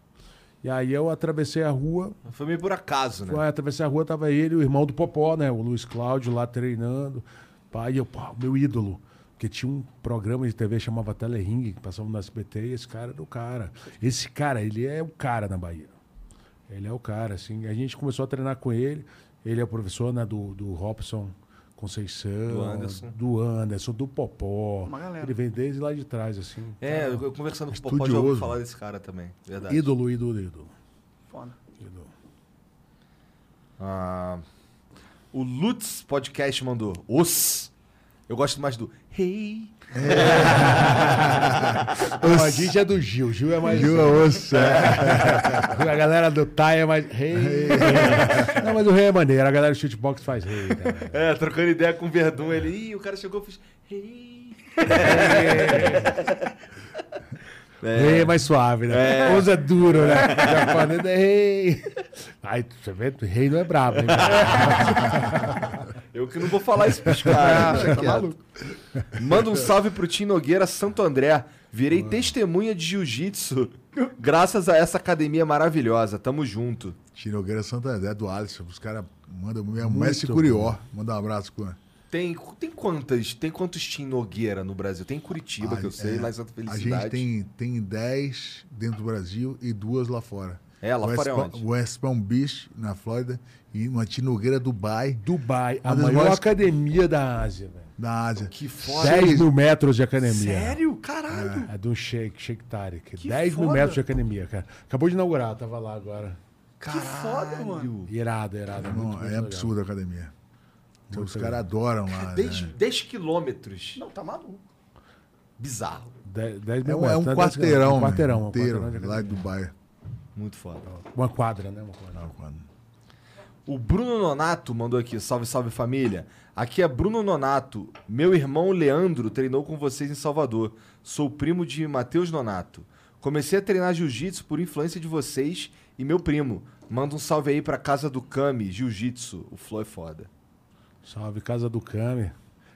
E aí eu atravessei a rua, Foi meio por acaso, né? Foi, atravessei a rua, tava ele, o irmão do Popó, né? O Luiz Cláudio lá treinando. Pai, eu, pá, meu ídolo. Porque tinha um programa de TV chamava Telering, que passava no SBT, e esse cara era o cara. Esse cara, ele é o cara na Bahia. Ele é o cara, assim. A gente começou a treinar com ele. Ele é o professor né, do, do Robson Conceição. Do Anderson. Do Anderson, do Popó. Uma galera. Ele vem desde lá de trás, assim. É, eu, eu conversando com o Popó, já ouvi falar desse cara também. Verdade. Ídolo, ídolo, ídolo. Foda. ídolo. Ah, o Lutz Podcast mandou. Os. Eu gosto mais do Hey. Não, a gente é do Gil. Gil é mais. Gil é osso, é. A galera do Thai é mais rei. Não, mas o rei é maneiro. A galera do shootbox faz rei. cara. É, trocando ideia com o Verdun, ele. Ih, o cara chegou e fez. Hey. Rei é mais suave, né? É. Usa duro, né? Japonês é rei. Aí, você vê, rei não é brabo, hein? Eu que não vou falar isso pros caras. Tá deixa quieto. Manda um salve pro Tim Nogueira Santo André. Virei testemunha de jiu-jitsu graças a essa academia maravilhosa. Tamo junto. Tinogueira Santander, do Alisson. Os caras mandam. Meu Muito Messi Curió. Manda um abraço com. Tem, tem quantas? Tem quantos Tim Nogueira no Brasil? Tem em Curitiba, que eu sei, é, lá em Santa A Felicidade. gente tem, tem 10 dentro do Brasil e duas lá fora. É, lá West fora é onde? West Palm Beach, na Flórida, e uma Tinogueira Dubai, Dubai, a maior maiores- academia da Ásia, velho. da Ásia. Que foda. 10 mil metros de academia. Sério? Caralho. É de um Sheikh, Sheikh Tariq. Que 10 mil metros de academia, cara. Acabou de inaugurar, tava lá agora. Que foda, mano. Irado, irado. Não, muito, muito é legal. absurdo a academia. Então, Muito os caras adoram lá. 10, né? 10 quilômetros. Não, tá maluco. Bizarro. 10, 10 É mil um, é metros. um né? quarteirão, Um quarteirão, um quarteirão de lá em Dubai. Muito foda. Uma quadra, né? Uma quadra. Não, quando- O Bruno Nonato mandou aqui, salve, salve família. Aqui é Bruno Nonato. Meu irmão Leandro treinou com vocês em Salvador. Sou primo de Matheus Nonato. Comecei a treinar jiu-jitsu por influência de vocês e meu primo. Manda um salve aí pra casa do Kami, jiu-jitsu. O Flow é foda. Salve, Casa do Kami.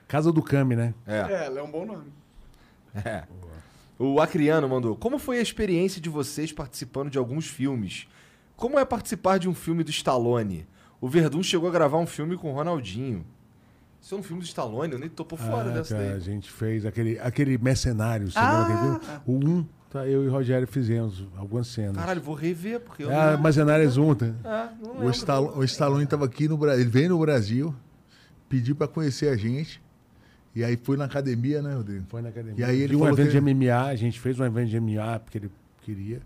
Casa do Kami, né? É. É, é um bom nome. É. O Acriano mandou: Como foi a experiência de vocês participando de alguns filmes? Como é participar de um filme do Stallone? O Verdun chegou a gravar um filme com o Ronaldinho. Isso é um filme do Stallone? Eu nem tô por fora Ah, dessa cara, A daí. gente fez aquele, aquele mercenário, você Ah! lembra que viu? O 1, tá, eu e o Rogério fizemos algumas cenas. Caralho, vou rever, porque eu É, não... Mercenários 1, tá? Ah, não O. Stallone, o Stallone tava aqui no Brasil. Ele veio no Brasil, pediu pra conhecer a gente. E aí foi na academia, né, Rodrigo? Foi na academia. E aí ele De um falou evento que de MMA, a gente fez um evento de MMA porque ele queria.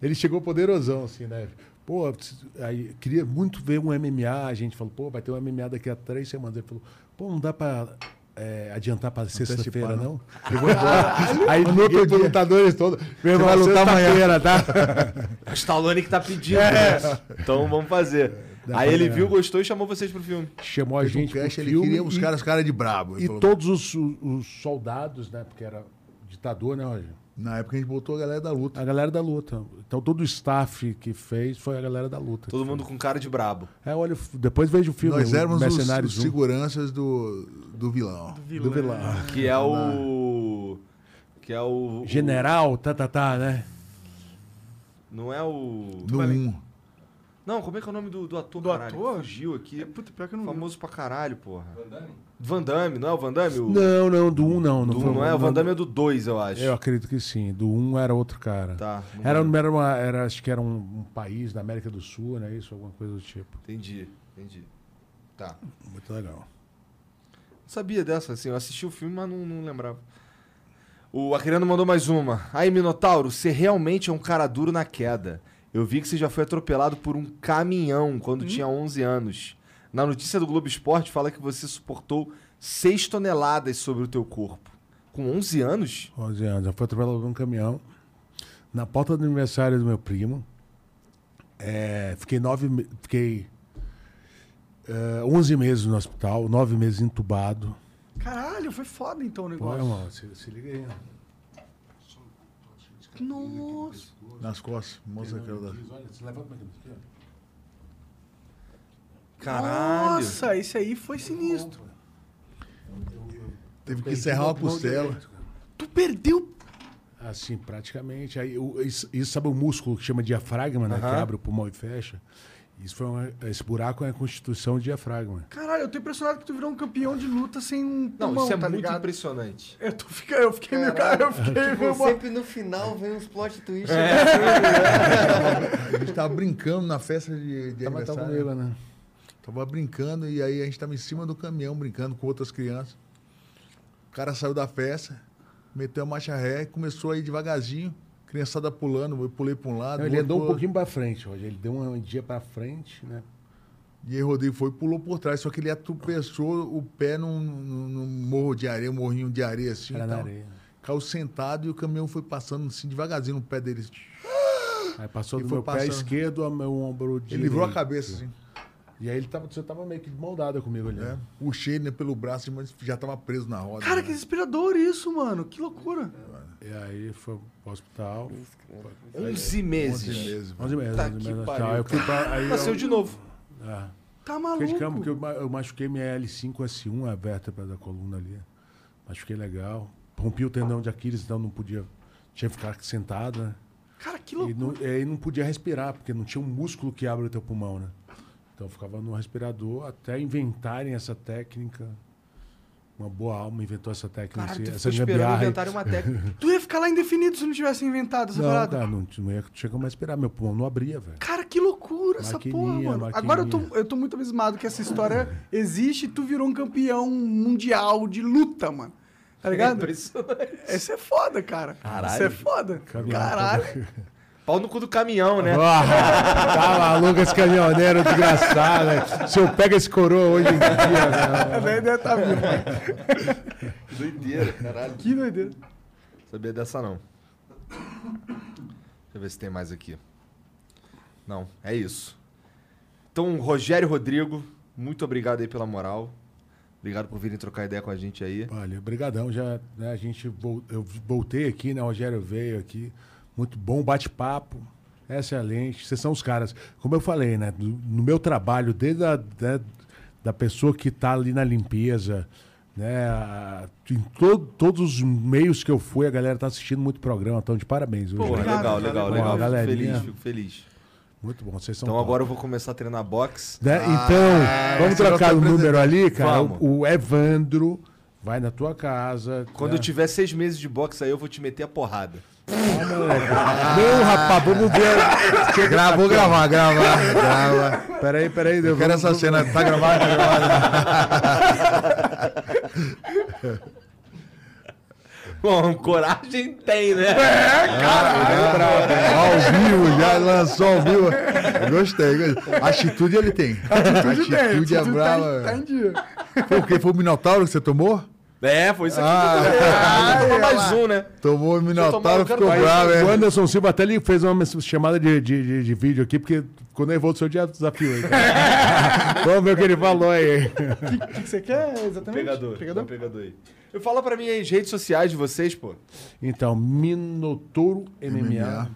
Ele chegou poderosão, assim, né? Pô, aí queria muito ver um MMA. A gente falou, pô, vai ter um MMA daqui a três semanas. Ele falou, pô, não dá pra é, adiantar pra sexta-feira, não. não? Eu vou embora. aí no outro dia. lutadores todos. Meu irmão, vai lutar sexta-feira, tá? É o Stallone que tá pedindo. né? Então vamos fazer. Aí ele viu, gostou e chamou vocês pro filme. Chamou a Fez um gente pro ele filme queria os e- caras, cara de brabo. E todos os, os- os soldados, né? Porque era ditador, né, Roger? Na época a gente botou a galera da luta. A galera da luta. Então todo o staff que fez foi a galera da luta. Todo mundo com cara de brabo. É, olha, depois vejo o filme. Nós éramos os, os 1, seguranças do, do vilão. do vilão. Que é o. Que é o. General, tá, tá, tá, né? Não é o. No 1. Não, como é que é o nome do, do ator, Do caralho? ator? Fugiu aqui. Puta, pior que eu não Famoso pra caralho, porra. Van Damme, não é o Van Damme? O... Não, não, do 1 não. do um não é? O Van Damme é do 2, eu acho. Eu acredito que sim. Do 1 era outro cara. Tá. não Era, era, uma, era, acho que era um, um país da América do Sul, né? Isso, alguma coisa do tipo. Entendi, entendi. Tá. Muito legal. Não sabia dessa, assim. Eu assisti o filme, mas não, não lembrava. O Acriano mandou mais uma. Aí, Minotauro, você realmente é um cara duro na queda. Eu vi que você já foi atropelado por um caminhão quando tinha 11 anos. Na notícia do Globo Esporte fala que você suportou 6 toneladas sobre o teu corpo. Com 11 anos? 11 anos. Eu fui atropelado por um caminhão. Na porta do aniversário do meu primo. É, fiquei nove... Fiquei... é, 11 meses no hospital, nove meses entubado. Caralho, foi foda então o Pô, negócio. irmão, se, se liga aí. Nossa. Nas costas. Mostra aquela da... Olha, você levanta aqui, ó. Caralho. Nossa, esse aí foi sinistro. Teve que encerrar uma costela. Tu perdeu. Assim, praticamente. Aí, o- isso, isso sabe o músculo que chama diafragma, né? Que Aham. abre o pulmão e fecha. Isso foi uma- esse buraco é a constituição do diafragma. Caralho, eu tô impressionado que tu virou um campeão de luta sem um Não, pulmão, isso é tá muito ligado? impressionante. Eu, tô, fica- eu fiquei meio cara, eu fiquei meio Tipo, mal. sempre no final vem uns plot twists. A gente tava brincando na festa de, de Tava, tava aniversário. comigo, né? Tava brincando e aí a gente tava em cima do caminhão brincando com outras crianças. O cara saiu da festa, meteu a marcha ré e começou a ir devagarzinho. Criançada pulando, eu pulei pra um lado. Não, ele andou um pouquinho pra frente, Roger. Ele deu um dia pra frente, né? E aí o Rodrigo foi e pulou por trás, só que ele atropeçou o pé num, num- num morro de areia, um morrinho de areia assim. Era e na tal. areia. Caiu sentado e o caminhão foi passando assim devagarzinho no pé dele. Aí passou E do foi meu pé passando. esquerdo ao meu ombro direito. Ele livrou a cabeça assim. E aí ele tava, você tava meio que de mão dada comigo ali. né? Puxei ele pelo braço, mas já tava preso na roda. Cara, né? que inspirador isso, mano. Que loucura. E aí foi pro hospital. 11 meses. 11 meses. 11 meses, Tá 11 que meses no hospital. Eu fui pra, aí Nasceu eu- de novo. É. Tá Fiquei maluco? de cama porque eu, eu machuquei minha L5, S1, a vértebra da coluna ali. Machuquei legal. Rompi o tendão de Aquiles, então não podia. Tinha que ficar sentado, né? Cara, que E loucura. não, e aí não podia respirar, porque não tinha um músculo que abre o teu pulmão, né? Então eu ficava no respirador até inventarem essa técnica. Uma boa alma inventou essa técnica, Caralho, esse- tu essa gambiarra. inventarem uma técnica. Tu ia ficar lá indefinido se não tivesse inventado essa Não, parada. cara, não, não ia tinha como respirar. Meu pulmão não abria, velho. Cara, que loucura essa porra, Maquininha, mano. maquininha. Agora eu tô, eu tô muito abismado que essa história existe e tu virou um campeão mundial de luta, mano. Tá ligado? Impressionante. Esse é foda, cara. Caralho. Isso é foda. Caminhão, Caralho. Pau no cu do caminhão, né? Tá maluco esse caminhoneiro desgraçado, velho. Se eu pego esse coroa hoje em dia, velha deve tá vindo. Doideira, caralho. Que doideira. Sabia dessa não. Deixa eu ver se tem mais aqui. Não, é isso. Então, Rogério e Rodrigo, muito obrigado aí pela moral. Obrigado por virem trocar ideia com a gente aí. Olha, brigadão, já, né, a gente eu voltei aqui, né, o Rogério veio aqui, muito bom bate-papo, excelente, vocês são os caras. Como eu falei, né, no meu trabalho, desde a da, da pessoa que tá ali na limpeza, né, a- em to- todos os meios que eu fui, a galera tá assistindo muito programa, então de parabéns. Pô, legal, legal, legal. A galerinha, feliz, fico feliz. Muito bom, vocês são Então top. agora eu vou começar a treinar boxe. Né? Ah, então, vamos você já trocar tá o número ali, cara. Vamos. O, o Evandro vai na tua casa. Quando né? eu tiver seis meses de boxe aí, eu vou te meter a porrada. Não, rapaz, vamos ver. Gra- vou gravar, gravar, grava. Peraí, peraí. Eu quero essa cena. Tá gravado? Tá gravado. Bom, coragem tem, né? Ao vivo, já lançou ao vivo. Gostei, gostei. Atitude ele tem. Atitude tem. Atitude é atitude brava. Tá, tá em dia. Foi o quê? Foi o Minotauro que você tomou? É, foi isso aqui. Ah. Toma mais um, né? Tomou o Minotauro, ficou bravo, O é. Anderson Silva até ele fez uma chamada de, de, de, de vídeo aqui, porque ficou nervoso do seu dia desafio aí. Vamos ver o que ele falou aí. O que, que você quer exatamente? Pegador. Pegador? Pegador aí. Eu fala pra mim aí as redes sociais de vocês, pô. Então, Minotouro MMA, MMA.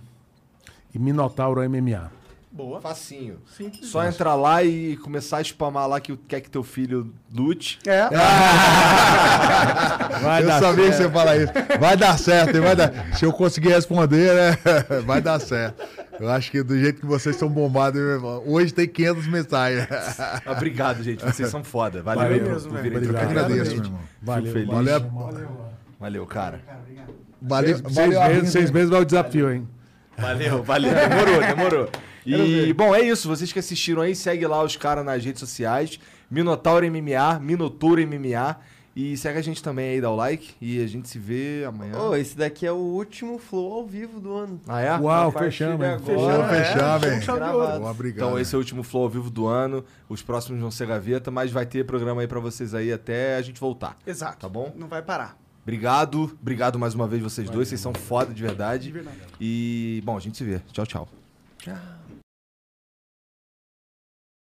e Minotauro MMA. Boa. Facinho. Simples. Só entrar lá e começar a spamar lá que quer que teu filho lute. É. Vai eu dar sabia que certo. você ia falar isso. Vai dar certo, hein? vai dar. Se eu conseguir responder, né? Vai dar certo. Eu acho que do jeito que vocês são bombados, meu irmão, hoje tem 500 mensagens. Obrigado, gente. Vocês são foda. Valeu, Valeu por- mesmo, por virem Eu que agradeço, gente. meu irmão. Valeu, feliz. Valeu, Valeu, cara. valeu, Seis, valeu a meses, vinda. seis meses vai o desafio, hein? Valeu, valeu. Demorou, demorou. E, bom, é isso. Vocês que assistiram aí, segue lá os caras nas redes sociais. Minotauro MMA, Minotouro MMA. E segue a gente também aí, dá o like. E a gente se vê amanhã. Ô, esse daqui é o último flow ao vivo do ano. Ah, é? Uau, fechamos, hein? ouro. Bom, Obrigado. Então esse é o último flow ao vivo do ano. Os próximos vão ser gaveta, mas vai ter programa aí pra vocês aí até a gente voltar. Exato. Tá bom? Não vai parar. Obrigado. Obrigado mais uma vez vocês dois. Vocês são foda de verdade. De verdade. E, bom, a gente se vê. Tchau, tchau. Tchau.